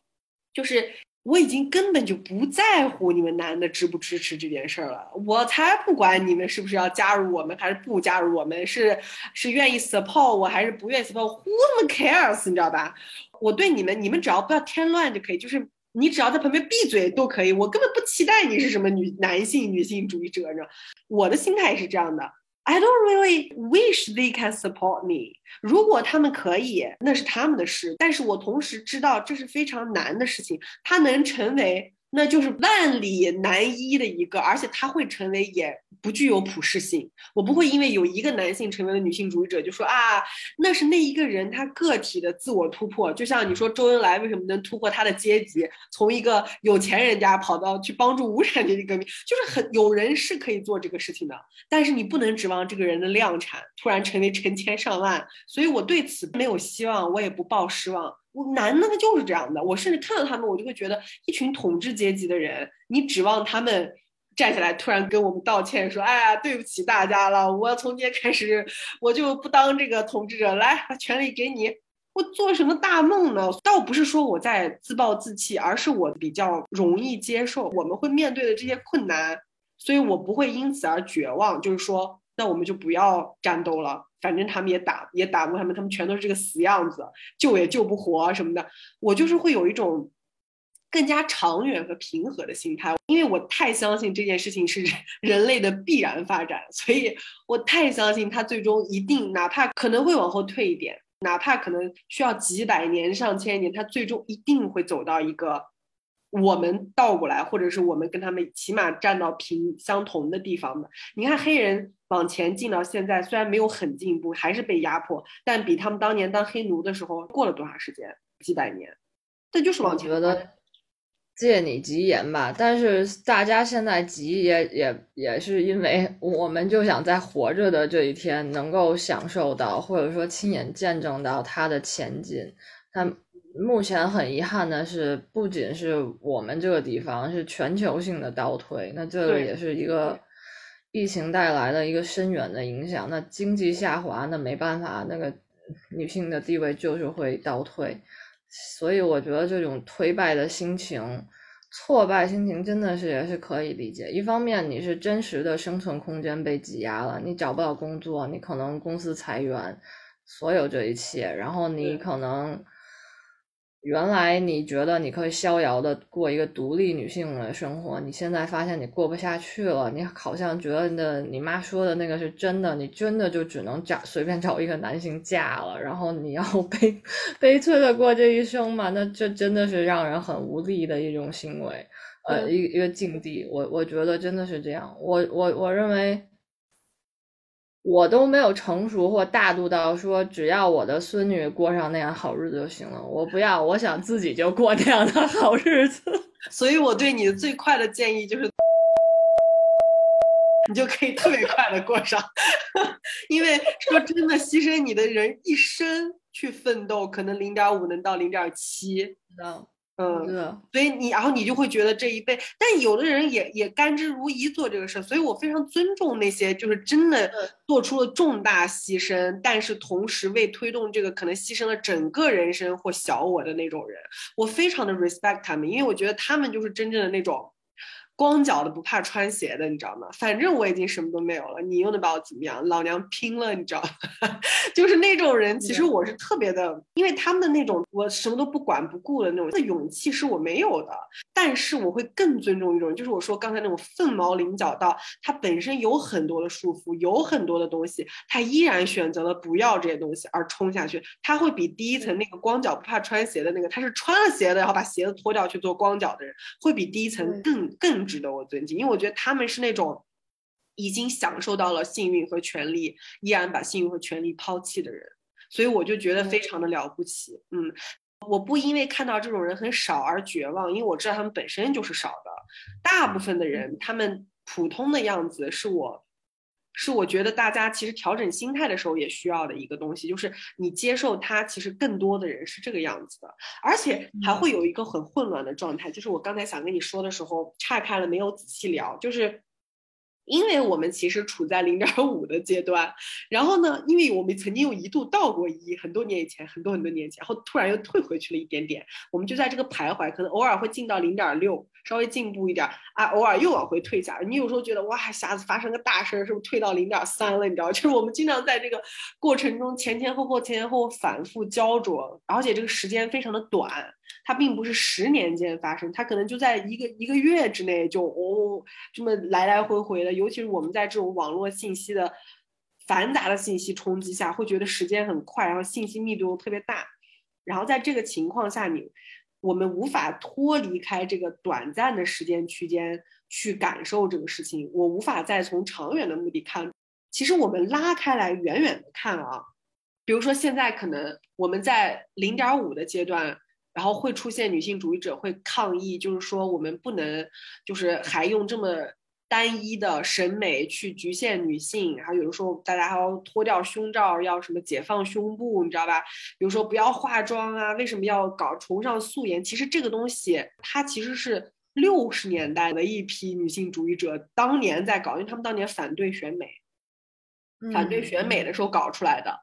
就是我已经根本就不在乎你们男的支不支持这件事儿了，我才不管你们是不是要加入我们还是不加入我们，是是愿意 support 我还是不愿意 support，who cares？你知道吧？我对你们，你们只要不要添乱就可以，就是。你只要在旁边闭嘴都可以，我根本不期待你是什么女男性女性主义者，你知道？我的心态是这样的，I don't really wish they can support me。如果他们可以，那是他们的事，但是我同时知道这是非常难的事情，他能成为。那就是万里难一的一个，而且他会成为也不具有普适性。我不会因为有一个男性成为了女性主义者，就说啊，那是那一个人他个体的自我突破。就像你说周恩来为什么能突破他的阶级，从一个有钱人家跑到去帮助无产阶级革命，就是很有人是可以做这个事情的。但是你不能指望这个人的量产突然成为成千上万，所以我对此没有希望，我也不抱失望。我男的他就是这样的，我甚至看到他们，我就会觉得一群统治阶级的人，你指望他们站起来突然跟我们道歉，说哎呀对不起大家了，我从今天开始我就不当这个统治者，来把权力给你，我做什么大梦呢？倒不是说我在自暴自弃，而是我比较容易接受我们会面对的这些困难，所以我不会因此而绝望，就是说那我们就不要战斗了。反正他们也打也打不过他们，他们全都是这个死样子，救也救不活什么的。我就是会有一种更加长远和平和的心态，因为我太相信这件事情是 <laughs> 人类的必然发展，所以我太相信它最终一定，哪怕可能会往后退一点，哪怕可能需要几百年、上千年，它最终一定会走到一个。我们倒过来，或者是我们跟他们起码站到平相同的地方的。你看黑人往前进到现在，虽然没有很进步，还是被压迫，但比他们当年当黑奴的时候过了多长时间？几百年，这就是往前。我觉得借你吉言吧，但是大家现在急也也也是因为我们就想在活着的这一天能够享受到，或者说亲眼见证到它的前进。但目前很遗憾的是，不仅是我们这个地方是全球性的倒退，那这个也是一个疫情带来的一个深远的影响。那经济下滑，那没办法，那个女性的地位就是会倒退。所以我觉得这种颓败的心情、挫败心情真的是也是可以理解。一方面，你是真实的生存空间被挤压了，你找不到工作，你可能公司裁员，所有这一切，然后你可能。原来你觉得你可以逍遥的过一个独立女性的生活，你现在发现你过不下去了，你好像觉得的你妈说的那个是真的，你真的就只能找随便找一个男性嫁了，然后你要 <laughs> 悲悲催的过这一生嘛？那这真的是让人很无力的一种行为，呃，一一个境地，我我觉得真的是这样，我我我认为。我都没有成熟或大度到说，只要我的孙女过上那样好日子就行了。我不要，我想自己就过那样的好日子。<laughs> 所以我对你的最快的建议就是，你就可以特别快的过上。<laughs> 因为说真的，牺牲你的人一生去奋斗，可能零点五能到零点七。嗯，所以你，然后你就会觉得这一辈，但有的人也也甘之如饴做这个事，所以我非常尊重那些就是真的做出了重大牺牲，但是同时为推动这个可能牺牲了整个人生或小我的那种人，我非常的 respect 他们，因为我觉得他们就是真正的那种。光脚的不怕穿鞋的，你知道吗？反正我已经什么都没有了，你又能把我怎么样？老娘拼了，你知道吗？<laughs> 就是那种人，其实我是特别的，因为他们的那种我什么都不管不顾的那种的勇气是我没有的。但是我会更尊重一种，就是我说刚才那种凤毛麟角到他本身有很多的束缚，有很多的东西，他依然选择了不要这些东西而冲下去。他会比第一层那个光脚不怕穿鞋的那个，他是穿了鞋的，然后把鞋子脱掉去做光脚的人，会比第一层更更。值得我尊敬，因为我觉得他们是那种已经享受到了幸运和权利，依然把幸运和权利抛弃的人，所以我就觉得非常的了不起。嗯，我不因为看到这种人很少而绝望，因为我知道他们本身就是少的。大部分的人，他们普通的样子是我是我觉得大家其实调整心态的时候也需要的一个东西，就是你接受它，其实更多的人是这个样子的，而且还会有一个很混乱的状态，就是我刚才想跟你说的时候岔开了，没有仔细聊，就是。因为我们其实处在零点五的阶段，然后呢，因为我们曾经又一度到过一，很多年以前，很多很多年前，然后突然又退回去了一点点，我们就在这个徘徊，可能偶尔会进到零点六，稍微进步一点啊，偶尔又往回退下。你有时候觉得哇，下次发生个大事儿，是不是退到零点三了？你知道，<laughs> 就是我们经常在这个过程中前前后后、前前后后反复焦灼，而且这个时间非常的短。它并不是十年间发生，它可能就在一个一个月之内就哦这么来来回回的。尤其是我们在这种网络信息的繁杂的信息冲击下，会觉得时间很快，然后信息密度又特别大。然后在这个情况下，你我们无法脱离开这个短暂的时间区间去感受这个事情。我无法再从长远的目的看。其实我们拉开来远远的看啊，比如说现在可能我们在零点五的阶段。然后会出现女性主义者会抗议，就是说我们不能，就是还用这么单一的审美去局限女性。然后有的时候大家还要脱掉胸罩，要什么解放胸部，你知道吧？比如说不要化妆啊，为什么要搞崇尚素颜？其实这个东西它其实是六十年代的一批女性主义者当年在搞，因为他们当年反对选美，反对选美的时候搞出来的。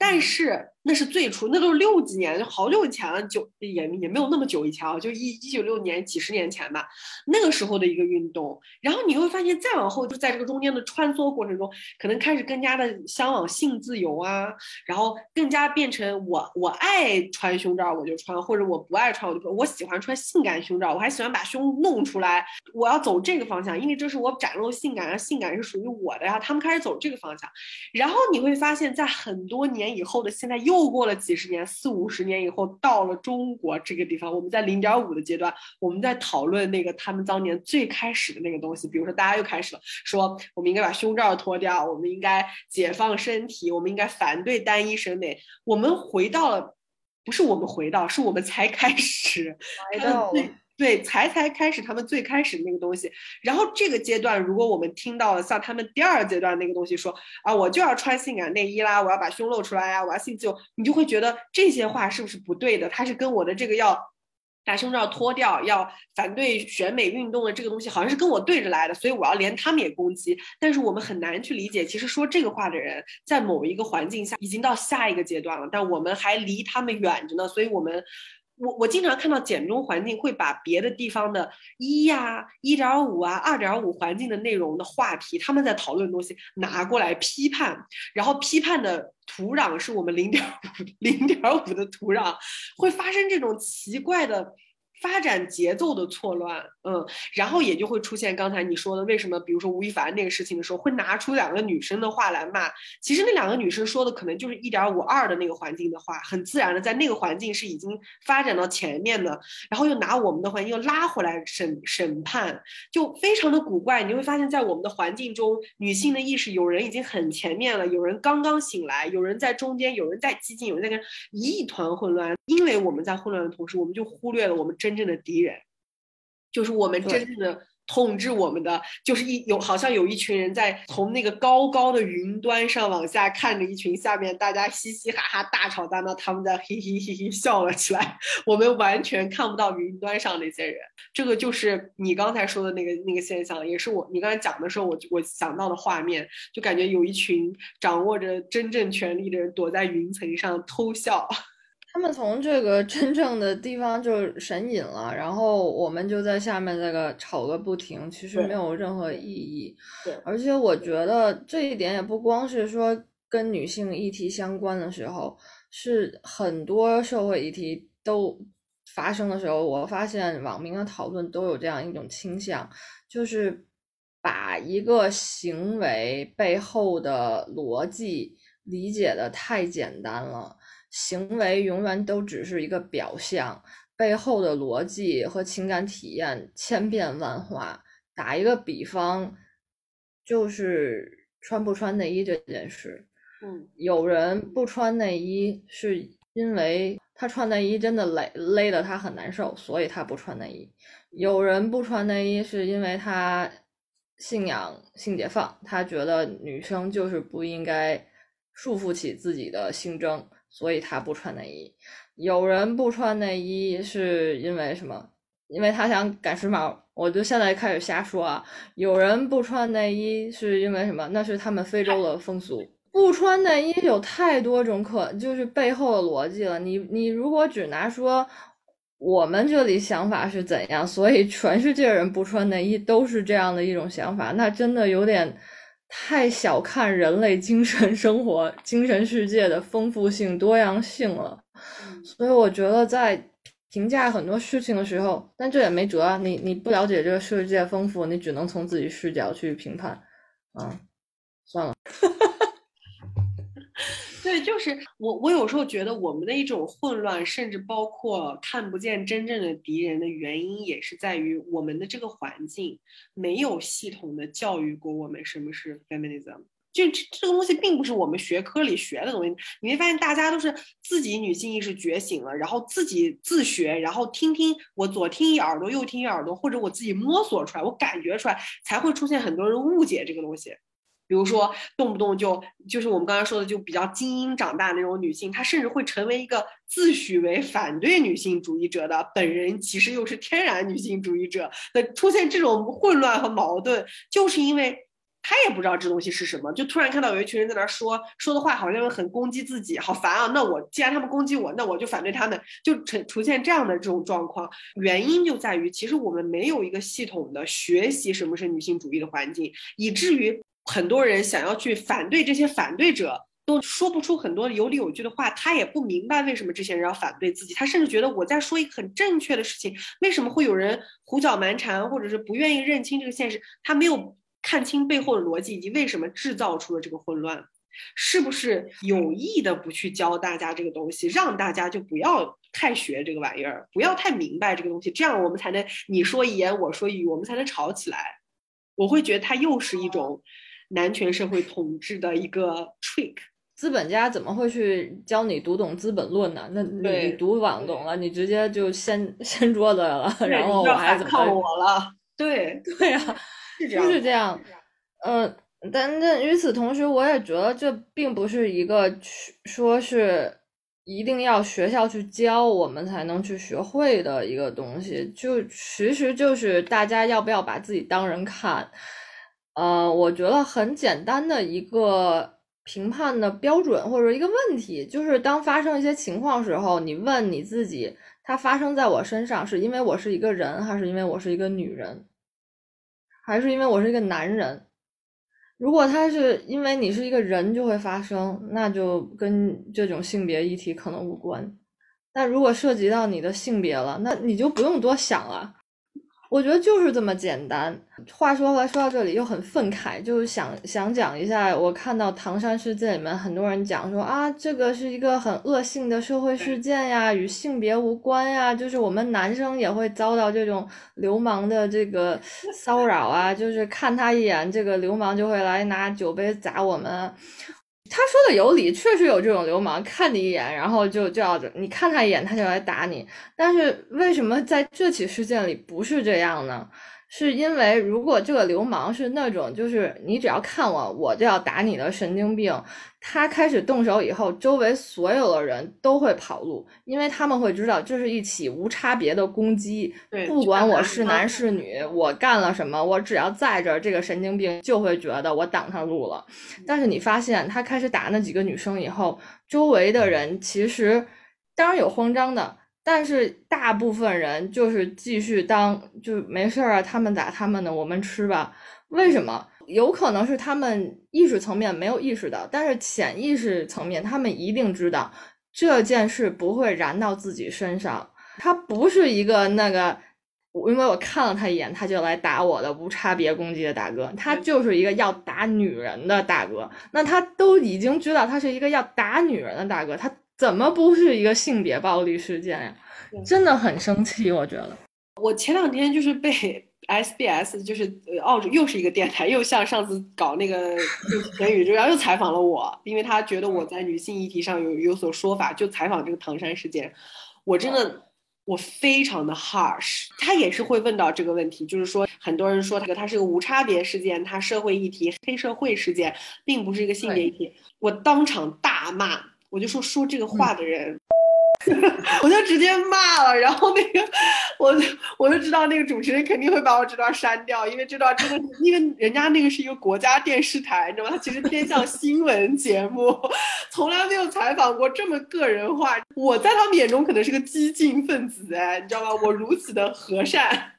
但是那是最初，那都是六几年，就好久以前了，就也也没有那么久以前啊，就一一九六年，几十年前吧，那个时候的一个运动。然后你会发现，再往后，就在这个中间的穿梭过程中，可能开始更加的向往性自由啊，然后更加变成我我爱穿胸罩我就穿，或者我不爱穿我就不，我喜欢穿性感胸罩，我还喜欢把胸弄出来，我要走这个方向，因为这是我展露性感啊，性感是属于我的呀。他们开始走这个方向，然后你会发现在很多年。以后的现在又过了几十年，四五十年以后到了中国这个地方，我们在零点五的阶段，我们在讨论那个他们当年最开始的那个东西。比如说，大家又开始了说，我们应该把胸罩脱掉，我们应该解放身体，我们应该反对单一审美。我们回到了，不是我们回到，是我们才开始。对，才才开始他们最开始的那个东西，然后这个阶段，如果我们听到了像他们第二阶段那个东西，说啊，我就要穿性感内衣啦，我要把胸露出来呀，我要性自由，你就会觉得这些话是不是不对的？它是跟我的这个要把胸罩脱掉，要反对选美运动的这个东西，好像是跟我对着来的，所以我要连他们也攻击。但是我们很难去理解，其实说这个话的人，在某一个环境下已经到下一个阶段了，但我们还离他们远着呢，所以我们。我我经常看到简中环境会把别的地方的一呀、一点五啊、二点五环境的内容的话题，他们在讨论的东西拿过来批判，然后批判的土壤是我们零点五 <laughs> 零点五的土壤，会发生这种奇怪的。发展节奏的错乱，嗯，然后也就会出现刚才你说的，为什么比如说吴亦凡那个事情的时候，会拿出两个女生的话来骂？其实那两个女生说的可能就是一点五二的那个环境的话，很自然的在那个环境是已经发展到前面的，然后又拿我们的环境又拉回来审审判，就非常的古怪。你会发现在我们的环境中，女性的意识有人已经很前面了，有人刚刚醒来，有人在中间，有人在激进，有人在跟一团混乱。因为我们在混乱的同时，我们就忽略了我们真正的敌人，就是我们真正的统治我们的，就是一有好像有一群人在从那个高高的云端上往下看着一群下面大家嘻嘻哈哈大吵大闹，他们在嘿嘿嘿嘿笑了起来。我们完全看不到云端上那些人，这个就是你刚才说的那个那个现象，也是我你刚才讲的时候，我我想到的画面，就感觉有一群掌握着真正权力的人躲在云层上偷笑。他们从这个真正的地方就神隐了，然后我们就在下面这个吵个不停，其实没有任何意义。对，而且我觉得这一点也不光是说跟女性议题相关的时候，是很多社会议题都发生的时候，我发现网民的讨论都有这样一种倾向，就是把一个行为背后的逻辑理解的太简单了。行为永远都只是一个表象，背后的逻辑和情感体验千变万化。打一个比方，就是穿不穿内衣这件事。嗯，有人不穿内衣是因为他穿内衣真的勒勒得他很难受，所以他不穿内衣。有人不穿内衣是因为他信仰性解放，他觉得女生就是不应该束缚起自己的性征，所以他不穿内衣。有人不穿内衣是因为什么？因为他想赶时髦。我就现在开始瞎说啊！有人不穿内衣是因为什么？那是他们非洲的风俗。不穿内衣有太多种可，就是背后的逻辑了。你你如果只拿说我们这里想法是怎样，所以全世界人不穿内衣都是这样的一种想法，那真的有点太小看人类精神生活、精神世界的丰富性、多样性了。所以我觉得在。评价很多事情的时候，但这也没辙啊！你你不了解这个世界丰富，你只能从自己视角去评判，啊，算了。<laughs> 对，就是我，我有时候觉得我们的一种混乱，甚至包括看不见真正的敌人的原因，也是在于我们的这个环境没有系统的教育过我们什么是 feminism。就这这个东西并不是我们学科里学的东西，你会发现大家都是自己女性意识觉醒了，然后自己自学，然后听听我左听一耳朵，右听一耳朵，或者我自己摸索出来，我感觉出来，才会出现很多人误解这个东西。比如说动不动就就是我们刚刚说的，就比较精英长大那种女性，她甚至会成为一个自诩为反对女性主义者的本人，其实又是天然女性主义者。那出现这种混乱和矛盾，就是因为。他也不知道这东西是什么，就突然看到有一群人在那说说的话，好像很攻击自己，好烦啊！那我既然他们攻击我，那我就反对他们，就呈出现这样的这种状况。原因就在于，其实我们没有一个系统的学习什么是女性主义的环境，以至于很多人想要去反对这些反对者，都说不出很多有理有据的话。他也不明白为什么这些人要反对自己，他甚至觉得我在说一个很正确的事情，为什么会有人胡搅蛮缠，或者是不愿意认清这个现实？他没有。看清背后的逻辑以及为什么制造出了这个混乱，是不是有意的不去教大家这个东西，让大家就不要太学这个玩意儿，不要太明白这个东西，这样我们才能你说一言我说一语，我们才能吵起来。我会觉得它又是一种男权社会统治的一个 trick。资本家怎么会去教你读懂《资本论》呢？那你读网懂了，你直接就掀掀桌子了，<laughs> 然后我还怎么？看我了？<laughs> 对对呀。就是这样，嗯，但但与此同时，我也觉得这并不是一个说是一定要学校去教我们才能去学会的一个东西，就其实就是大家要不要把自己当人看，呃，我觉得很简单的一个评判的标准或者一个问题，就是当发生一些情况时候，你问你自己，它发生在我身上是因为我是一个人，还是因为我是一个女人？还是因为我是一个男人，如果他是因为你是一个人就会发生，那就跟这种性别议题可能无关。但如果涉及到你的性别了，那你就不用多想了。我觉得就是这么简单。话说回来，说到这里又很愤慨，就是想想讲一下，我看到唐山事件里面很多人讲说啊，这个是一个很恶性的社会事件呀，与性别无关呀，就是我们男生也会遭到这种流氓的这个骚扰啊，就是看他一眼，这个流氓就会来拿酒杯砸我们。他说的有理，确实有这种流氓，看你一眼，然后就就要你看他一眼，他就来打你。但是为什么在这起事件里不是这样呢？是因为如果这个流氓是那种就是你只要看我我就要打你的神经病，他开始动手以后，周围所有的人都会跑路，因为他们会知道这是一起无差别的攻击，不管我是男是女，我干了什么，我只要在这儿，这个神经病就会觉得我挡他路了。但是你发现他开始打那几个女生以后，周围的人其实当然有慌张的。但是大部分人就是继续当就没事儿啊，他们打他们的，我们吃吧。为什么？有可能是他们意识层面没有意识到，但是潜意识层面，他们一定知道这件事不会燃到自己身上。他不是一个那个，因为我看了他一眼，他就来打我的无差别攻击的大哥，他就是一个要打女人的大哥。那他都已经知道他是一个要打女人的大哥，他。怎么不是一个性别暴力事件呀？真的很生气，我觉得。我前两天就是被 <laughs> SBS，就是澳洲又是一个电台，又像上次搞那个 <laughs> 全宇宙然后又采访了我，因为他觉得我在女性议题上有有所说法，就采访这个唐山事件。我真的，我非常的 harsh。他也是会问到这个问题，就是说很多人说他他是个无差别事件，他社会议题、黑社会事件，并不是一个性别议题。我当场大骂，我就说说这个话的人。<laughs> 我就直接骂了，然后那个，我我就知道那个主持人肯定会把我这段删掉，因为这段真的是，因为人家那个是一个国家电视台，你知道吗？它其实偏向新闻节目，从来没有采访过这么个人化。我在他们眼中可能是个激进分子，哎，你知道吗？我如此的和善。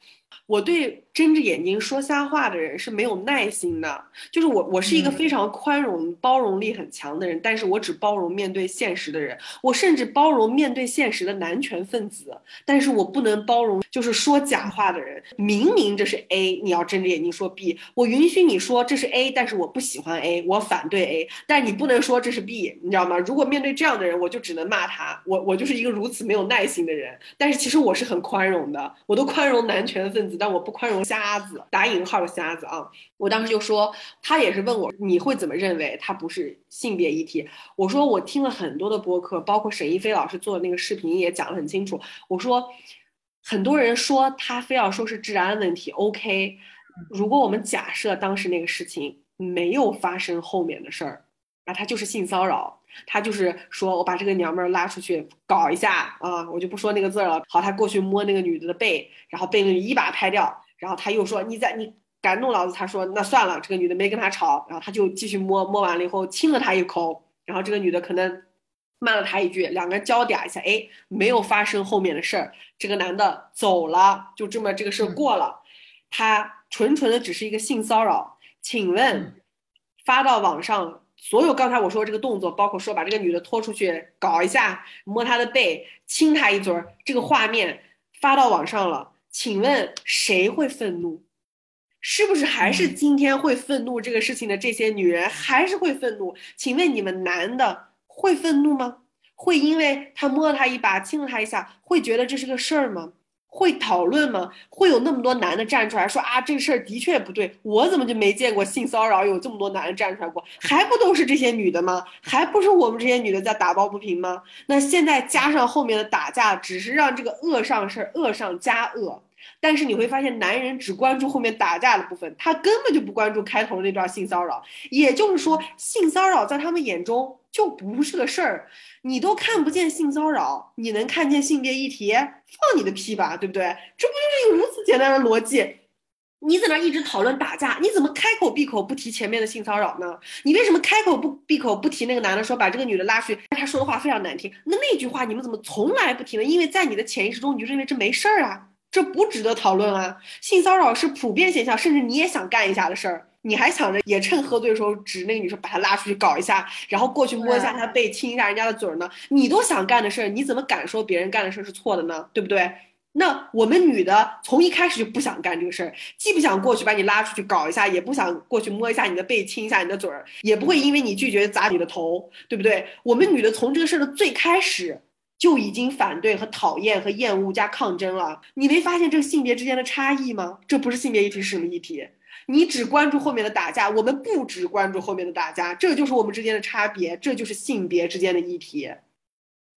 我对睁着眼睛说瞎话的人是没有耐心的，就是我，我是一个非常宽容、包容力很强的人，但是我只包容面对现实的人，我甚至包容面对现实的男权分子，但是我不能包容就是说假话的人。明明这是 A，你要睁着眼睛说 B，我允许你说这是 A，但是我不喜欢 A，我反对 A，但你不能说这是 B，你知道吗？如果面对这样的人，我就只能骂他，我我就是一个如此没有耐心的人。但是其实我是很宽容的，我都宽容男权分子。但我不宽容瞎子，打引号的瞎子啊！我当时就说，他也是问我，你会怎么认为他不是性别议题？我说我听了很多的播客，包括沈一飞老师做的那个视频也讲得很清楚。我说，很多人说他非要说是治安问题，OK？如果我们假设当时那个事情没有发生后面的事儿，那，他就是性骚扰。他就是说，我把这个娘们儿拉出去搞一下啊，我就不说那个字了。好，他过去摸那个女的的背，然后被那个一把拍掉。然后他又说，你在你敢弄老子？他说那算了，这个女的没跟他吵。然后他就继续摸，摸完了以后亲了他一口。然后这个女的可能骂了他一句，两个人交嗲一下，哎，没有发生后面的事儿。这个男的走了，就这么这个事儿过了。他纯纯的只是一个性骚扰。请问发到网上？所有刚才我说这个动作，包括说把这个女的拖出去搞一下，摸她的背，亲她一嘴儿，这个画面发到网上了，请问谁会愤怒？是不是还是今天会愤怒这个事情的这些女人还是会愤怒？请问你们男的会愤怒吗？会因为他摸了她一把，亲了她一下，会觉得这是个事儿吗？会讨论吗？会有那么多男的站出来说啊，这个事儿的确不对，我怎么就没见过性骚扰有这么多男的站出来过？还不都是这些女的吗？还不是我们这些女的在打抱不平吗？那现在加上后面的打架，只是让这个恶上事儿恶上加恶。但是你会发现，男人只关注后面打架的部分，他根本就不关注开头那段性骚扰。也就是说，性骚扰在他们眼中就不是个事儿。你都看不见性骚扰，你能看见性别议题？放你的屁吧，对不对？这不就是一个如此简单的逻辑？你在那一直讨论打架，你怎么开口闭口不提前面的性骚扰呢？你为什么开口不闭口不提那个男的说把这个女的拉去，他说的话非常难听？那那句话你们怎么从来不提呢？因为在你的潜意识中，你就认为这没事儿啊，这不值得讨论啊。性骚扰是普遍现象，甚至你也想干一下的事儿。你还想着也趁喝醉的时候指那个女生把她拉出去搞一下，然后过去摸一下她背，亲一下人家的嘴呢？你都想干的事儿，你怎么敢说别人干的事儿是错的呢？对不对？那我们女的从一开始就不想干这个事儿，既不想过去把你拉出去搞一下，也不想过去摸一下你的背，亲一下你的嘴儿，也不会因为你拒绝砸你的头，对不对？我们女的从这个事儿的最开始就已经反对和讨厌和厌恶加抗争了。你没发现这个性别之间的差异吗？这不是性别议题是什么议题？你只关注后面的打架，我们不只关注后面的打架，这就是我们之间的差别，这就是性别之间的议题。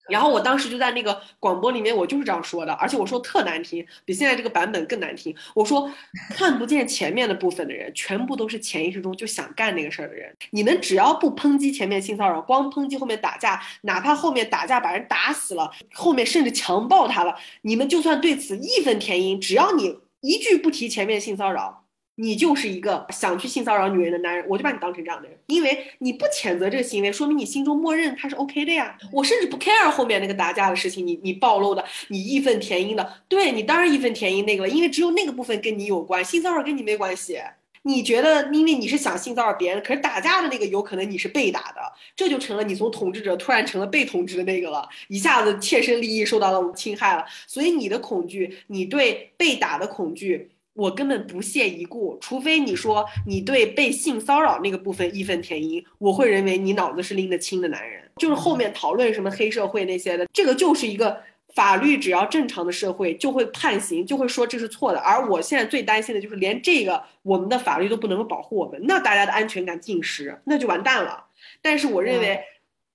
然后我当时就在那个广播里面，我就是这样说的，而且我说特难听，比现在这个版本更难听。我说看不见前面的部分的人，全部都是潜意识中就想干那个事儿的人。你们只要不抨击前面性骚扰，光抨击后面打架，哪怕后面打架把人打死了，后面甚至强暴他了，你们就算对此义愤填膺，只要你一句不提前面性骚扰。你就是一个想去性骚扰女人的男人，我就把你当成这样的人，因为你不谴责这个行为，说明你心中默认他是 OK 的呀。我甚至不 care 后面那个打架的事情，你你暴露的，你义愤填膺的，对你当然义愤填膺那个了，因为只有那个部分跟你有关，性骚扰跟你没关系。你觉得因为你是想性骚扰别人，可是打架的那个有可能你是被打的，这就成了你从统治者突然成了被统治的那个了，一下子切身利益受到了侵害了，所以你的恐惧，你对被打的恐惧。我根本不屑一顾，除非你说你对被性骚扰那个部分义愤填膺，我会认为你脑子是拎得清的男人。就是后面讨论什么黑社会那些的，这个就是一个法律只要正常的社会就会判刑，就会说这是错的。而我现在最担心的就是连这个我们的法律都不能够保护我们，那大家的安全感尽失，那就完蛋了。但是我认为。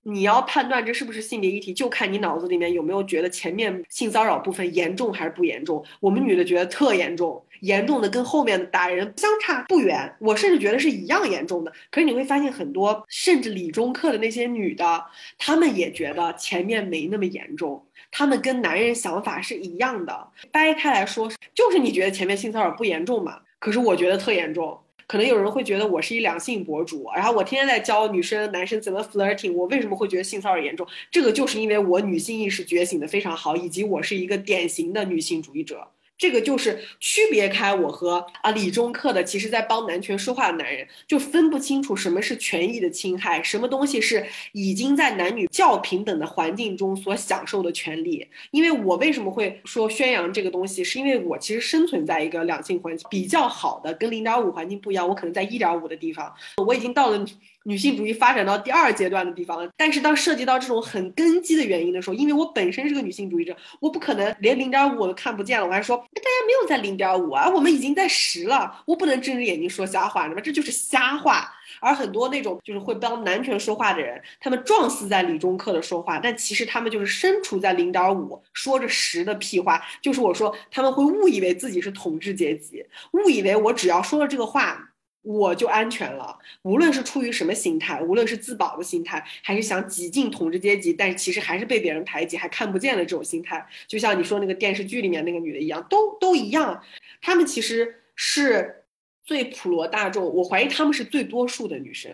你要判断这是不是性别议题，就看你脑子里面有没有觉得前面性骚扰部分严重还是不严重。我们女的觉得特严重，严重的跟后面的打人相差不远，我甚至觉得是一样严重的。可是你会发现很多，甚至理中客的那些女的，她们也觉得前面没那么严重，她们跟男人想法是一样的。掰开来说，就是你觉得前面性骚扰不严重嘛？可是我觉得特严重。可能有人会觉得我是一两性博主，然后我天天在教女生、男生怎么 flirting，我为什么会觉得性骚扰严重？这个就是因为我女性意识觉醒的非常好，以及我是一个典型的女性主义者。这个就是区别开我和啊理中客的，其实在帮男权说话的男人就分不清楚什么是权益的侵害，什么东西是已经在男女较平等的环境中所享受的权利。因为我为什么会说宣扬这个东西，是因为我其实生存在一个两性环境比较好的，跟零点五环境不一样，我可能在一点五的地方，我已经到了。女性主义发展到第二阶段的地方，但是当涉及到这种很根基的原因的时候，因为我本身是个女性主义者，我不可能连零点五我都看不见了，我还说大家没有在零点五啊，我们已经在十了，我不能睁着眼睛说瞎话，那么这就是瞎话。而很多那种就是会帮男权说话的人，他们撞死在理中客的说话，但其实他们就是身处在零点五，说着十的屁话，就是我说他们会误以为自己是统治阶级，误以为我只要说了这个话。我就安全了，无论是出于什么心态，无论是自保的心态，还是想挤进统治阶级，但是其实还是被别人排挤，还看不见的这种心态，就像你说那个电视剧里面那个女的一样，都都一样。她们其实是最普罗大众，我怀疑她们是最多数的女生。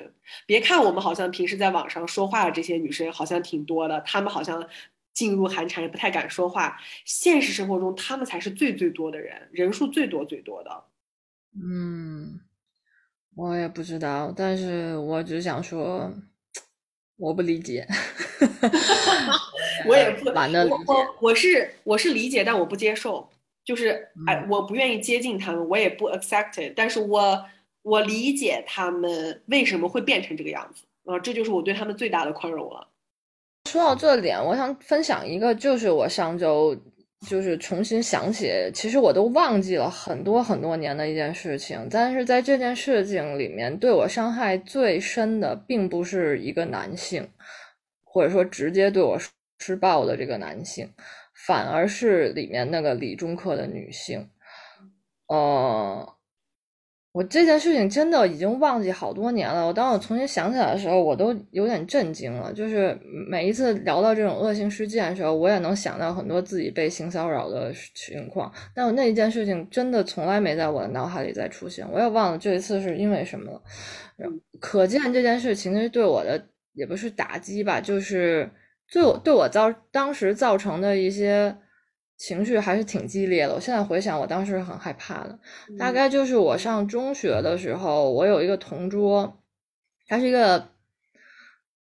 别看我们好像平时在网上说话的这些女生好像挺多的，她们好像进入寒蝉也不太敢说话，现实生活中她们才是最最多的人，人数最多最多的。嗯。我也不知道，但是我只想说，我不理解。<laughs> 我也不懒得理解。我是我是理解，但我不接受。就是哎，我不愿意接近他们，我也不 accept it。但是我我理解他们为什么会变成这个样子啊，这就是我对他们最大的宽容了。说到这点，我想分享一个，就是我上周。就是重新想起，其实我都忘记了很多很多年的一件事情，但是在这件事情里面，对我伤害最深的，并不是一个男性，或者说直接对我施暴的这个男性，反而是里面那个理中客的女性，呃。我这件事情真的已经忘记好多年了。我当我重新想起来的时候，我都有点震惊了。就是每一次聊到这种恶性事件的时候，我也能想到很多自己被性骚扰的情况。但我那一件事情真的从来没在我的脑海里再出现。我也忘了这一次是因为什么了。可见这件事其实对我的也不是打击吧，就是对我对我造当时造成的一些。情绪还是挺激烈的。我现在回想，我当时很害怕的。大概就是我上中学的时候，我有一个同桌，他是一个，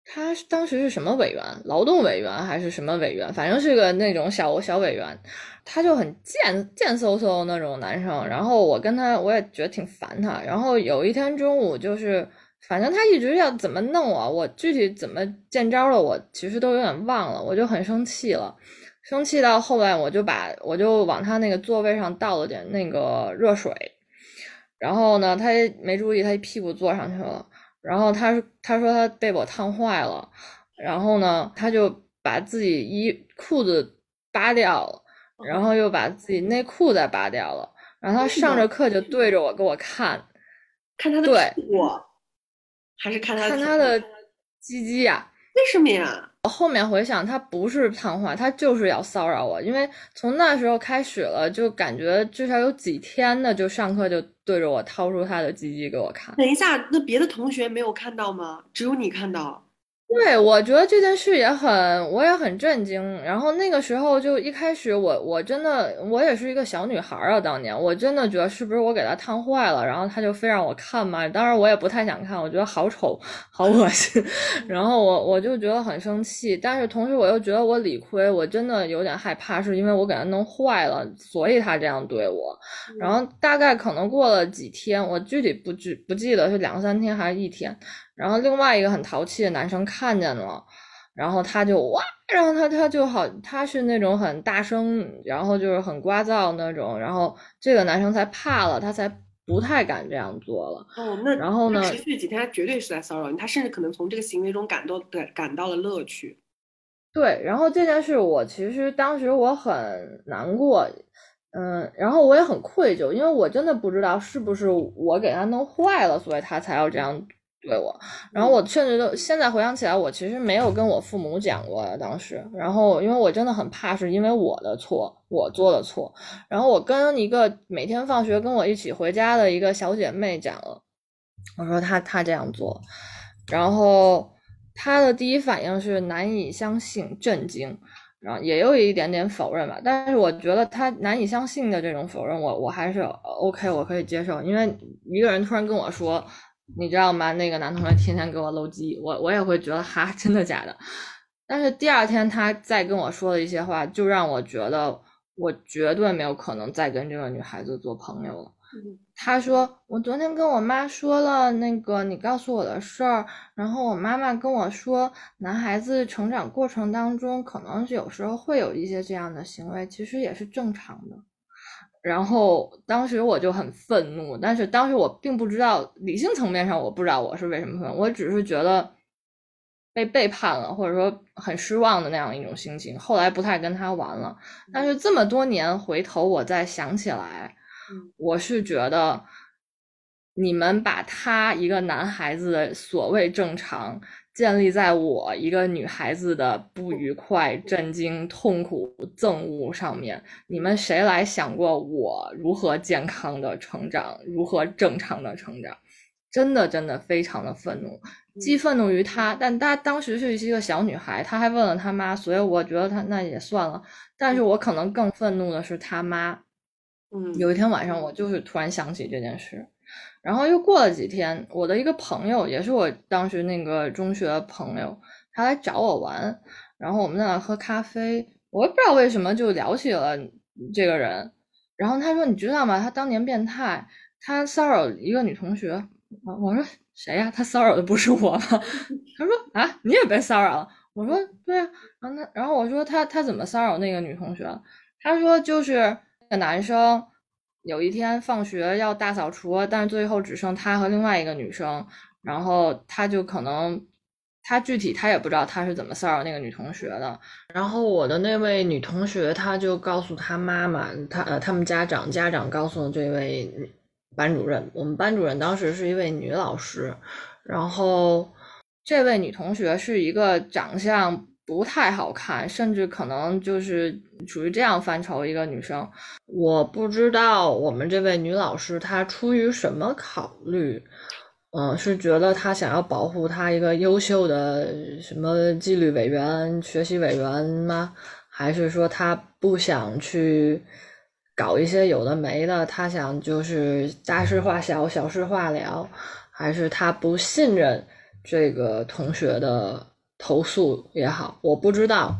他当时是什么委员？劳动委员还是什么委员？反正是个那种小小委员。他就很贱贱嗖嗖那种男生。然后我跟他，我也觉得挺烦他。然后有一天中午，就是反正他一直要怎么弄我，我具体怎么见招了，我其实都有点忘了。我就很生气了。生气到后来，我就把我就往他那个座位上倒了点那个热水，然后呢，他没注意，他一屁股坐上去了。然后他他说他被我烫坏了，然后呢，他就把自己衣裤子扒掉了，然后又把自己内裤再扒掉了。然后他上着课就对着我给我看，看他的屁股，还是看他看他的鸡鸡呀？为什么呀？我后面回想，他不是烫坏，他就是要骚扰我。因为从那时候开始了，就感觉至少有几天的，就上课就对着我掏出他的鸡鸡给我看。等一下，那别的同学没有看到吗？只有你看到。对，我觉得这件事也很，我也很震惊。然后那个时候就一开始，我我真的我也是一个小女孩啊，当年我真的觉得是不是我给她烫坏了，然后她就非让我看嘛。当然我也不太想看，我觉得好丑，好恶心。<laughs> 然后我我就觉得很生气，但是同时我又觉得我理亏，我真的有点害怕，是因为我给她弄坏了，所以她这样对我。然后大概可能过了几天，我具体不记不记得是两三天还是一天。然后另外一个很淘气的男生看见了，然后他就哇，然后他他就好，他是那种很大声，然后就是很聒噪那种，然后这个男生才怕了，他才不太敢这样做了。哦，那然后呢他持续几天，他绝对是在骚扰你，他甚至可能从这个行为中感到感感到了乐趣。对，然后这件事我其实当时我很难过，嗯，然后我也很愧疚，因为我真的不知道是不是我给他弄坏了，所以他才要这样对我。然后我甚至都现在回想起来，我其实没有跟我父母讲过当时。然后因为我真的很怕是因为我的错，我做的错。然后我跟一个每天放学跟我一起回家的一个小姐妹讲了，我说她她这样做，然后她的第一反应是难以相信、震惊。然后也有一点点否认吧，但是我觉得她难以相信的这种否认，我我还是 OK，我可以接受，因为一个人突然跟我说，你知道吗？那个男同学天天给我搂鸡，我我也会觉得哈，真的假的？但是第二天他再跟我说的一些话，就让我觉得我绝对没有可能再跟这个女孩子做朋友了。他说：“我昨天跟我妈说了那个你告诉我的事儿，然后我妈妈跟我说，男孩子成长过程当中可能是有时候会有一些这样的行为，其实也是正常的。”然后当时我就很愤怒，但是当时我并不知道理性层面上我不知道我是为什么愤怒，我只是觉得被背叛了，或者说很失望的那样一种心情。后来不太跟他玩了，但是这么多年回头我再想起来。我是觉得，你们把他一个男孩子的所谓正常建立在我一个女孩子的不愉快、震惊、痛苦、憎恶上面，你们谁来想过我如何健康的成长，如何正常的成长？真的，真的非常的愤怒，既愤怒于他，但她当时是一个小女孩，她还问了她妈，所以我觉得她那也算了。但是我可能更愤怒的是他妈。嗯，有一天晚上，我就是突然想起这件事，然后又过了几天，我的一个朋友，也是我当时那个中学朋友，他来找我玩，然后我们在那喝咖啡，我也不知道为什么就聊起了这个人，然后他说：“你知道吗？他当年变态，他骚扰一个女同学。”，我说谁呀？他骚扰的不是我吗？<laughs> 他说：“啊，你也被骚扰了。”我说：“对啊。”然后他，然后我说：“他他怎么骚扰那个女同学？”他说：“就是那。”个男生有一天放学要大扫除，但是最后只剩他和另外一个女生，然后他就可能他具体他也不知道他是怎么骚扰那个女同学的。然后我的那位女同学，她就告诉他妈妈，他呃他们家长家长告诉这位班主任，我们班主任当时是一位女老师，然后这位女同学是一个长相。不太好看，甚至可能就是属于这样范畴一个女生。我不知道我们这位女老师她出于什么考虑，嗯，是觉得她想要保护她一个优秀的什么纪律委员、学习委员吗？还是说她不想去搞一些有的没的？她想就是大事化小，小事化了？还是她不信任这个同学的？投诉也好，我不知道，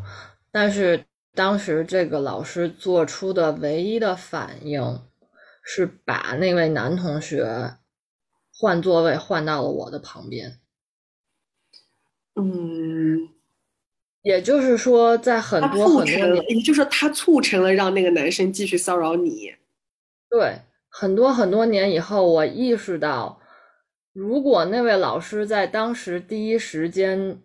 但是当时这个老师做出的唯一的反应是把那位男同学换座位换到了我的旁边。嗯，也就是说，在很多很多年，也就是说，他促成了让那个男生继续骚扰你。对，很多很多年以后，我意识到，如果那位老师在当时第一时间。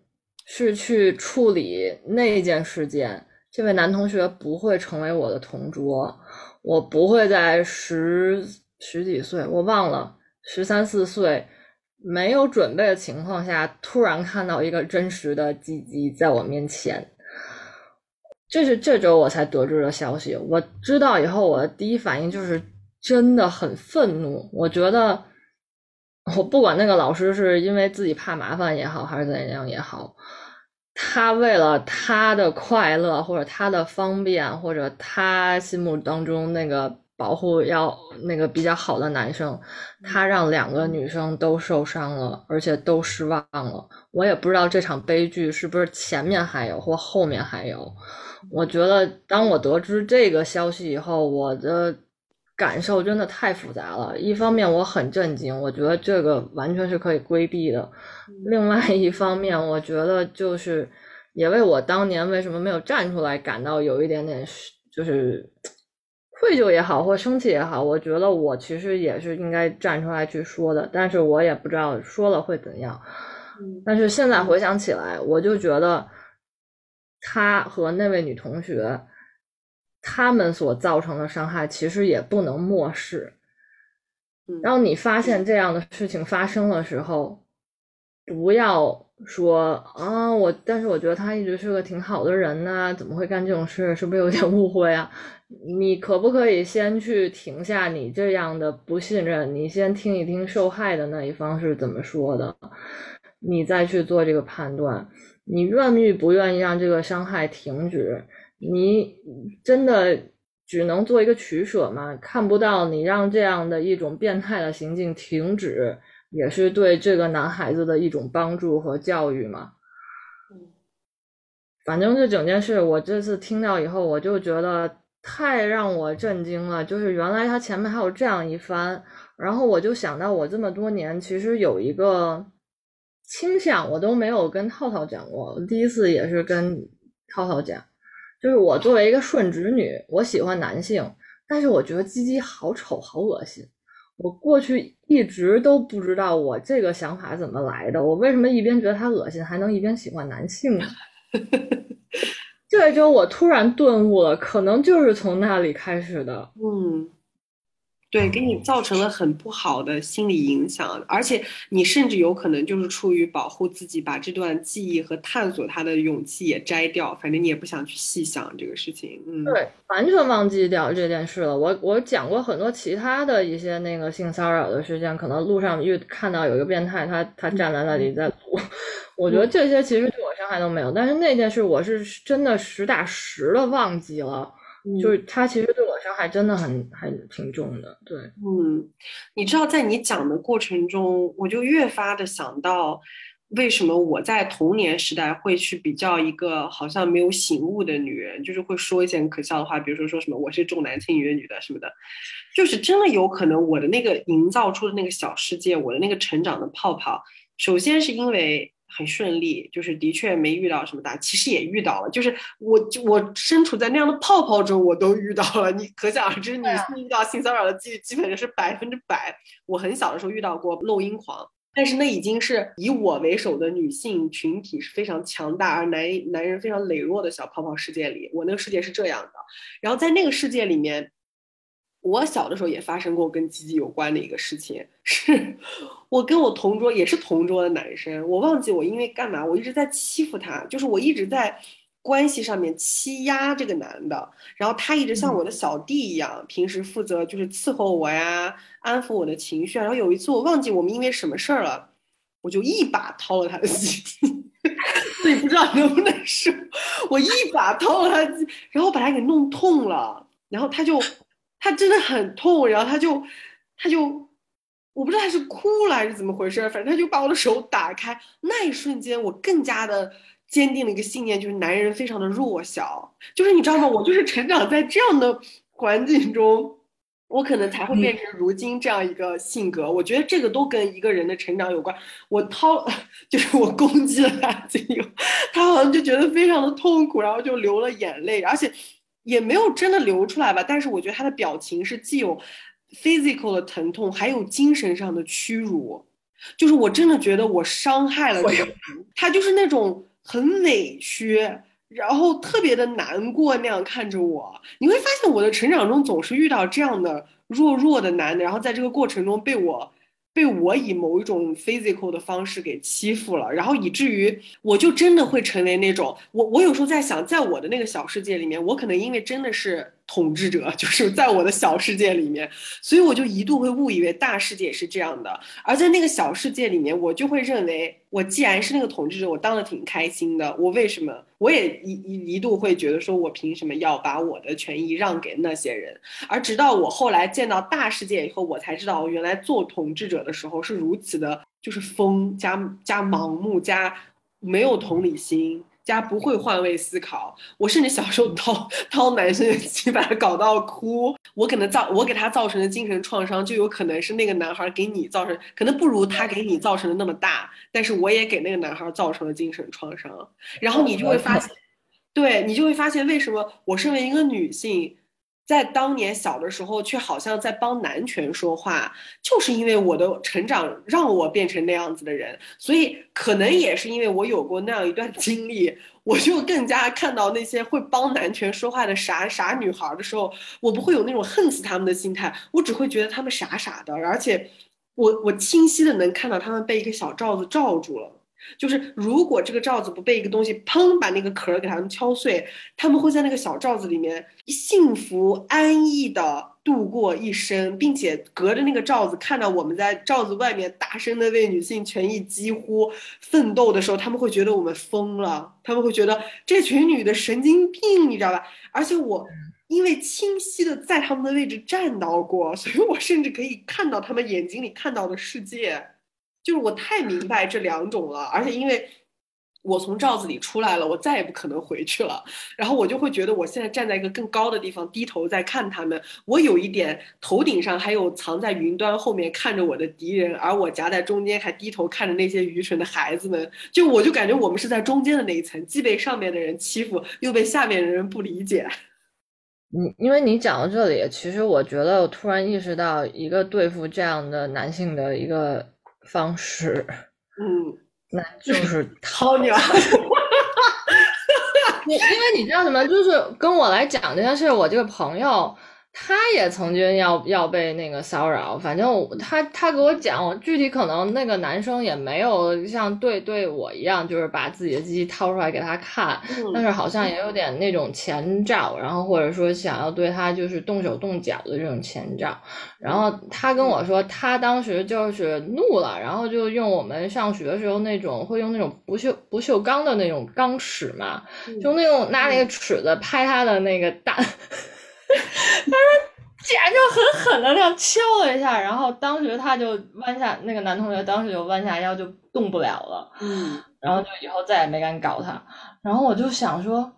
是去处理那件事件，这位男同学不会成为我的同桌，我不会在十十几岁，我忘了十三四岁没有准备的情况下，突然看到一个真实的鸡鸡在我面前。这是这周我才得知的消息，我知道以后，我的第一反应就是真的很愤怒，我觉得。我不管那个老师是因为自己怕麻烦也好，还是怎样也好，他为了他的快乐或者他的方便，或者他心目当中那个保护要那个比较好的男生，他让两个女生都受伤了，而且都失望了。我也不知道这场悲剧是不是前面还有或后面还有。我觉得当我得知这个消息以后，我的。感受真的太复杂了。一方面我很震惊，我觉得这个完全是可以规避的；另外一方面，我觉得就是也为我当年为什么没有站出来感到有一点点就是愧疚也好，或生气也好，我觉得我其实也是应该站出来去说的，但是我也不知道说了会怎样。但是现在回想起来，我就觉得他和那位女同学，他们所造成的伤害其实也不能漠视。当你发现这样的事情发生的时候，不要说啊，我，但是我觉得他一直是个挺好的人呐，怎么会干这种事？是不是有点误会啊？你可不可以先去停下你这样的不信任？你先听一听受害的那一方是怎么说的，你再去做这个判断。你愿意不愿意让这个伤害停止？你真的只能做一个取舍吗？看不到你让这样的一种变态的行径停止，也是对这个男孩子的一种帮助和教育吗？反正这整件事，我这次听到以后，我就觉得。太让我震惊了！就是原来他前面还有这样一番，然后我就想到，我这么多年其实有一个倾向，我都没有跟套套讲过。第一次也是跟套套讲，就是我作为一个顺直女，我喜欢男性，但是我觉得鸡鸡好丑，好恶心。我过去一直都不知道我这个想法怎么来的，我为什么一边觉得他恶心，还能一边喜欢男性呢？<laughs> 这周我突然顿悟了，可能就是从那里开始的。嗯，对，给你造成了很不好的心理影响，而且你甚至有可能就是出于保护自己，把这段记忆和探索它的勇气也摘掉。反正你也不想去细想这个事情。嗯，对，完全忘记掉这件事了。我我讲过很多其他的一些那个性骚扰的事件，可能路上遇看到有一个变态，他他站在那里在撸。我觉得这些其实对我伤害都没有，但是那件事我是真的实打实的忘记了，就是他其实对我伤害真的很很挺重的。对，嗯，你知道在你讲的过程中，我就越发的想到，为什么我在童年时代会去比较一个好像没有醒悟的女人，就是会说一些很可笑的话，比如说说什么我是重男轻女的女的什么的，就是真的有可能我的那个营造出的那个小世界，我的那个成长的泡泡，首先是因为。很顺利，就是的确没遇到什么大，其实也遇到了，就是我我身处在那样的泡泡中，我都遇到了。你可想而知，女性遇到性骚扰的几率基本上是百分之百。我很小的时候遇到过漏音狂，但是那已经是以我为首的女性群体是非常强大，而男男人非常羸弱的小泡泡世界里，我那个世界是这样的。然后在那个世界里面。我小的时候也发生过跟鸡鸡有关的一个事情，是我跟我同桌也是同桌的男生，我忘记我因为干嘛，我一直在欺负他，就是我一直在关系上面欺压这个男的，然后他一直像我的小弟一样，平时负责就是伺候我呀，安抚我的情绪，然后有一次我忘记我们因为什么事儿了，我就一把掏了他的鸡鸡，<laughs> 所以不知道能不能说，我一把掏了他，然后把他给弄痛了，然后他就。他真的很痛，然后他就，他就，我不知道他是哭了还是怎么回事，反正他就把我的手打开，那一瞬间我更加的坚定了一个信念，就是男人非常的弱小，就是你知道吗？我就是成长在这样的环境中，我可能才会变成如今这样一个性格。我觉得这个都跟一个人的成长有关。我掏，<laughs> 就是我攻击了他，这个他好像就觉得非常的痛苦，然后就流了眼泪，而且。也没有真的流出来吧，但是我觉得他的表情是既有 physical 的疼痛，还有精神上的屈辱，就是我真的觉得我伤害了这个人，他就是那种很委屈，然后特别的难过那样看着我。你会发现我的成长中总是遇到这样的弱弱的男的，然后在这个过程中被我。被我以某一种 physical 的方式给欺负了，然后以至于我就真的会成为那种我我有时候在想，在我的那个小世界里面，我可能因为真的是统治者，<laughs> 就是在我的小世界里面，所以我就一度会误以为大世界是这样的，而在那个小世界里面，我就会认为我既然是那个统治者，我当的挺开心的，我为什么我也一一一度会觉得说我凭什么要把我的权益让给那些人？而直到我后来见到大世界以后，我才知道我原来做统治者。的时候是如此的，就是疯加加盲目加没有同理心加不会换位思考。我甚至小时候掏掏男生的鸡，巴搞到哭。我可能造我给他造成的精神创伤，就有可能是那个男孩给你造成，可能不如他给你造成的那么大。但是我也给那个男孩造成了精神创伤。然后你就会发现，对你就会发现为什么我身为一个女性。在当年小的时候，却好像在帮男权说话，就是因为我的成长让我变成那样子的人，所以可能也是因为我有过那样一段经历，我就更加看到那些会帮男权说话的傻傻女孩的时候，我不会有那种恨死他们的心态，我只会觉得他们傻傻的，而且我我清晰的能看到他们被一个小罩子罩住了。就是如果这个罩子不被一个东西砰把那个壳给他们敲碎，他们会在那个小罩子里面幸福安逸的度过一生，并且隔着那个罩子看到我们在罩子外面大声的为女性权益疾呼奋斗的时候，他们会觉得我们疯了，他们会觉得这群女的神经病，你知道吧？而且我因为清晰的在他们的位置站到过，所以我甚至可以看到他们眼睛里看到的世界。就是我太明白这两种了，而且因为我从罩子里出来了，我再也不可能回去了。然后我就会觉得我现在站在一个更高的地方，低头在看他们。我有一点头顶上还有藏在云端后面看着我的敌人，而我夹在中间还低头看着那些愚蠢的孩子们。就我就感觉我们是在中间的那一层，既被上面的人欺负，又被下面的人不理解。你因为你讲到这里，其实我觉得我突然意识到一个对付这样的男性的一个。方式，嗯，那就是 <laughs> 掏鸟。<laughs> 你因为你知道什么？就是跟我来讲这件事，我这个朋友。他也曾经要要被那个骚扰，反正他他给我讲，具体可能那个男生也没有像对对我一样，就是把自己的机器掏出来给他看，但是好像也有点那种前兆，然后或者说想要对他就是动手动脚的这种前兆。然后他跟我说，他当时就是怒了，然后就用我们上学的时候那种会用那种不锈不锈钢的那种钢尺嘛，就那种拿那个尺子拍他的那个蛋。他说，简直就狠狠的那样敲了一下，然后当时他就弯下，那个男同学当时就弯下腰就动不了了，嗯，然后就以后再也没敢搞他。然后我就想说，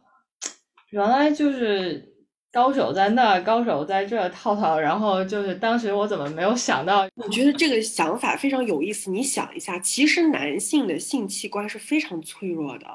<tsk> 原来就是高手在那，高手在这套套。然后就是当时我怎么没有想到？我觉得这个想法非常有意思。你想一下，其实男性的性器官是非常脆弱的。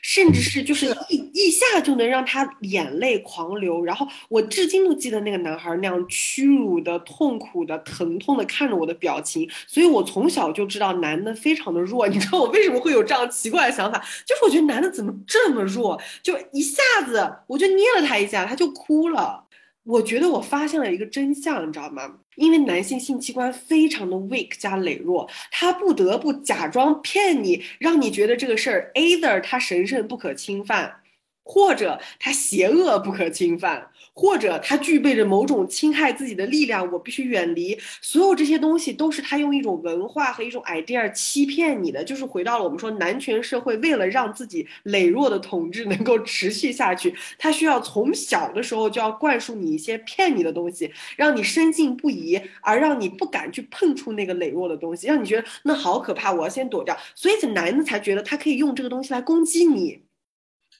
甚至是就是一一下就能让他眼泪狂流，然后我至今都记得那个男孩那样屈辱的、痛苦的、疼痛的看着我的表情，所以我从小就知道男的非常的弱。你知道我为什么会有这样奇怪的想法？就是我觉得男的怎么这么弱，就一下子我就捏了他一下，他就哭了。我觉得我发现了一个真相，你知道吗？因为男性性器官非常的 weak 加羸弱，他不得不假装骗你，让你觉得这个事儿 either 他神圣不可侵犯，或者他邪恶不可侵犯。或者他具备着某种侵害自己的力量，我必须远离。所有这些东西都是他用一种文化和一种 idea 欺骗你的，就是回到了我们说男权社会，为了让自己羸弱的统治能够持续下去，他需要从小的时候就要灌输你一些骗你的东西，让你深信不疑，而让你不敢去碰触那个羸弱的东西，让你觉得那好可怕，我要先躲掉。所以这男的才觉得他可以用这个东西来攻击你。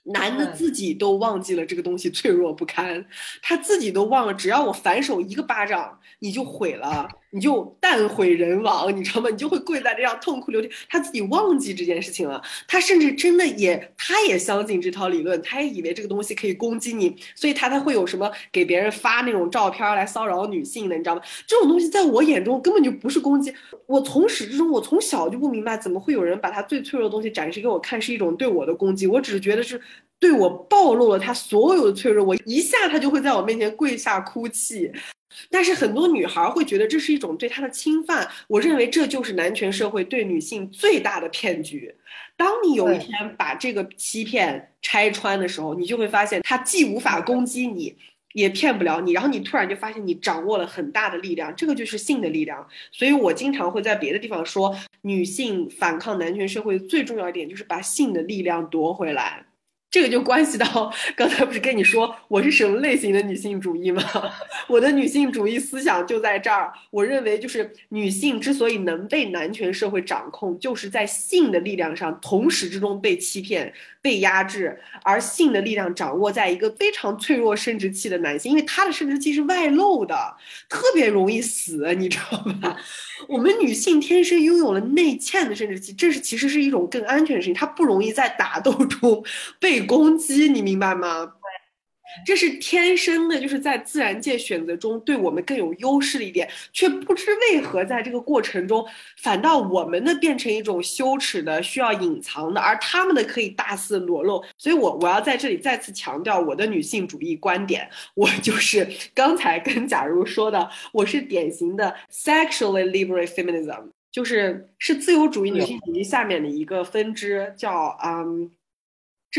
男的自己都忘记了这个东西脆弱不堪，他自己都忘了，只要我反手一个巴掌，你就毁了。你就弹毁人亡，你知道吗？你就会跪在这样痛哭流涕。他自己忘记这件事情了，他甚至真的也，他也相信这套理论，他也以为这个东西可以攻击你，所以他才会有什么给别人发那种照片来骚扰女性的，你知道吗？这种东西在我眼中根本就不是攻击。我从始至终，我从小就不明白，怎么会有人把他最脆弱的东西展示给我看，是一种对我的攻击。我只是觉得是对我暴露了他所有的脆弱，我一下他就会在我面前跪下哭泣。但是很多女孩会觉得这是一种对她的侵犯，我认为这就是男权社会对女性最大的骗局。当你有一天把这个欺骗拆穿的时候，你就会发现他既无法攻击你，也骗不了你，然后你突然就发现你掌握了很大的力量，这个就是性的力量。所以我经常会在别的地方说，女性反抗男权社会最重要一点就是把性的力量夺回来。这个就关系到刚才不是跟你说我是什么类型的女性主义吗？<laughs> 我的女性主义思想就在这儿。我认为，就是女性之所以能被男权社会掌控，就是在性的力量上同时之中被欺骗、被压制，而性的力量掌握在一个非常脆弱生殖器的男性，因为他的生殖器是外露的，特别容易死，你知道吧？<laughs> 我们女性天生拥有了内嵌的生殖器，这是其实是一种更安全的事情，它不容易在打斗中 <laughs> 被攻击，你明白吗？这是天生的，就是在自然界选择中对我们更有优势的一点，却不知为何在这个过程中，反倒我们的变成一种羞耻的、需要隐藏的，而他们的可以大肆裸露。所以，我我要在这里再次强调我的女性主义观点，我就是刚才跟假如说的，我是典型的 sexually liberal feminism，就是是自由主义女性主义下面的一个分支，叫嗯。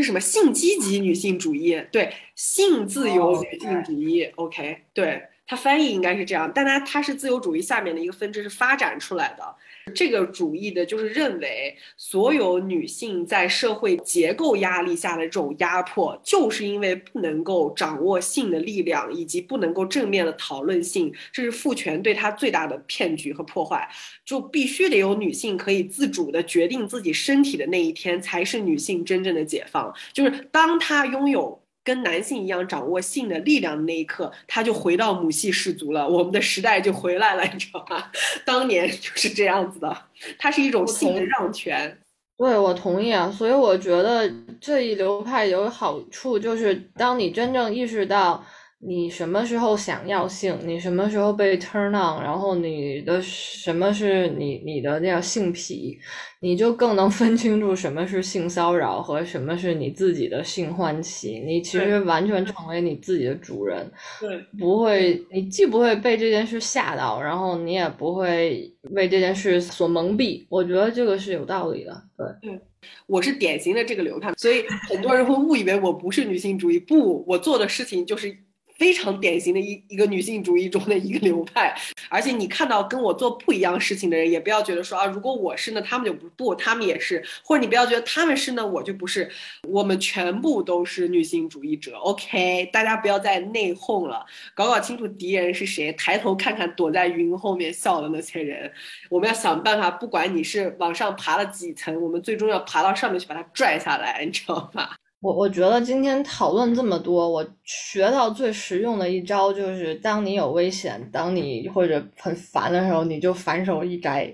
是什么性积极女性主义？对，性自由女性主义。OK，对，它翻译应该是这样，但它它是自由主义下面的一个分支，是发展出来的。这个主义的就是认为，所有女性在社会结构压力下的这种压迫，就是因为不能够掌握性的力量，以及不能够正面的讨论性，这是父权对她最大的骗局和破坏。就必须得有女性可以自主的决定自己身体的那一天，才是女性真正的解放。就是当她拥有。跟男性一样掌握性的力量的那一刻，他就回到母系氏族了，我们的时代就回来了，你知道吗？<laughs> 当年就是这样子的，它是一种性的让权。对，我同意啊。所以我觉得这一流派有好处，就是当你真正意识到。你什么时候想要性？你什么时候被 turn on？然后你的什么是你你的那个性癖？你就更能分清楚什么是性骚扰和什么是你自己的性欢喜。你其实完全成为你自己的主人，对，不会，你既不会被这件事吓到，然后你也不会为这件事所蒙蔽。我觉得这个是有道理的。对，对，我是典型的这个流派，所以很多人会误以为我不是女性主义。不，我做的事情就是。非常典型的一一个女性主义中的一个流派，而且你看到跟我做不一样事情的人，也不要觉得说啊，如果我是呢，他们就不不，他们也是，或者你不要觉得他们是呢，我就不是，我们全部都是女性主义者。OK，大家不要再内讧了，搞搞清楚敌人是谁，抬头看看躲在云后面笑的那些人，我们要想办法，不管你是往上爬了几层，我们最终要爬到上面去把它拽下来，你知道吗？我我觉得今天讨论这么多，我学到最实用的一招就是，当你有危险，当你或者很烦的时候，你就反手一摘，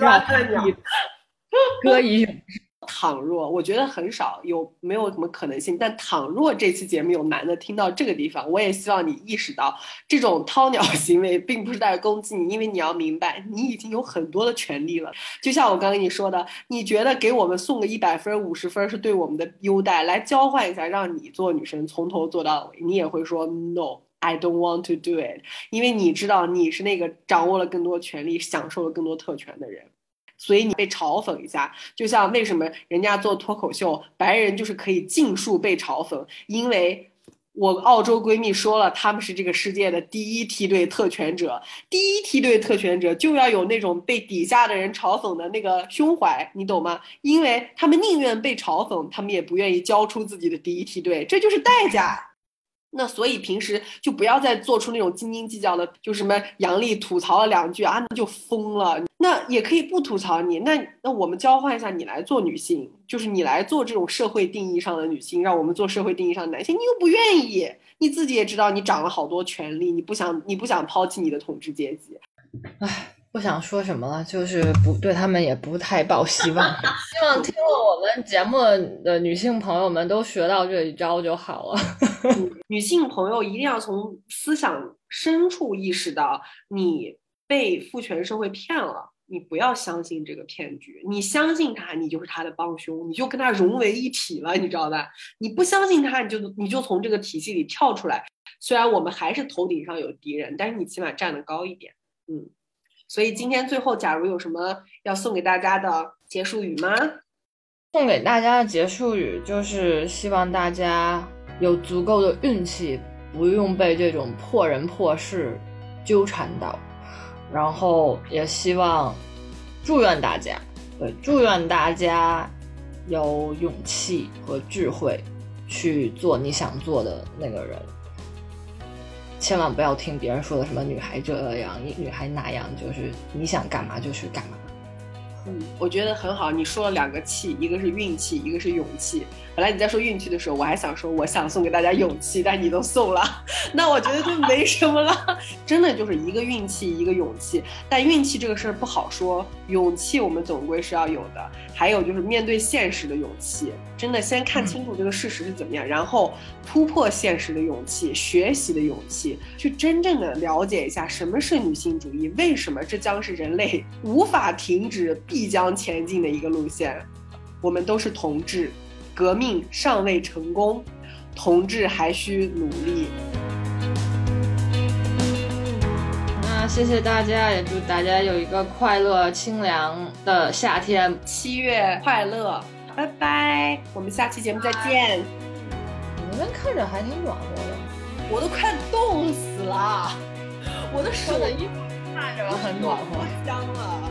让自己歌以咏志。倘若我觉得很少有没有什么可能性，但倘若这期节目有男的听到这个地方，我也希望你意识到，这种掏鸟行为并不是在攻击你，因为你要明白，你已经有很多的权利了。就像我刚跟你说的，你觉得给我们送个一百分、五十分是对我们的优待，来交换一下，让你做女生从头做到尾，你也会说 No，I don't want to do it，因为你知道你是那个掌握了更多权利、享受了更多特权的人。所以你被嘲讽一下，就像为什么人家做脱口秀，白人就是可以尽数被嘲讽，因为我澳洲闺蜜说了，他们是这个世界的第一梯队特权者，第一梯队特权者就要有那种被底下的人嘲讽的那个胸怀，你懂吗？因为他们宁愿被嘲讽，他们也不愿意交出自己的第一梯队，这就是代价。那所以平时就不要再做出那种斤斤计较的，就什么杨丽吐槽了两句啊，那就疯了。那也可以不吐槽你，那那我们交换一下，你来做女性，就是你来做这种社会定义上的女性，让我们做社会定义上的男性，你又不愿意，你自己也知道你掌了好多权利，你不想你不想抛弃你的统治阶级，唉。不想说什么了，就是不对他们也不太抱希望。<laughs> 希望听了我们节目的女性朋友们都学到这一招就好了。<laughs> 女性朋友一定要从思想深处意识到，你被父权社会骗了，你不要相信这个骗局。你相信他，你就是他的帮凶，你就跟他融为一体了，你知道吧？你不相信他，你就你就从这个体系里跳出来。虽然我们还是头顶上有敌人，但是你起码站得高一点。嗯。所以今天最后，假如有什么要送给大家的结束语吗？送给大家的结束语就是希望大家有足够的运气，不用被这种破人破事纠缠到。然后也希望祝愿大家，对，祝愿大家有勇气和智慧去做你想做的那个人。千万不要听别人说的什么女孩这样，女孩那样，就是你想干嘛就去干嘛，嗯，我觉得很好。你说了两个气，一个是运气，一个是勇气。本来你在说运气的时候，我还想说我想送给大家勇气，<laughs> 但你都送了，<laughs> 那我觉得就没什么了。真的就是一个运气，一个勇气。但运气这个事儿不好说，勇气我们总归是要有的。还有就是面对现实的勇气，真的先看清楚这个事实是怎么样，然后突破现实的勇气，学习的勇气，去真正的了解一下什么是女性主义，为什么这将是人类无法停止、必将前进的一个路线。我们都是同志，革命尚未成功，同志还需努力。那谢谢大家，也祝大家有一个快乐清凉的夏天。七月快乐，拜拜，我们下期节目再见。你那边看着还挺暖和的，我都快冻死了，我的手的衣服看着很暖和。香了。